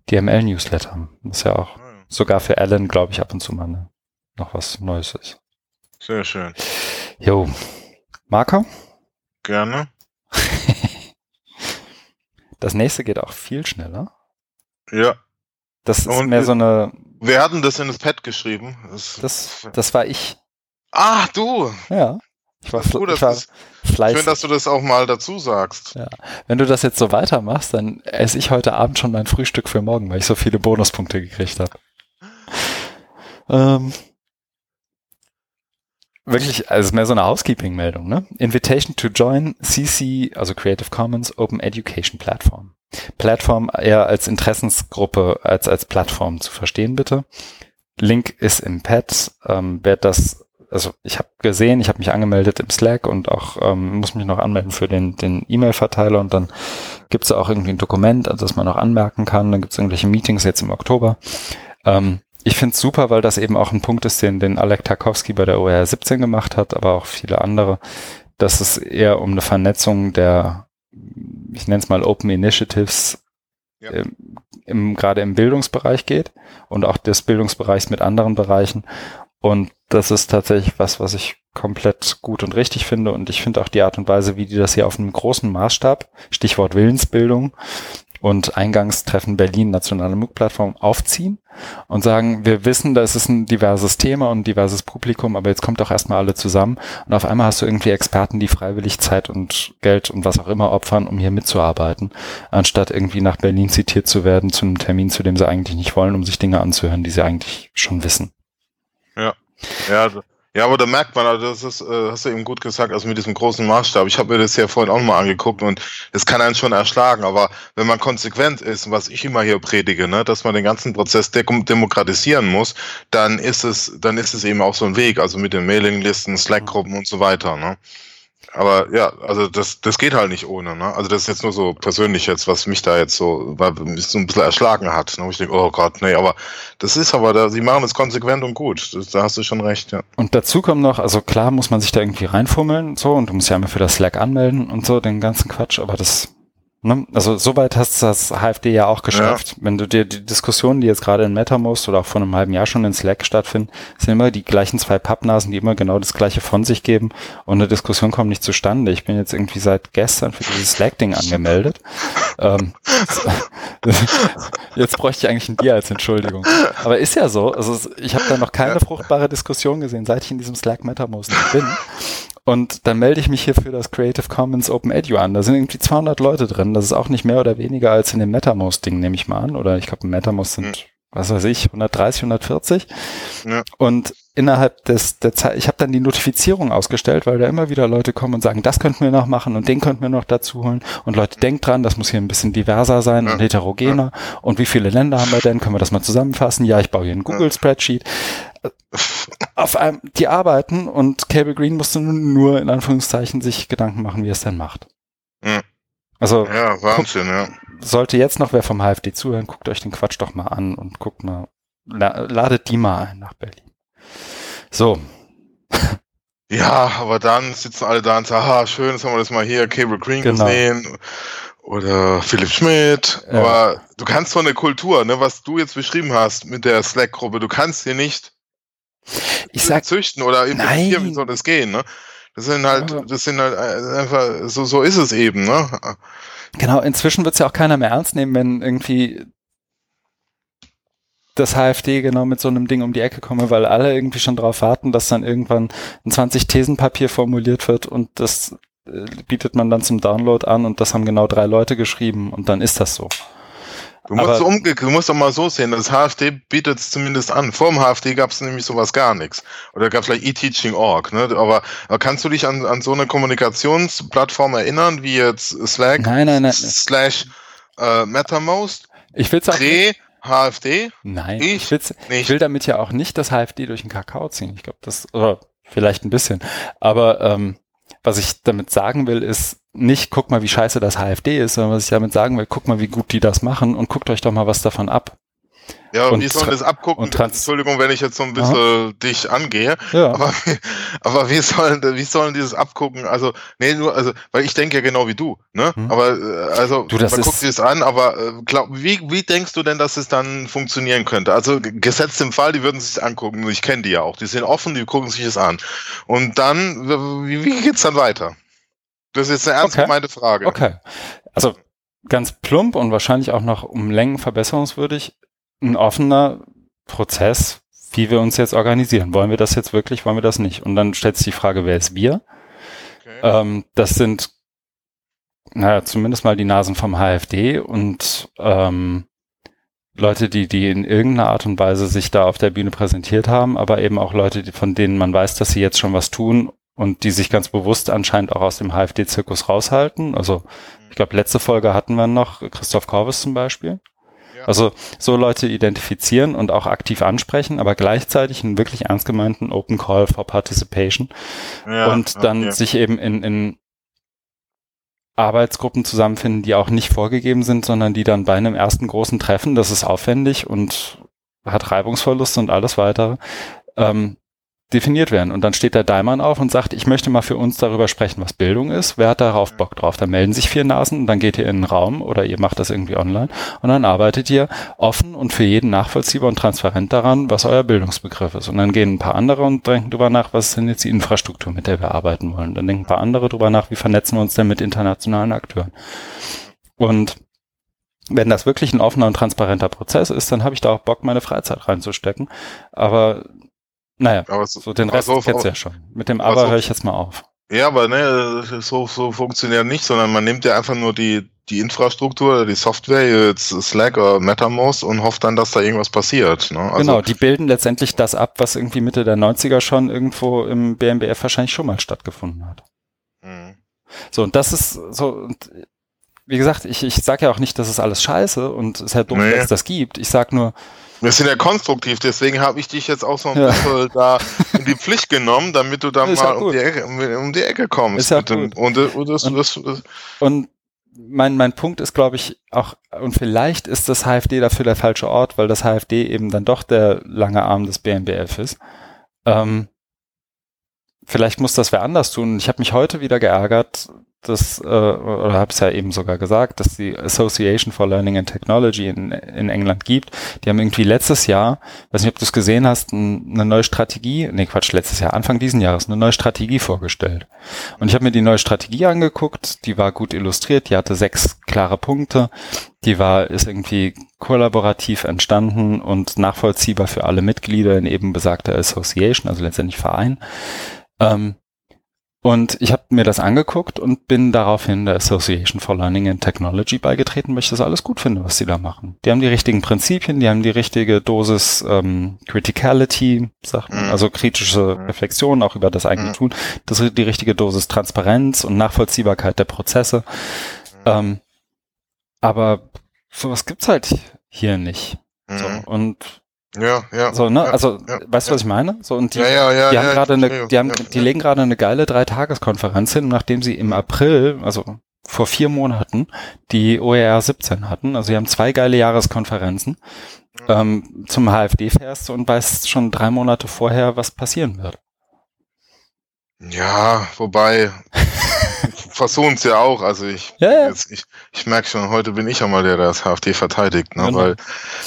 DML-Newsletter. Das ja auch mhm. sogar für Alan, glaube ich, ab und zu mal ne, noch was Neues ist. Sehr schön. Jo. Marco? Gerne. das nächste geht auch viel schneller. Ja. Das ist Und mehr so eine, Wir hatten das in das Pad geschrieben. Das, das, das war ich. ah, du! Ja. Ich war, Du, ich war fleißig. schön, dass du das auch mal dazu sagst. Wenn du das jetzt so weitermachst, dann esse ich heute Abend schon mein Frühstück für morgen, weil ich so viele Bonuspunkte gekriegt habe. Ähm, wirklich, also es ist mehr so eine Housekeeping-Meldung, ne? Invitation to join CC, also Creative Commons Open Education Platform. Plattform eher als Interessensgruppe als als Plattform zu verstehen, bitte. Link ist im Pad. Ähm, wer das, also ich habe gesehen, ich habe mich angemeldet im Slack und auch ähm, muss mich noch anmelden für den den E-Mail-Verteiler und dann gibt es auch irgendwie ein Dokument, an das man noch anmerken kann. Dann gibt es irgendwelche Meetings jetzt im Oktober. Ähm, ich finde es super, weil das eben auch ein Punkt ist, den, den Alek Tarkowski bei der OER 17 gemacht hat, aber auch viele andere, dass es eher um eine Vernetzung der, ich nenne es mal Open Initiatives, Ja. ähm, im, gerade im Bildungsbereich geht und auch des Bildungsbereichs mit anderen Bereichen. Und das ist tatsächlich was, was ich komplett gut und richtig finde. Und ich finde auch die Art und Weise, wie die das hier auf einem großen Maßstab, Stichwort Willensbildung und Eingangstreffen Berlin, nationale MOOC-Plattform, aufziehen und sagen, wir wissen, das ist ein diverses Thema und ein diverses Publikum, aber jetzt kommt doch erstmal alle zusammen und auf einmal hast du irgendwie Experten, die freiwillig Zeit und Geld und was auch immer opfern, um hier mitzuarbeiten, anstatt irgendwie nach Berlin zitiert zu werden zu einem Termin, zu dem sie eigentlich nicht wollen, um sich Dinge anzuhören, die sie eigentlich schon wissen. Ja, d- ja, aber da merkt man, also das ist, äh, hast du eben gut gesagt, also mit diesem großen Maßstab. Ich habe mir das ja vorhin auch mal angeguckt und das kann einen schon erschlagen. Aber wenn man konsequent ist, was ich immer hier predige, ne, dass man den ganzen Prozess dem demokratisieren muss, dann ist es, dann ist es eben auch so ein Weg, also mit den Mailinglisten, Slack-Gruppen und so weiter. Ne. Aber ja, also das, das geht halt nicht ohne. Ne? Also das ist jetzt nur so persönlich jetzt, was mich da jetzt so, weil mich so ein bisschen erschlagen hat. Ne? Wo ich denke, oh Gott, nee, aber das ist aber, da, sie machen es konsequent und gut. Das, da hast du schon recht, ja. Und dazu kommt noch, also klar muss man sich da irgendwie reinfummeln und so und du musst ja immer für das Slack anmelden und so, den ganzen Quatsch, aber das, ne, also soweit hast das HFD ja auch geschafft. Wenn du dir die Diskussionen, die jetzt gerade in MetaMost oder auch vor einem halben Jahr schon in Slack stattfinden, sind immer die gleichen zwei Pappnasen, die immer genau das gleiche von sich geben und eine Diskussion kommt nicht zustande. Ich bin jetzt irgendwie seit gestern für dieses Slack-Ding angemeldet. ähm, jetzt bräuchte ich eigentlich ein Bier als Entschuldigung. Aber ist ja so. Also ich habe da noch keine fruchtbare Diskussion gesehen, seit ich in diesem Slack MetaMost bin. Und dann melde ich mich hier für das Creative Commons Open Edu an. Da sind irgendwie 200 Leute drin. Das ist auch nicht mehr oder weniger als in dem MetaMost-Ding, nehme ich mal an. Oder ich glaube, im MetaMost sind, Hm. was weiß ich, 130, 140. Ja. Und innerhalb des, der Zeit, ich habe dann die Notifizierung ausgestellt, weil da immer wieder Leute kommen und sagen, das könnten wir noch machen und den könnten wir noch dazu holen. Und Leute, denkt dran, das muss hier ein bisschen diverser sein Ja. und heterogener. Und wie viele Länder haben wir denn? Können wir das mal zusammenfassen? Ja, ich baue hier ein Google-Spreadsheet. Auf einem, die arbeiten und Cable Green musste nur in Anführungszeichen sich Gedanken machen, wie er es denn macht. Ja. Also Ja, Wahnsinn, ja. sollte jetzt noch wer vom HFD zuhören, guckt euch den Quatsch doch mal an und guckt mal, la ladet die mal ein nach Berlin. So, Ja, aber dann sitzen alle da und sagen, ah, schön, jetzt haben wir das mal hier, Cable Green Genau. gesehen. Oder Philipp Schmidt. Ja. Aber du kannst so eine Kultur, ne, was du jetzt beschrieben hast mit der Slack-Gruppe, du kannst sie nicht ich sag, züchten oder implementieren, wie soll das gehen, ne? Das sind halt, das sind halt äh, einfach, so, so ist es eben, ne? genau, inzwischen wird es ja auch keiner mehr ernst nehmen, wenn irgendwie das HFD genau mit so einem Ding um die Ecke komme, weil alle irgendwie schon darauf warten, dass dann irgendwann ein 20-Thesen-Papier formuliert wird und das äh, bietet man dann zum Download an und das haben genau drei Leute geschrieben und dann ist das so. Du musst, Aber- umge du musst doch mal so sehen, das HFD bietet es zumindest an. Vor dem HFD gab es nämlich sowas gar nichts. Oder gab vielleicht eTeaching.org, ne? Aber, aber kannst du dich an, an so eine Kommunikationsplattform erinnern, wie jetzt Slack Nein, nein, nein. slash äh, MetaMost, Ich will's auch nicht. Pre-HFD? Nein, Ich ich, will's, ich will damit ja auch nicht das HFD durch den Kakao ziehen. Ich glaube, das, oder vielleicht ein bisschen. Aber ähm, was ich damit sagen will, ist nicht, guck mal, wie scheiße das HFD ist, sondern was ich damit sagen will, guck mal, wie gut die das machen und guckt euch doch mal was davon ab. Ja, Und wie soll tra- das abgucken? und Entschuldigung, wenn ich jetzt so ein bisschen dich angehe. Ja, Aber, aber wie sollen, wie sollen dieses abgucken? Also, nee, nur, also, weil ich denke ja genau wie du, ne? Hm. Aber, äh, also, Du, das man ist- guckt sich das an, aber, äh, glaub, wie, wie denkst du denn, dass es dann funktionieren könnte? Also, gesetzt im Fall, die würden sich das angucken, ich kenne die ja auch, die sind offen, die gucken sich das an. Und dann, wie, wie geht's dann weiter? Das ist jetzt eine ernst Okay. gemeinte Frage. okay. Also ganz plump und wahrscheinlich auch noch um Längen verbesserungswürdig. ein offener Prozess, wie wir uns jetzt organisieren. Wollen wir das jetzt wirklich, wollen wir das nicht? Und dann stellt sich die Frage, wer ist wir? Okay. Ähm, das sind naja, zumindest mal die Nasen vom HFD und ähm, Leute, die, die in irgendeiner Art und Weise sich da auf der Bühne präsentiert haben, aber eben auch Leute, die, von denen man weiß, dass sie jetzt schon was tun und die sich ganz bewusst anscheinend auch aus dem HFD-Zirkus raushalten. Also ich glaube, letzte Folge hatten wir noch Christoph Korvis zum Beispiel. Ja. Also so Leute identifizieren und auch aktiv ansprechen, aber gleichzeitig einen wirklich ernst gemeinten Open Call for Participation ja, und dann okay. sich eben in, in Arbeitsgruppen zusammenfinden, die auch nicht vorgegeben sind, sondern die dann bei einem ersten großen Treffen, das ist aufwendig und hat Reibungsverluste und alles weitere, ähm, definiert werden. Und dann steht der Daimann auf und sagt, ich möchte mal für uns darüber sprechen, was Bildung ist. Wer hat darauf Bock drauf? Dann melden sich vier Nasen und dann geht ihr in den Raum oder ihr macht das irgendwie online und dann arbeitet ihr offen und für jeden nachvollziehbar und transparent daran, was euer Bildungsbegriff ist. Und dann gehen ein paar andere und denken drüber nach, was ist denn jetzt die Infrastruktur, mit der wir arbeiten wollen. Dann denken ein paar andere drüber nach, wie vernetzen wir uns denn mit internationalen Akteuren. Und wenn das wirklich ein offener und transparenter Prozess ist, dann habe ich da auch Bock, meine Freizeit reinzustecken. Aber naja, aber so, so den Rest so, du ja schon. Mit dem Aber so, höre ich jetzt mal auf. Ja, aber ne, so, so funktioniert nicht, sondern man nimmt ja einfach nur die, die Infrastruktur, die Software, jetzt Slack oder MetaMost und hofft dann, dass da irgendwas passiert. Ne? Also genau, die bilden letztendlich das ab, was irgendwie Mitte der 90er schon irgendwo im BMBF wahrscheinlich schon mal stattgefunden hat. Mhm. So, und das ist so, und wie gesagt, ich, ich sage ja auch nicht, dass es alles scheiße und es ist ja dumm, nee. dass es das gibt. Ich sag nur, wir sind ja konstruktiv, deswegen habe ich dich jetzt auch so ein ja. bisschen da in die Pflicht genommen, damit du da mal um die, Ecke, um die, Ecke, kommst. Ist und, und, das, und, das, und mein, mein Punkt ist, glaube ich, auch, und vielleicht ist das HFD dafür der falsche Ort, weil das HFD eben dann doch der lange Arm des BMBF ist. Ähm, vielleicht muss das wer anders tun. Ich habe mich heute wieder geärgert, das, äh, oder habe es ja eben sogar gesagt, dass die Association for Learning and Technology in, in England gibt. Die haben irgendwie letztes Jahr, weiß nicht, ob du es gesehen hast, ein, eine neue Strategie, nee Quatsch, letztes Jahr, Anfang diesen Jahres, eine neue Strategie vorgestellt. Und ich habe mir die neue Strategie angeguckt, die war gut illustriert, die hatte sechs klare Punkte, die war, ist irgendwie kollaborativ entstanden und nachvollziehbar für alle Mitglieder in eben besagter Association, also letztendlich Verein. Ähm, und ich habe mir das angeguckt und bin daraufhin der Association for Learning and Technology beigetreten, weil ich das alles gut finde, was sie da machen. Die haben die richtigen Prinzipien, die haben die richtige Dosis ähm, Criticality, sagt man, mhm. also kritische mhm. Reflexion auch über das eigene mhm. Tun, das die richtige Dosis Transparenz und Nachvollziehbarkeit der Prozesse. Ähm, aber sowas gibt's halt hier nicht. So, und ja, ja. So, ne? also, ja, weißt du, was ich meine? So, und die, ja, ja, ja, die haben gerade eine, die haben, die legen gerade eine geile Dreitageskonferenz hin, nachdem sie im April, also vor vier Monaten, die OER 17 hatten. Also sie haben zwei geile Jahreskonferenzen ähm, zum HFD fährst und weißt schon drei Monate vorher, was passieren wird. Ja, wobei versuchen es ja auch. Also ich, ja, ja. Jetzt, ich, ich merke schon, heute bin ich auch mal der, der das HFD verteidigt, ne? Genau. weil,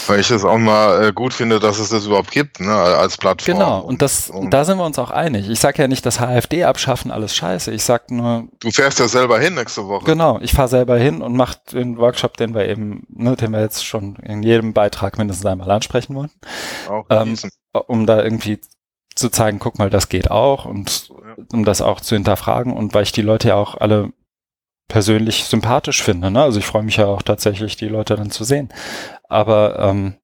weil ich es auch mal äh, gut finde, dass es das überhaupt gibt, ne? als Plattform. Genau, und das, und, da sind wir uns auch einig. Ich sage ja nicht, dass HFD abschaffen alles scheiße. Ich sag nur. Du fährst ja selber hin nächste Woche. Genau, ich fahre selber hin und mache den Workshop, den wir eben, ne, den wir jetzt schon in jedem Beitrag mindestens einmal ansprechen wollen. Auch ähm, um da irgendwie zu zeigen, guck mal, das geht auch und um das auch zu hinterfragen und weil ich die Leute ja auch alle persönlich sympathisch finde. Ne? Also ich freue mich ja auch tatsächlich, die Leute dann zu sehen. Aber ähm,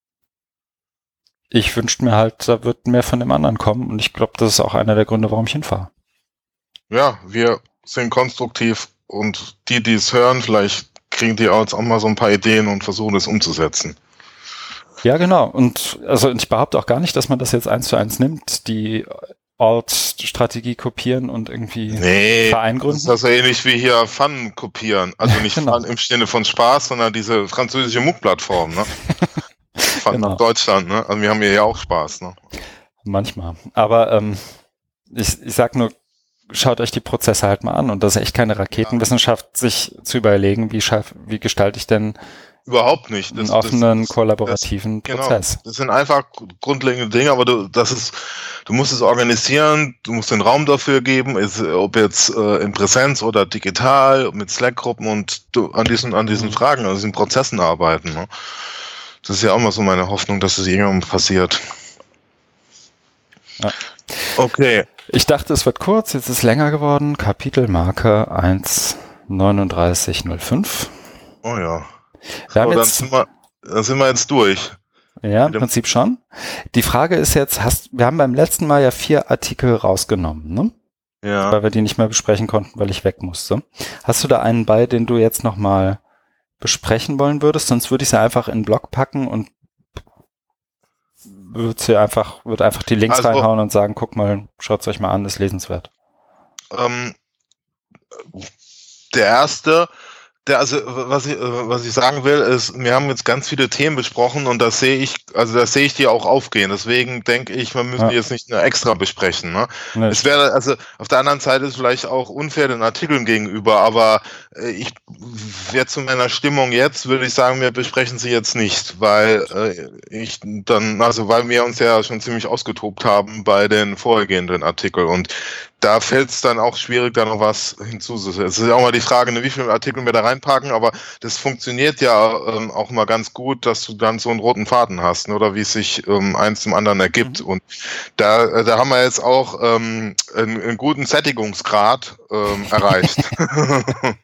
ich wünschte mir halt, da wird mehr von dem anderen kommen und ich glaube, das ist auch einer der Gründe, warum ich hinfahre. Ja, wir sind konstruktiv und die, die es hören, vielleicht kriegen die auch mal so ein paar Ideen und versuchen es umzusetzen. Ja, genau. Und also ich behaupte auch gar nicht, dass man das jetzt eins zu eins nimmt, die Alt-Strategie kopieren und irgendwie nee, Verein gründen. Das ist also ähnlich wie hier Fun kopieren. Also nicht genau. Fun im Sinne von Spaß, sondern diese französische MOOC-Plattform, ne? Fun genau. Deutschland, ne? Also wir haben hier ja auch Spaß, ne? Manchmal. Aber ähm, ich, ich sag nur, schaut euch die Prozesse halt mal an und das ist echt keine Raketenwissenschaft, sich zu überlegen, wie, schaff, wie gestalte ich denn Überhaupt nicht. Das, einen offenen, das, kollaborativen das, Prozess. Genau. Das sind einfach grundlegende Dinge, aber du, das ist, du musst es organisieren, du musst den Raum dafür geben, ist, ob jetzt äh, in Präsenz oder digital, mit Slack-Gruppen und du, an diesen, an diesen mhm. Fragen, an diesen Prozessen arbeiten. Ne? Das ist ja auch mal so meine Hoffnung, dass es irgendwann passiert. Ja. Okay. Ich dachte, es wird kurz, jetzt ist es länger geworden. Kapitelmarke 1.39.05. Oh ja. So, dann, sind wir, dann sind wir jetzt durch. ja, im Prinzip schon. Die Frage ist jetzt, hast, wir haben beim letzten Mal ja vier Artikel rausgenommen, ne? Ja. weil wir die nicht mehr besprechen konnten, weil ich weg musste. Hast du da einen bei, den du jetzt nochmal besprechen wollen würdest? Sonst würde ich sie einfach in den Blog packen und würde sie einfach, würde einfach die Links Also- reinhauen und sagen, guck mal, schaut's euch mal an, ist lesenswert. Ähm, der erste, der, also was ich, was ich sagen will, ist, wir haben jetzt ganz viele Themen besprochen und das sehe ich, also das sehe ich dir auch aufgehen. Deswegen denke ich, wir müssen Ja. die jetzt nicht nur extra besprechen. Ne? Ne, Es wäre, also auf der anderen Seite ist vielleicht auch unfair den Artikeln gegenüber, aber äh, ich wäre zu meiner Stimmung jetzt, würde ich sagen, wir besprechen sie jetzt nicht, weil äh, ich dann, also weil wir uns ja schon ziemlich ausgetobt haben bei den vorhergehenden Artikeln und da fällt es dann auch schwierig, da noch was hinzuzusetzen. Es ist ja auch mal die Frage, ne, wie viele Artikel wir da reinpacken, aber das funktioniert ja ähm, auch mal ganz gut, dass du dann so einen roten Faden hast, ne, oder wie es sich ähm, eins zum anderen ergibt. Und da, äh, da haben wir jetzt auch ähm, einen, einen guten Sättigungsgrad ähm, erreicht.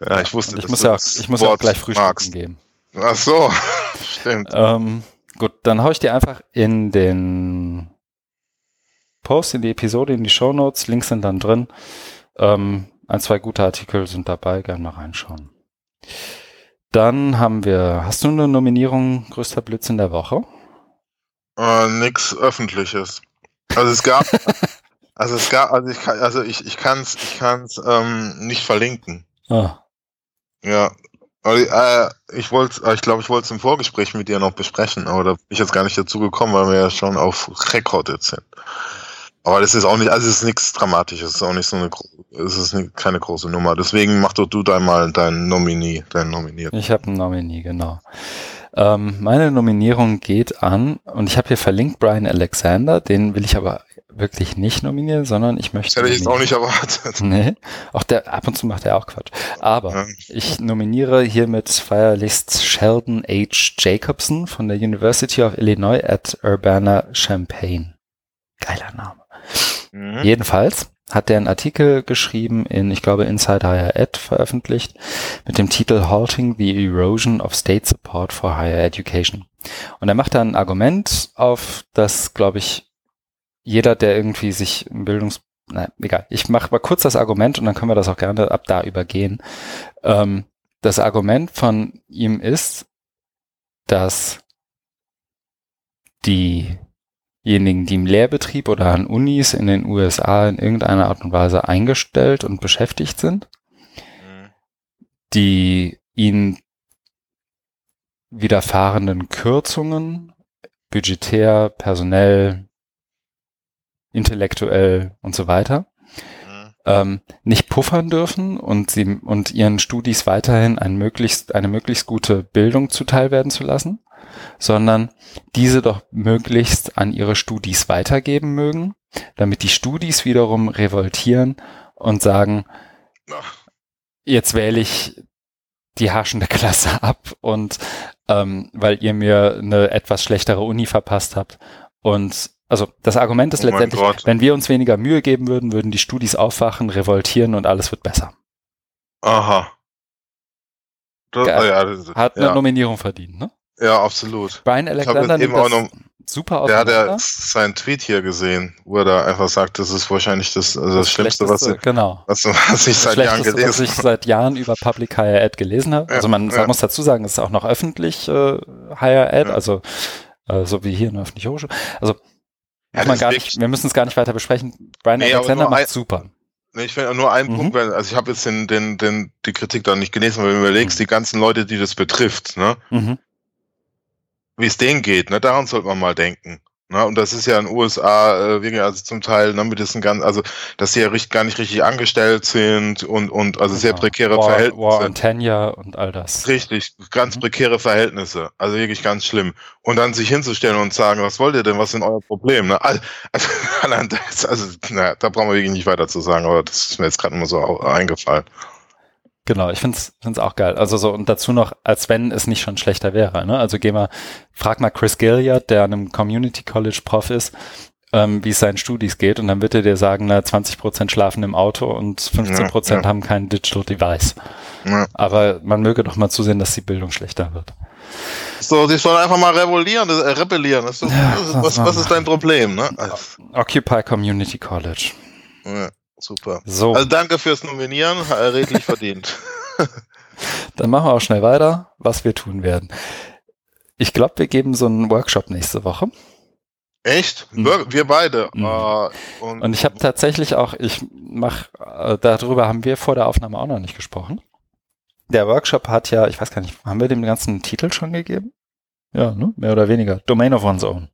ja, ich wusste, ich muss ja, ich muss ja auch Wort gleich frühstücken magst. gehen. Ach so, stimmt. Ähm, gut, dann hau ich dir einfach in den Post, in die Episode, in die Show Notes. Links sind dann drin. Ähm, ein, zwei gute Artikel sind dabei, gerne mal reinschauen. Dann haben wir, hast du eine Nominierung größter Blödsinn der Woche? Äh, nix Öffentliches. Also es gab, also es gab, also ich kann, also ich, ich kann es, ich kann's ähm, nicht verlinken. Ah, Ja. Äh, ich wollte, ich glaube, ich wollte es im Vorgespräch mit dir noch besprechen, aber da bin ich jetzt gar nicht dazu gekommen, weil wir ja schon auf Rekord jetzt sind. Aber das ist auch nicht, also es ist nichts Dramatisches, es ist auch nicht so eine, es ist nicht, keine große Nummer. Deswegen mach doch du da mal deinen Nominee, deinen Nominierten. ich habe einen Nominee, genau. Ähm, meine Nominierung geht an, und ich habe hier verlinkt Brian Alexander, den will ich aber wirklich nicht nominieren, sondern ich möchte. Das hätte ich jetzt auch nicht erwartet. Nee, auch der, ab und zu macht er auch Quatsch. Aber Ja. ich nominiere hiermit feierlichst Sheldon H. Jacobson von der University of Illinois at Urbana-Champaign. Geiler Name. Mhm. Jedenfalls hat er einen Artikel geschrieben in, ich glaube, Inside Higher Ed veröffentlicht mit dem Titel Halting the Erosion of State Support for Higher Education. Und er macht da ein Argument auf, das, glaube ich, jeder, der irgendwie sich im Bildungs... Na, egal. Ich mache mal kurz das Argument und dann können wir das auch gerne ab da übergehen. Ähm, das Argument von ihm ist, dass diejenigen, die im Lehrbetrieb oder an Unis in den USA in irgendeiner Art und Weise eingestellt und beschäftigt sind, Mhm. die ihnen widerfahrenden Kürzungen, budgetär, personell, intellektuell und so weiter, Mhm. ähm, nicht puffern dürfen und sie und ihren Studis weiterhin ein möglichst, eine möglichst gute Bildung zuteil werden zu lassen, sondern diese doch möglichst an ihre Studis weitergeben mögen, damit die Studis wiederum revoltieren und sagen, jetzt wähle ich die herrschende Klasse ab und ähm, weil ihr mir eine etwas schlechtere Uni verpasst habt. Und also das Argument ist Oh letztendlich, wenn wir uns weniger Mühe geben würden, würden die Studis aufwachen, revoltieren und alles wird besser. Aha. Das, ah, ja, das, Hat eine ja, Nominierung verdient, ne? Ja, absolut. Brian Alexander jetzt eben nimmt auch das noch- super Der hat ja seinen Tweet hier gesehen, wo er da einfach sagt, das ist wahrscheinlich das, also das, Schlimmste, was, Schlechteste, genau. was, was ich Das seit Jahren Schlechteste, was gelesen ich seit Jahren über Public Higher Ed gelesen habe. Ja, also man ja. muss dazu sagen, es ist auch noch öffentlich äh, Higher Ed, Ja. also äh, so wie hier eine öffentliche Hochschule. Also das nicht, wir müssen es gar nicht weiter besprechen. Brian Nee, Alexander macht ein- super. Nee, Ich finde nur einen Mhm. Punkt, weil, also ich habe jetzt den, den, den, die Kritik da nicht gelesen, weil wenn du überlegst, Mhm. die ganzen Leute, die das betrifft, ne, Mhm. Wie es denen geht, ne, daran sollte man mal denken. Ne, und das ist ja in den USA äh, wirklich also zum Teil, ne, mit diesen ganzen, also dass sie ja richtig, gar nicht richtig angestellt sind und, und also sehr Genau. prekäre War, Verhältnisse. War und Tenure und all das. Richtig, ganz Mhm. prekäre Verhältnisse. Also wirklich ganz schlimm. Und dann sich hinzustellen und sagen, was wollt ihr denn, was ist denn euer Problem? Ne? Al- Also, das- also naja, da brauchen wir wirklich nicht weiter zu sagen, aber das ist mir jetzt gerade mal so eingefallen. Genau, ich finde es auch geil. Also so, und dazu noch, als wenn es nicht schon schlechter wäre. Ne? Also geh mal, frag mal Chris Gilliard, der an einem Community College Prof ist, ähm, wie es seinen Studis geht und dann wird er dir sagen, na, 20 Prozent schlafen im Auto und 15 Prozent ja, ja. haben kein Digital Device. Ja. Aber man möge doch mal zusehen, dass die Bildung schlechter wird. So, sie sollen einfach mal rebellieren. Äh, rebellieren. Das ist, das was, was, ist dein Problem? Ne? Occupy Community College. Ja, super. So. Also danke fürs Nominieren, redlich verdient. Dann machen wir auch schnell weiter, was wir tun werden. Ich glaube, wir geben so einen Workshop nächste Woche. Echt? Mhm. Wir beide. Mhm. Uh, und, und, ich habe tatsächlich auch, ich mach, äh, darüber haben wir vor der Aufnahme auch noch nicht gesprochen. Der Workshop hat ja, ich weiß gar nicht, haben wir dem ganzen Titel schon gegeben? Ja, ne? mehr oder weniger. Domain of One's Own.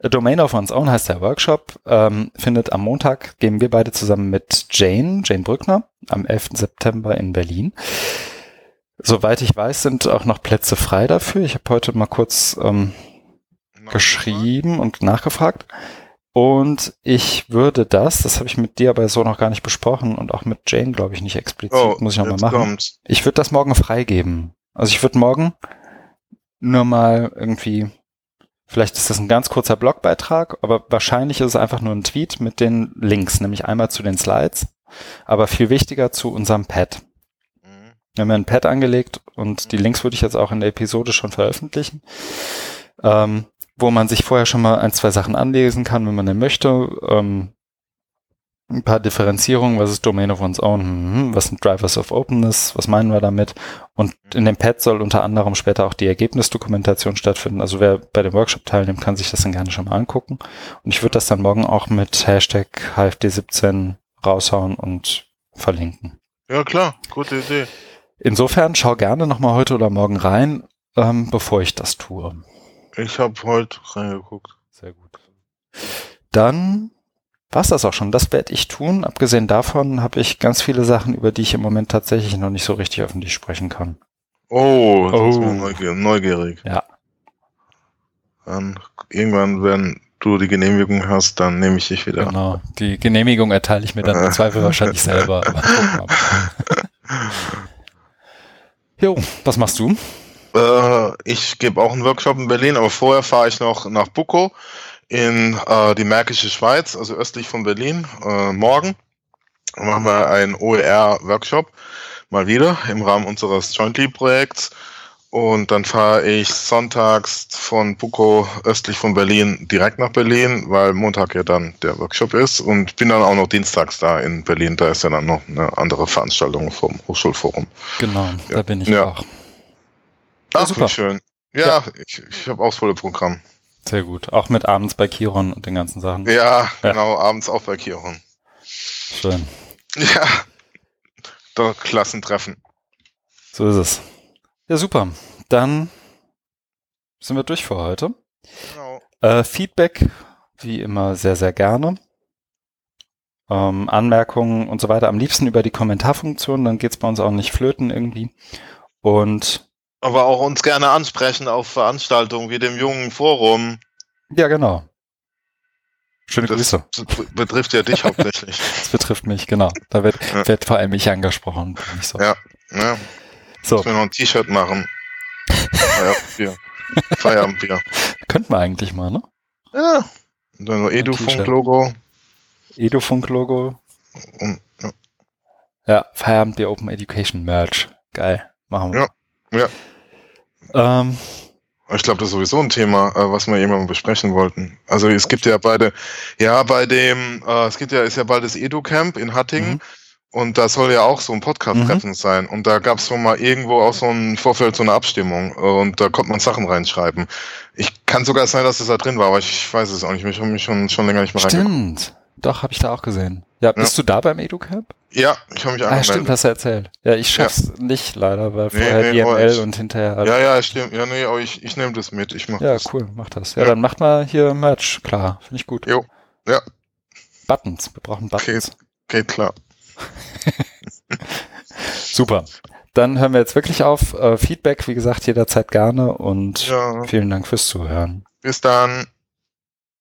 Domain of One's Own heißt der Workshop, ähm, findet am Montag, gehen wir beide zusammen mit Jane, Jane Brückner, am 11. September in Berlin. Soweit ich weiß, sind auch noch Plätze frei dafür. Ich habe heute mal kurz ähm, geschrieben und nachgefragt. Und ich würde das, das habe ich mit dir aber so noch gar nicht besprochen und auch mit Jane, glaube ich, nicht explizit, oh, muss ich nochmal machen. Kommt's. Ich würde das morgen freigeben. Also ich würde morgen nur mal irgendwie, vielleicht ist das ein ganz kurzer Blogbeitrag, aber wahrscheinlich ist es einfach nur ein Tweet mit den Links, nämlich einmal zu den Slides, aber viel wichtiger zu unserem Pad. Mhm. Wir haben ja ein Pad angelegt und die Links würde ich jetzt auch in der Episode schon veröffentlichen. Ähm, wo man sich vorher schon mal ein, zwei Sachen anlesen kann, wenn man denn möchte. Ähm, ein paar Differenzierungen, was ist Domain of One's Own, hm, was sind Drivers of Openness, was meinen wir damit? Und in dem Pad soll unter anderem später auch die Ergebnisdokumentation stattfinden. Also wer bei dem Workshop teilnimmt, kann sich das dann gerne schon mal angucken. Und ich würde das dann morgen auch mit Hashtag HFD17 raushauen und verlinken. Ja klar, gute Idee. Insofern schau gerne nochmal heute oder morgen rein, ähm, bevor ich das tue. Ich habe heute reingeguckt. Sehr gut. Dann war's das auch schon. Das werde ich tun. Abgesehen davon habe ich ganz viele Sachen, über die ich im Moment tatsächlich noch nicht so richtig öffentlich sprechen kann. Oh, oh. Neugierig, neugierig. Ja. Dann irgendwann, wenn du die Genehmigung hast, dann nehme ich dich wieder. Genau. Die Genehmigung erteile ich mir dann im Zweifel wahrscheinlich selber. jo, was machst du? Äh, ich gebe auch einen Workshop in Berlin, aber vorher fahre ich noch nach Buko in äh, die Märkische Schweiz, also östlich von Berlin. Äh, morgen machen wir einen OER-Workshop, mal wieder im Rahmen unseres Jointly-Projekts. Und dann fahre ich sonntags von Buko östlich von Berlin direkt nach Berlin, weil Montag ja dann der Workshop ist. Und bin dann auch noch dienstags da in Berlin. Da ist ja dann noch eine andere Veranstaltung vom Hochschulforum. Genau, ja. da bin ich ja. auch. Ach, super. wie schön. Ja, ja. ich, ich habe auch das volle Programm. Sehr gut. Auch mit abends bei Chiron und den ganzen Sachen. Ja, ja. genau, abends auch bei Chiron. Schön. Ja. Doch, Klassentreffen. So ist es. Ja, super. Dann sind wir durch für heute. Genau. Äh, Feedback, wie immer, sehr, sehr gerne. Ähm, Anmerkungen und so weiter. Am liebsten über die Kommentarfunktion, dann geht's bei uns auch nicht flöten irgendwie. Und aber auch uns gerne ansprechen auf Veranstaltungen wie dem jungen Forum. Ja, genau. Schöne das Grüße. Betrifft ja dich hauptsächlich. Das betrifft mich, genau. Da wird, ja. wird vor allem ich angesprochen. Nicht so. Ja, ja. So. Müssen wir noch ein T-Shirt machen. Feierabendbier. Feierabendbier. Könnten wir eigentlich mal, ne? Ja. Und dann noch Edufunk-Logo. Edufunk-Logo. Ja. ja, Feierabendbier Open Education Merch. Geil. Machen wir. Ja. Ja. Ähm, ich glaube, das ist sowieso ein Thema, äh, was wir irgendwann besprechen wollten. Also es gibt ja beide, ja, bei dem, äh, es gibt ja, ist ja bald das Edu-Camp in Hattingen. Mhm. Und da soll ja auch so ein Podcast-Treffen mhm. sein. Und da gab es schon mal irgendwo auch so ein Vorfeld, so eine Abstimmung. Und da konnte man Sachen reinschreiben. Ich kann sogar sein, dass das da drin war, aber ich weiß es auch nicht. Ich habe mich schon, schon länger nicht mehr Stimmt. Doch, habe ich da auch gesehen. Ja, bist ja. du da beim EduCamp? Ja, ich habe mich angemeldet. Ah, stimmt, hast du erzählt. Ja, ich schaff's ja. nicht leider, weil nee, vorher nee, DML und hinterher. Ja, ja, stimmt. Ja, nee, aber ich, ich nehme das mit. Ich mach ja, das. cool, mach das. Ja, ja, dann macht mal hier Merch, klar. Finde ich gut. Jo, ja. Buttons, wir brauchen Buttons. Geht, geht klar. Super. Dann hören wir jetzt wirklich auf. Äh, Feedback, wie gesagt, jederzeit gerne und vielen Dank fürs Zuhören. Bis dann.